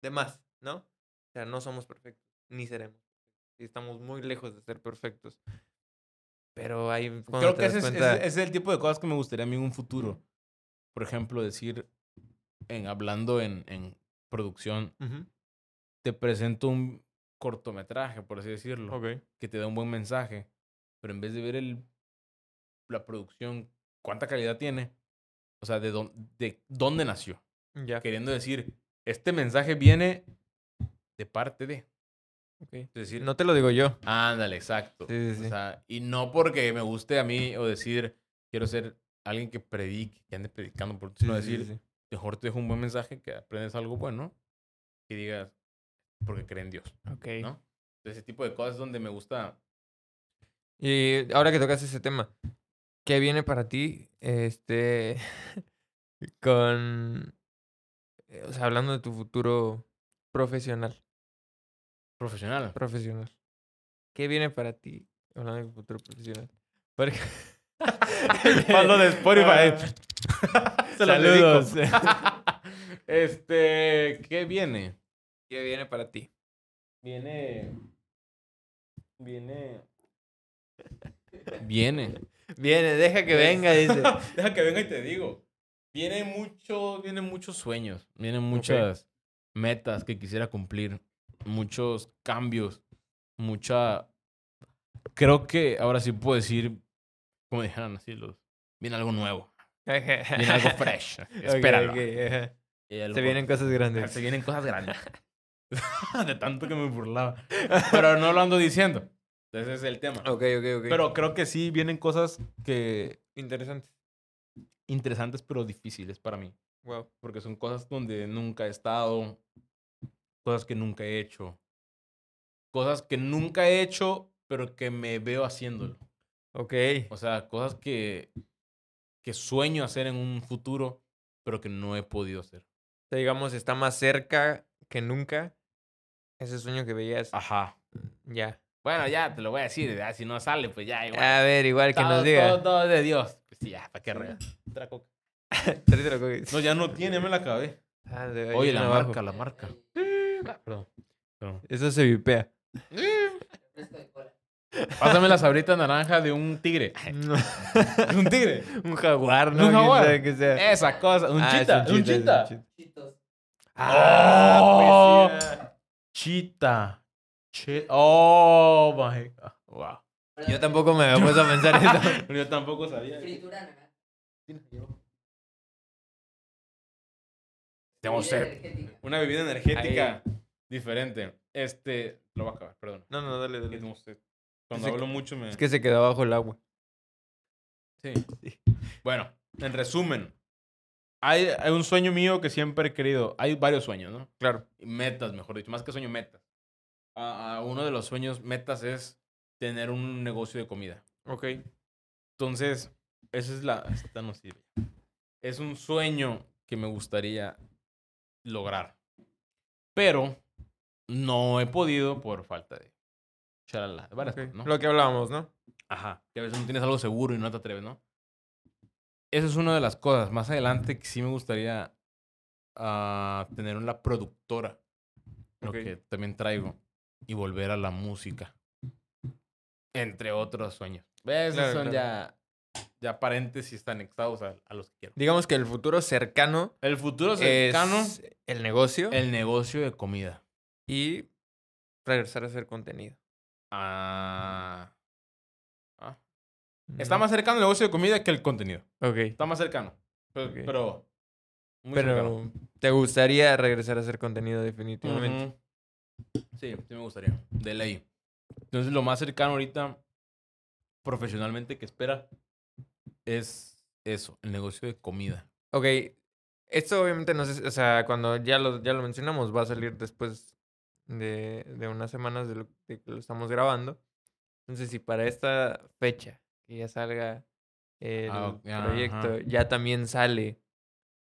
Demás, ¿no? O sea, no somos perfectos, ni seremos. Y estamos muy lejos de ser perfectos. Pero hay... cuando Creo que ese es, cuenta- ese es el tipo de cosas que me gustaría a mí en un futuro. Por ejemplo, decir, en, hablando en, en producción, Ujú, te presento un cortometraje, por así decirlo. Ok. que te da un buen mensaje, pero en vez de ver el, la producción, cuánta calidad tiene, o sea, de, dónde de dónde nació. Ya. Queriendo decir, este mensaje viene de parte de. ok. Es decir, No te lo digo yo. ándale, exacto. Sí, sí. O sea, y no porque me guste a mí o decir, quiero ser alguien que predique, que ande predicando, por sino decir, mejor te dejo un buen mensaje, que aprendes algo bueno, y digas, porque creen en Dios, Ok. ¿no? Ese tipo de cosas es donde me gusta Y ahora que tocas ese tema, ¿qué viene para ti? Este. con. eh, O sea, hablando de tu futuro profesional. profesional. Profesional. ¿Qué viene para ti? Hablando de tu futuro profesional. Porque. Pablo de Spotify. Se lo Saludos. este, ¿qué viene? ¿Qué viene para ti? Viene. Viene. Viene. Viene, deja que venga, dice. Deja que venga y te digo. Viene mucho, vienen muchos sueños, vienen muchas metas que quisiera cumplir, muchos cambios, mucha. Creo que ahora sí puedo decir, como dijeron así los, viene algo nuevo, viene algo fresh, espéralo. Ok, ok, ajá. Y algo- Se vienen cosas grandes. se vienen cosas grandes. de tanto que me burlaba. Pero no lo ando diciendo. Ese es el tema. Ok, ok, ok. Pero creo que sí vienen cosas que Interesante. interesantes pero difíciles para mí. Wow. Porque son cosas donde nunca he estado, cosas que nunca he hecho, cosas que nunca he hecho, pero que me veo haciéndolo. Ok. O sea, cosas que, que sueño hacer en un futuro, pero que no he podido hacer. O sea, digamos, está más cerca que nunca ese sueño que veías. Ajá. Ya. Bueno, ya te lo voy a decir, si no sale, pues ya, igual. A ver, igual que todo, nos diga. Todo, todo de Dios. Pues sí, ya, ¿para qué regas? Otra coca. No, ya no tiene, ya me la acabé. Ah, de- Oye, la abajo. marca, la marca. Perdón. Perdón. Eso se vipea. Pásame la sabrita naranja de un tigre. ¿Es un tigre? un jaguar, ¿no? Un jaguar. sea. Esa cosa. Un Ah, es chita. Un es chita. chita. Ah, pues pues ya. Chita. Oh my god. Wow. Yo tampoco me había puesto a pensar eso. Yo tampoco sabía. Fritura Bebida sed. energética. Una bebida energética diferente. Este. Lo voy a acabar, perdón. No, no, dale, dale. tengo sed. Cuando hablo mucho me. Es que se quedó bajo el agua. Sí. Bueno, en resumen. Hay, hay un sueño mío que siempre he querido. Hay varios sueños, ¿no? Claro. Y Metas, mejor dicho. Más que sueño, metas. Ah, uno de los sueños, metas, es tener un negocio de comida. Ok. Entonces, esa es la... Esta no sirve. Es un sueño que me gustaría lograr. Pero no he podido por falta de Chalala. Varias Ok, cosas, ¿no? Lo que hablábamos, ¿no? Ajá. Que a veces no tienes algo seguro y no te atreves, ¿no? Esa es una de las cosas. Más adelante que sí me gustaría ah, tener una productora. Lo que también traigo. Y volver a la música. Entre otros sueños. Esos Claro, son claro. ya, ya paréntesis anexados a, a los que quiero. Digamos que el futuro cercano El futuro cercano, es el negocio el negocio de comida. y regresar a hacer contenido. Ah, ah. Está más cercano el negocio de comida que el contenido. Ok. Está más cercano. Pero. Pero muy cercano. Pero te gustaría regresar a hacer contenido definitivamente. Sí, sí me gustaría. De ley. Entonces, lo más cercano ahorita, profesionalmente, que espera, es eso, el negocio de comida. Ok. Esto obviamente no sé, o sea, cuando ya lo, ya lo mencionamos, va a salir después de, de unas semanas de, lo, de que lo estamos grabando. Entonces, si para esta fecha que ya salga el Ah, proyecto, ajá. ya también sale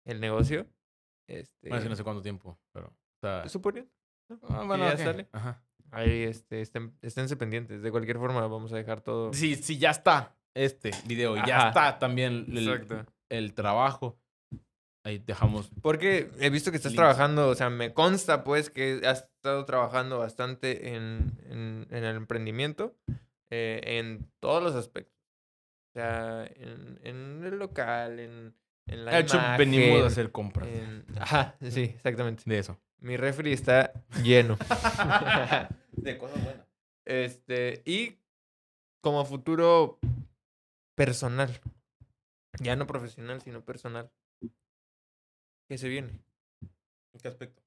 el negocio, este, Bueno, no sé cuánto tiempo, pero. o sea, suponiendo, ah, que bueno, ya ok. sale. Ajá. ahí este, estén, esténse pendientes. De cualquier forma, vamos a dejar todo. Sí, sí, ya está este video. Ya está también el, trabajo. Ahí dejamos. Porque he visto que estás Links. trabajando, o sea, me consta pues que has estado trabajando bastante en, en, en el emprendimiento, eh, en todos los aspectos. O sea, en, en el local, en, en la De hecho, imagen, venimos a hacer compras. en- Ajá, sí, exactamente. De eso. Mi refri está lleno. de cosas buenas. este, y como futuro personal, ya no profesional, sino personal, ¿qué se viene? ¿En qué aspecto?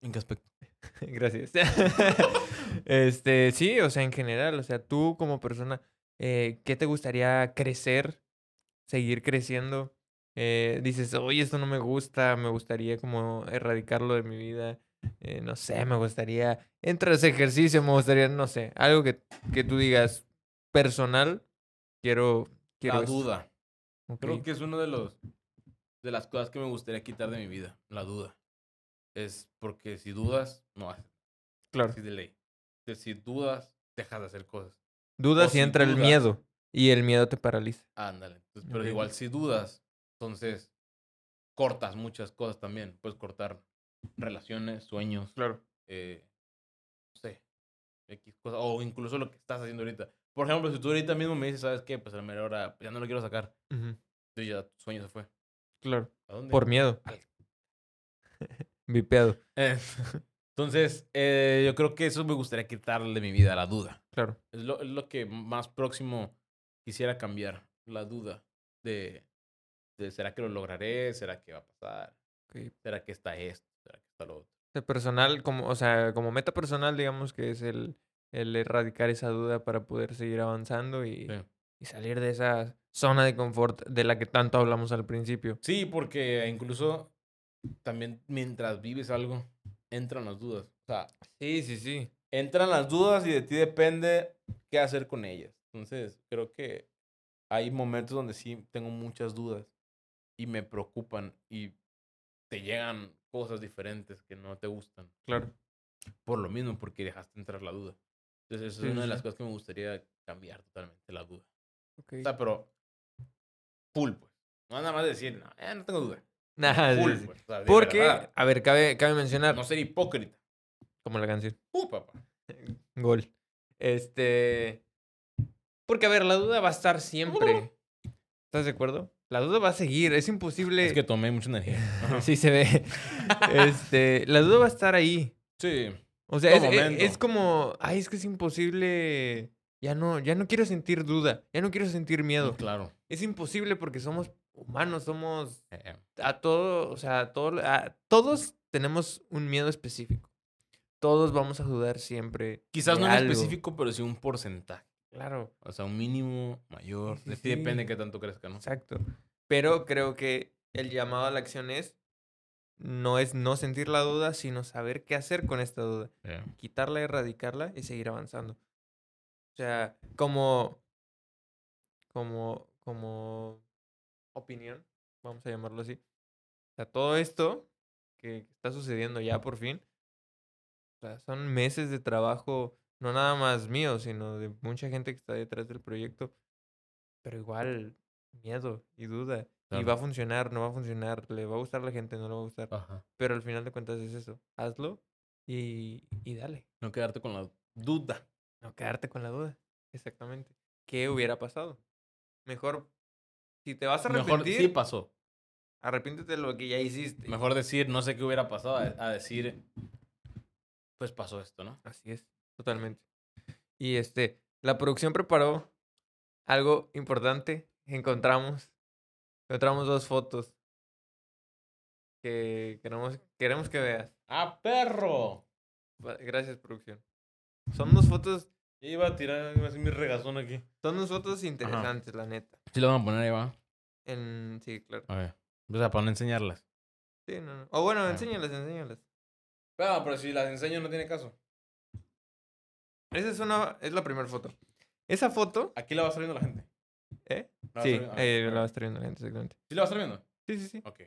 ¿En qué aspecto? Gracias. este, sí, o sea, en general, o sea, tú como persona, eh, ¿qué te gustaría crecer, seguir creciendo? Eh, dices, oye, esto no me gusta, me gustaría como erradicarlo de mi vida. eh, no sé, me gustaría entrar a ese ejercicio, me gustaría, no sé, algo que, que tú digas personal, quiero, quiero La esto". duda. Creo que es uno de los de las cosas que me gustaría quitar de mi vida, la duda. Es porque si dudas, no haces. claro. Así de ley. Si dudas, dejas de hacer cosas. Dudas o si si entra el miedo y el miedo te paraliza. Ándale. Entonces, pero igual si dudas, entonces cortas muchas cosas también. Puedes cortar relaciones, sueños, Claro. eh, no sé, X cosas, o incluso lo que estás haciendo ahorita. Por ejemplo, si tú ahorita mismo me dices, ¿sabes qué? Pues a la mera hora ya no lo quiero sacar. Entonces ya tu sueño se fue. Claro. ¿A dónde? Por miedo. Vipeado. Eh, Entonces, eh, yo creo que eso me gustaría quitarle de mi vida, la duda. Claro. Es lo, es lo que más próximo quisiera cambiar, la duda de, de ¿será que lo lograré? ¿Será que va a pasar? Ok. ¿Será que está esto? ¿Será que está lo otro? De personal, como, o sea, como meta personal, digamos que es el, el erradicar esa duda para poder seguir avanzando y, Sí. y salir de esa zona de confort de la que tanto hablamos al principio. Sí, porque incluso también mientras vives algo, entran las dudas. O sea, Sí, sí, sí. entran las dudas y de ti depende qué hacer con ellas. Entonces, creo que hay momentos donde sí tengo muchas dudas y me preocupan y te llegan cosas diferentes que no te gustan. Claro. Por lo mismo, porque dejaste entrar la duda. Entonces, eso Sí, es una sí, de las cosas que me gustaría cambiar totalmente, la duda. Ok. O sea, pero full, pues. No nada más decir, no, eh, no tengo duda. Full, sí. pues. o sea, de Porque, verdad. a ver, cabe, cabe mencionar, No ser hipócrita. como la canción, Uh, papá. Gol. Este. Porque, a ver, la duda va a estar siempre. ¿Estás de acuerdo? La duda va a seguir, es imposible. Es que tomé mucha energía. Ajá. sí se ve. Este, la duda va a estar ahí. Sí. O sea, es, es- como, ay, es que es imposible. Ya no, ya no quiero sentir duda, ya no quiero sentir miedo. Claro. Es imposible porque somos humanos, somos Eh, a todo, o sea, a todo, a- todos tenemos un miedo específico. Todos vamos a dudar siempre. Quizás no en específico, pero sí un porcentaje. Claro, O sea, un mínimo mayor. Sí, De sí, ti sí. depende qué tanto crezca, ¿no? exacto. Pero creo que el llamado a la acción es no es no sentir la duda, sino saber qué hacer con esta duda. Quitarla, erradicarla y seguir avanzando. O sea, como, como, como opinión, vamos a llamarlo así. O sea, todo esto que está sucediendo ya por fin, o sea, son meses de trabajo No nada más mío, sino de mucha gente que está detrás del proyecto. Pero igual, miedo y duda. Y va a funcionar, no va a funcionar, le va a gustar a la gente, no le va a gustar. Ajá. Pero al final de cuentas es eso. Hazlo y, y dale. No quedarte con la duda. No quedarte con la duda. Exactamente. ¿Qué hubiera pasado? Mejor, si te vas a Mejor arrepentir, sí pasó. arrepiéntete de lo que ya hiciste. Mejor decir, no sé qué hubiera pasado, a decir, pues pasó esto, ¿no? Así es, totalmente. Y este, la producción preparó algo importante. Encontramos, encontramos dos fotos que queremos, queremos que veas. ¡Ah, perro! Gracias, producción. Son dos fotos, Iba a tirar, iba a hacer mi regazón aquí. son dos fotos interesantes, la neta. Sí, lo van a poner ahí, va. En, sí, claro. A ver. O sea, para no enseñarlas. Sí, no, no. O bueno, Ah. enséñalas, enséñalas. Pero, pero si las enseño no tiene caso. Esa es una, es la primera foto. Esa foto, Aquí la va a estar viendo la gente. ¿eh? ¿La va a Sí, estar viendo? Eh, la gente, exactamente. ¿Sí la va a estar viendo? Sí, sí, sí. Ok.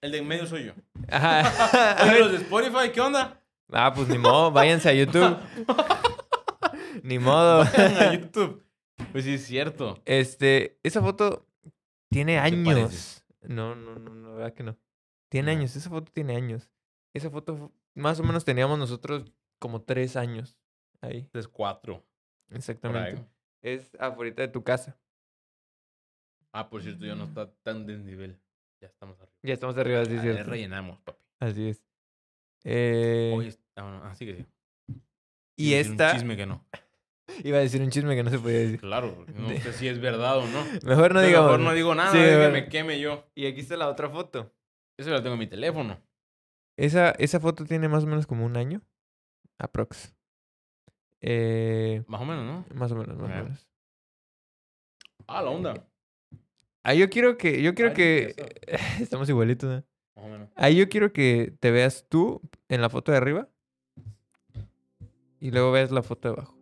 El de en medio soy yo. Ajá. Oye, los de Spotify, ¿qué onda? Ah, pues ni modo, váyanse a YouTube. ni modo. Vayan a YouTube. Pues sí, es cierto. Este, esa foto tiene ¿Qué años. No, no, no, no, la verdad que no. Tiene años, esa foto tiene años. Esa foto más o menos teníamos nosotros como tres años ahí, Es cuatro. Exactamente. Es afuera de tu casa. Ah, por cierto, ya no está tan desnivel. Ya estamos arriba. Ya estamos arriba, sí, Ah, es ya cierto. rellenamos, papi. Así es. Eh, Hoy es- ah, bueno, ah, sí que sí. y Iba esta, Un chisme que no. iba a decir un chisme que no se podía decir. Claro, no De- sé si es verdad o no. Mejor no digamos. Mejor no digo nada, Sí, de que me queme yo. Y aquí está la otra foto. Eso ya lo tengo en mi teléfono. Esa, esa foto tiene más o menos como un año. Aprox. Eh, Más o menos, ¿no? más o menos, más o menos. Ah, la onda. Ah, yo quiero que, yo quiero Ay, que, estamos igualitos, ¿no? Más o menos. Ahí yo quiero que te veas tú en la foto de arriba y luego veas la foto de abajo.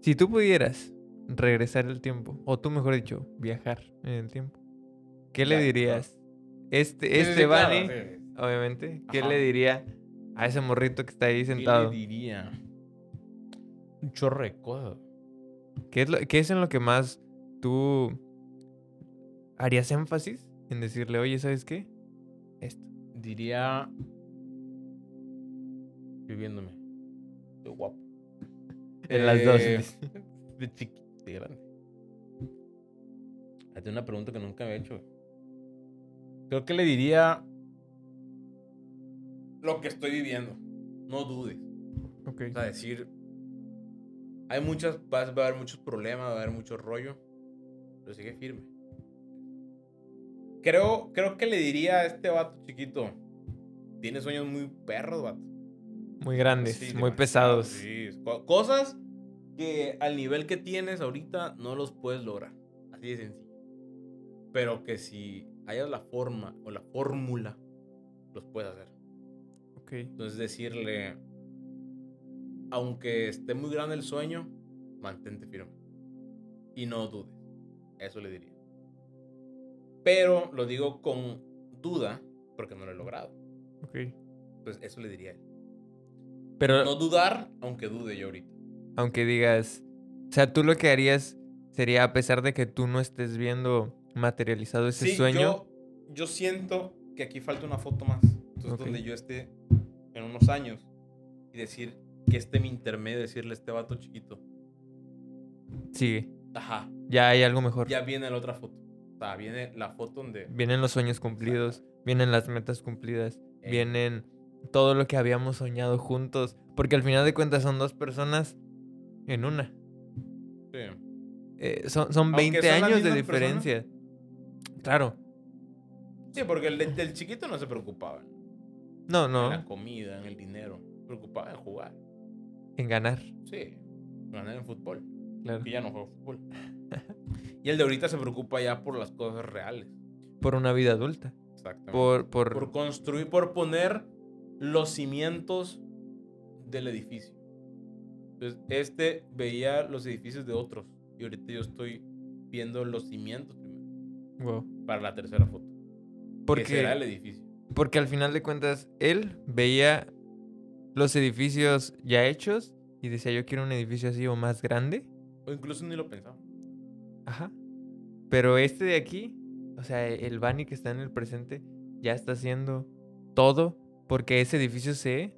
Si tú pudieras regresar el tiempo, o tú mejor dicho, viajar en el tiempo, ¿qué le dirías? Este, este sí. obviamente, ¿qué Ajá. le diría a ese morrito que está ahí ¿Qué sentado? le diría? Un chorro de cosas. ¿Qué es, lo, qué es en lo que más tú harías énfasis en decirle, oye, ¿sabes qué? Esto. Diría. Viviéndome. De guapo. En las dos. Eh, De chiquito, de grande. Hay una pregunta que nunca me he hecho. Creo que le diría. Lo que estoy viviendo. No dudes. Ok. O sea, decir. Hay muchas. Va a haber muchos problemas, va a haber mucho rollo. Pero sigue firme. Creo, creo que le diría a este vato chiquito. Tiene sueños muy perros, vato. Muy grandes, Sí, muy pesados. sí. Co- Cosas que al nivel que tienes ahorita no los puedes lograr. Así de sencillo. Pero que si hayas la forma o la fórmula, los puedes hacer. Ok. Entonces decirle, aunque esté muy grande el sueño, mantente firme. Y no dudes. Eso le diría. Pero lo digo con duda porque no lo he logrado. Ok. Entonces eso le diría a él. Pero No dudar, aunque dude yo ahorita. aunque digas, o sea, tú lo que harías sería, a pesar de que tú no estés viendo materializado ese Sí, sueño, Yo, yo siento que aquí falta una foto más. Entonces, donde yo esté en unos años y decir que este mi intermedio, decirle a este vato chiquito, sigue. ajá, Ya hay algo mejor. ya viene la otra foto. O sea, viene la foto donde. Vienen los sueños cumplidos, vienen las metas cumplidas, vienen todo lo que habíamos soñado juntos, porque al final de cuentas son dos personas en una. Sí. Eh, son, son Aunque 20 son las años de personas. diferencia. Claro. Sí, porque el, de- del chiquito no se preocupaba No, en la no. comida, en el dinero. Preocupaba en jugar. En ganar. Sí, ganar en fútbol. Claro. Y ya no juega fútbol. y el de ahorita se preocupa ya por las cosas reales. Por una vida adulta. Exactamente. Por, por, por construir, por poner los cimientos del edificio. Entonces, este veía los edificios de otros y ahorita yo estoy viendo los cimientos primero Wow. para la tercera foto. Que Porque, será el edificio. Porque al final de cuentas, él veía los edificios ya hechos y decía yo quiero un edificio así o más grande. O incluso ni lo pensaba. Ajá. Pero este de aquí, o sea, el Bani que está en el presente, ya está haciendo todo porque ese edificio se,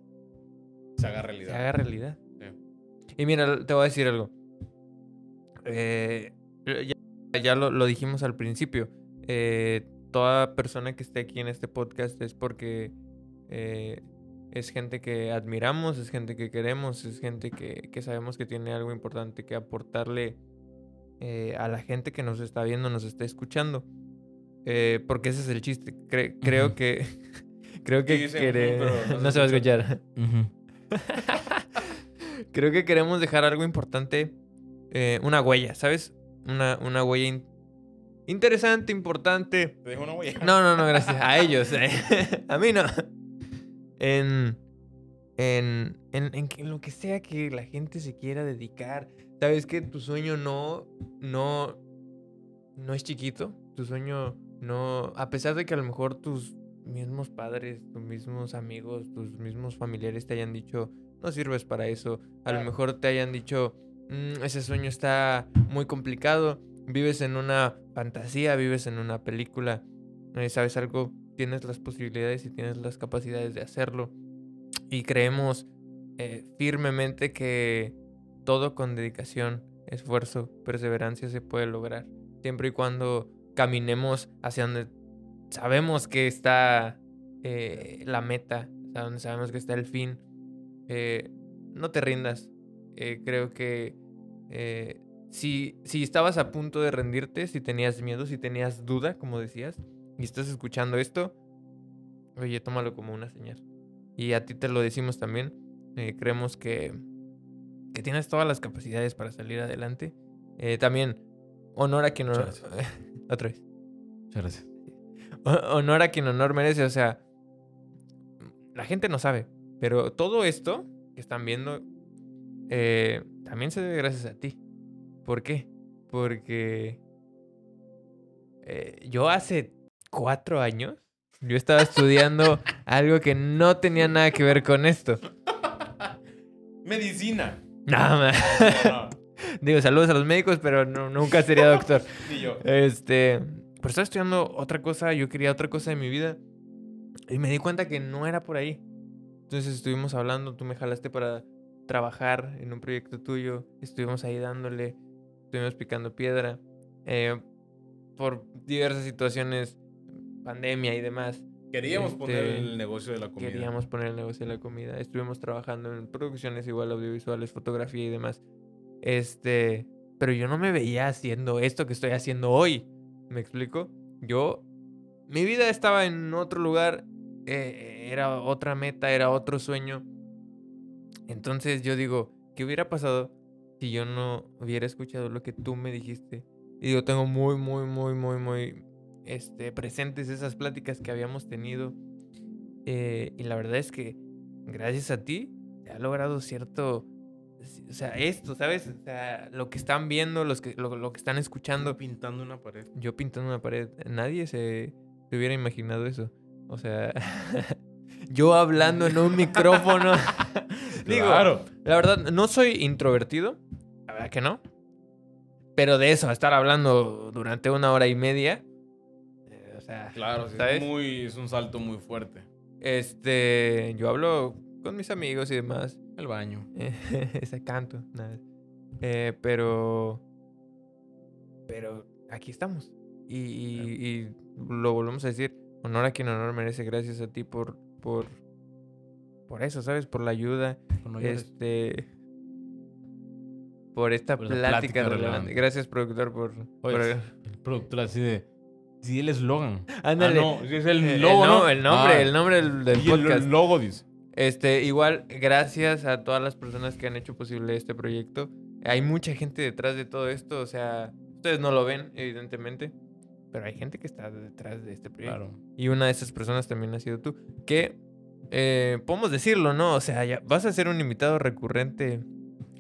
Se haga se realidad. haga realidad. Sí. Y mira, te voy a decir algo. Eh, ya ya lo, lo dijimos al principio. eh, toda persona que esté aquí en este podcast es porque eh, es gente que admiramos, es gente que queremos, es gente que, que sabemos que tiene algo importante que aportarle eh, a la gente que nos está viendo, nos está escuchando. Eh, porque ese es el chiste. Cre- creo que. creo que. Sí, quere- no, no se va a escucha. escuchar. Creo que queremos dejar algo importante, eh, una huella, ¿sabes? Una, una huella interesante, importante. Te dejo una huella. No, no, no, gracias. A ellos, eh. a mí no. En, en, en, en lo que sea que la gente se quiera dedicar. Sabes que tu sueño no, no, no es chiquito. Tu sueño no, a pesar de que a lo mejor tus mismos padres, tus mismos amigos, tus mismos familiares te hayan dicho, no sirves para eso. A lo mejor te hayan dicho, "Mm, ese sueño está muy complicado. Vives en una fantasía, vives en una película. Eh, ¿Sabes algo? Tienes las posibilidades y tienes las capacidades de hacerlo. Y creemos eh, firmemente que todo con dedicación, esfuerzo, perseverancia se puede lograr. Siempre y cuando caminemos hacia donde sabemos que está eh, la meta, hacia donde sabemos que está el fin. Eh, no te rindas. Eh, creo que eh, si, si estabas a punto de rendirte, si tenías miedo, si tenías duda, como decías, y estás escuchando esto, oye, tómalo como una señal. Y a ti te lo decimos también. eh, creemos que, que tienes todas las capacidades para salir adelante. Eh, también, honor a quien honor... Otra vez. Muchas gracias. Honor a quien honor merece. O sea, la gente no sabe. Pero todo esto que están viendo eh, también se debe gracias a ti. ¿Por qué? Porque eh, yo hace cuatro años, yo estaba estudiando algo que no tenía nada que ver con esto. Medicina. Nada más. No, no, Digo, saludos a los médicos, pero no- nunca sería doctor. ni yo. Este, pero estaba estudiando otra cosa, yo quería otra cosa de mi vida y me di cuenta que no era por ahí. Entonces estuvimos hablando, tú me jalaste para trabajar en un proyecto tuyo, estuvimos ahí dándole, estuvimos picando piedra eh, por diversas situaciones, pandemia y demás. Queríamos poner Este, el negocio de la comida. Queríamos poner el negocio de la comida. Estuvimos trabajando en producciones igual audiovisuales, fotografía y demás. Este, pero yo no me veía haciendo esto que estoy haciendo hoy. ¿Me explico? Yo, mi vida estaba en otro lugar, eh, era otra meta, era otro sueño. Entonces yo digo, ¿qué hubiera pasado si yo no hubiera escuchado lo que tú me dijiste? Y digo, tengo muy, muy, muy, muy, muy este, presentes esas pláticas que habíamos tenido. Eh, y la verdad es que gracias a ti se ha logrado cierto... O sea, esto, ¿sabes? O sea, lo que están viendo, los que, lo, lo que están escuchando. pintando una pared. Yo pintando una pared. Nadie se, se hubiera imaginado eso. O sea, yo hablando en un micrófono. Digo, claro. la verdad, no soy introvertido. La verdad que no. Pero de eso, estar hablando durante una hora y media. eh, o sea, Claro, ¿sabes? es, muy, es un salto muy fuerte. Este, yo hablo con mis amigos y demás. El baño. Ese canto, nada. Eh, pero, pero aquí estamos. Y, y- y lo volvemos a decir, honor a quien honor merece. Gracias a ti por, por, por eso, ¿sabes? Por la ayuda. No este, por esta Por plática, plática relevante. relevante. Gracias, productor, por... por- Oye, el productor así de... Sí, el eslogan. Ándale. Ah, no, es el logo, el, ¿no? no- el nombre, Ah, el nombre del, del y el logo dice. Este, igual, gracias a todas las personas que han hecho posible este proyecto. Hay mucha gente detrás de todo esto, o sea, ustedes no lo ven, evidentemente, pero hay gente que está detrás de este proyecto. Claro. Y una de esas personas también ha sido tú, que eh, podemos decirlo, ¿no? O sea, ya vas a ser un invitado recurrente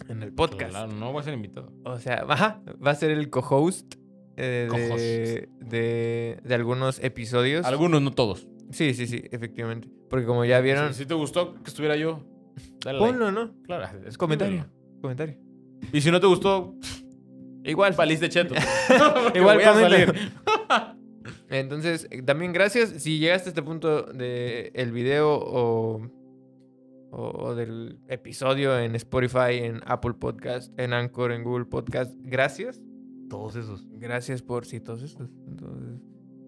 en el podcast. Claro, no voy a ser invitado. O sea, ajá, va a ser el co-host eh, de, Co-host. de, de algunos episodios. Algunos, no todos. Sí, sí, sí, efectivamente. Porque como ya vieron... Si, si te gustó que estuviera yo, Dale like. Ponlo, ¿no? Claro, es Comentario. Comentario. Y si no te gustó, Igual. valiste cheto. Igual Voy a salir. Entonces, también gracias. Si llegaste a este punto del el video o, o, o del episodio en Spotify, en Apple Podcast, en Anchor, en Google Podcast, gracias. Todos esos. Gracias por sí, todos. Entonces,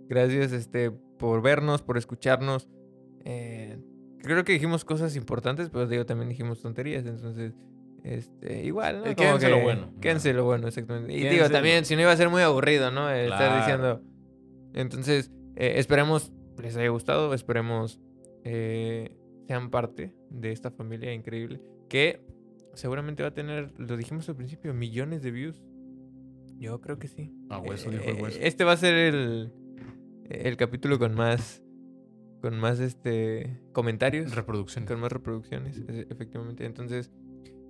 gracias este, por vernos, por escucharnos. Eh, creo que dijimos cosas importantes, pero digo, también dijimos tonterías. Entonces, este, igual, ¿no? Eh, quédense lo bueno. Quédense lo bueno, exactamente. Y digo, también, lo- si no iba a ser muy aburrido, ¿no? Estar diciendo. Entonces, eh, esperemos les haya gustado. Esperemos eh, sean parte de esta familia increíble. Que seguramente va a tener, lo dijimos al principio, millones de views. Yo creo que sí. A hueso, dijo el Eh, hueso. Este va a ser el, el capítulo con más. Con más este comentarios. Reproducción. Con más reproducciones, efectivamente. Entonces,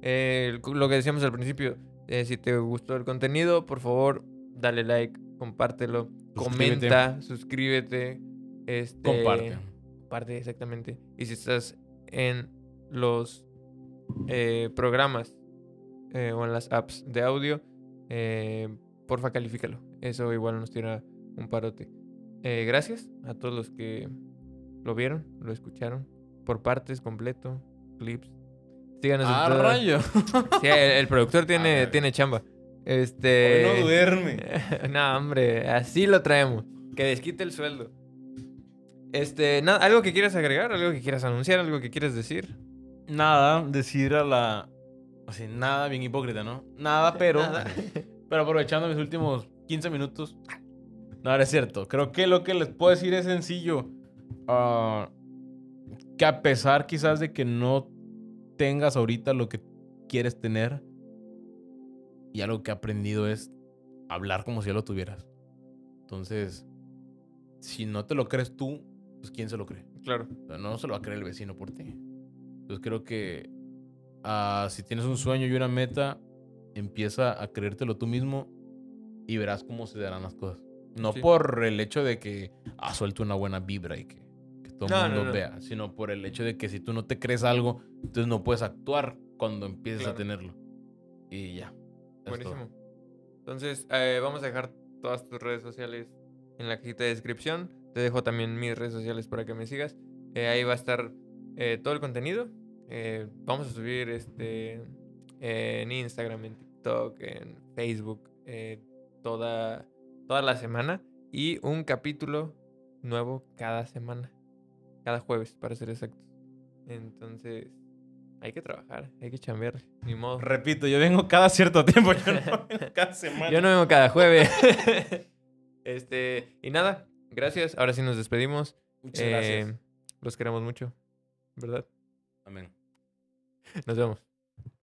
eh, lo que decíamos al principio, eh, si te gustó el contenido, por favor, dale like, compártelo, Suscríbete. comenta, suscríbete. Este, Comparte. Comparte, exactamente. Y si estás en los eh, programas eh, o en las apps de audio, eh, porfa califícalo. Eso igual nos tira un parote. Eh, gracias a todos los que lo vieron, lo escucharon, por partes, completo, clips. Síganos ¡Ah, en todas- rayo! Sí, el, el productor tiene, ver. tiene chamba. Este. Hoy no duerme. no, hombre, así lo traemos. Que desquite el sueldo. Este, nada, ¿algo que quieras agregar? ¿Algo que quieras anunciar? ¿Algo que quieras decir? Nada, decir a la... Así, nada bien hipócrita, ¿no? Nada, pero... Nada. Pero aprovechando mis últimos 15 minutos... No, ahora es cierto. Creo que lo que les puedo decir es sencillo. Ah, que a pesar quizás de que no tengas ahorita lo que quieres tener, y algo que he aprendido es hablar como si ya lo tuvieras. Entonces, si no te lo crees tú, pues ¿quién se lo cree? Claro. O sea, no se lo va a creer el vecino por ti. Entonces creo que ah, si tienes un sueño y una meta, empieza a creértelo tú mismo y verás cómo se darán las cosas. No Sí. por el hecho de que ah, suelte una buena vibra y que, que todo No, el no, mundo no. vea, sino por el hecho de que si tú no te crees algo, entonces no puedes actuar cuando empieces Claro. a tenerlo. Y ya. Buenísimo. Entonces, eh, vamos a dejar todas tus redes sociales en la cajita de descripción. Te dejo también mis redes sociales para que me sigas. Eh, ahí va a estar eh, todo el contenido. Eh, vamos a subir este en Instagram, en TikTok, en Facebook, toda, toda la semana. Y un capítulo nuevo cada semana. Cada jueves, para ser exactos. Entonces, hay que trabajar, hay que chambear. Ni modo. Repito, yo vengo cada cierto tiempo, yo no vengo cada semana. Yo no vengo cada jueves. este, y nada, gracias. Ahora sí nos despedimos. Muchas gracias. Eh, los queremos mucho, ¿verdad? Amén. Nos vemos.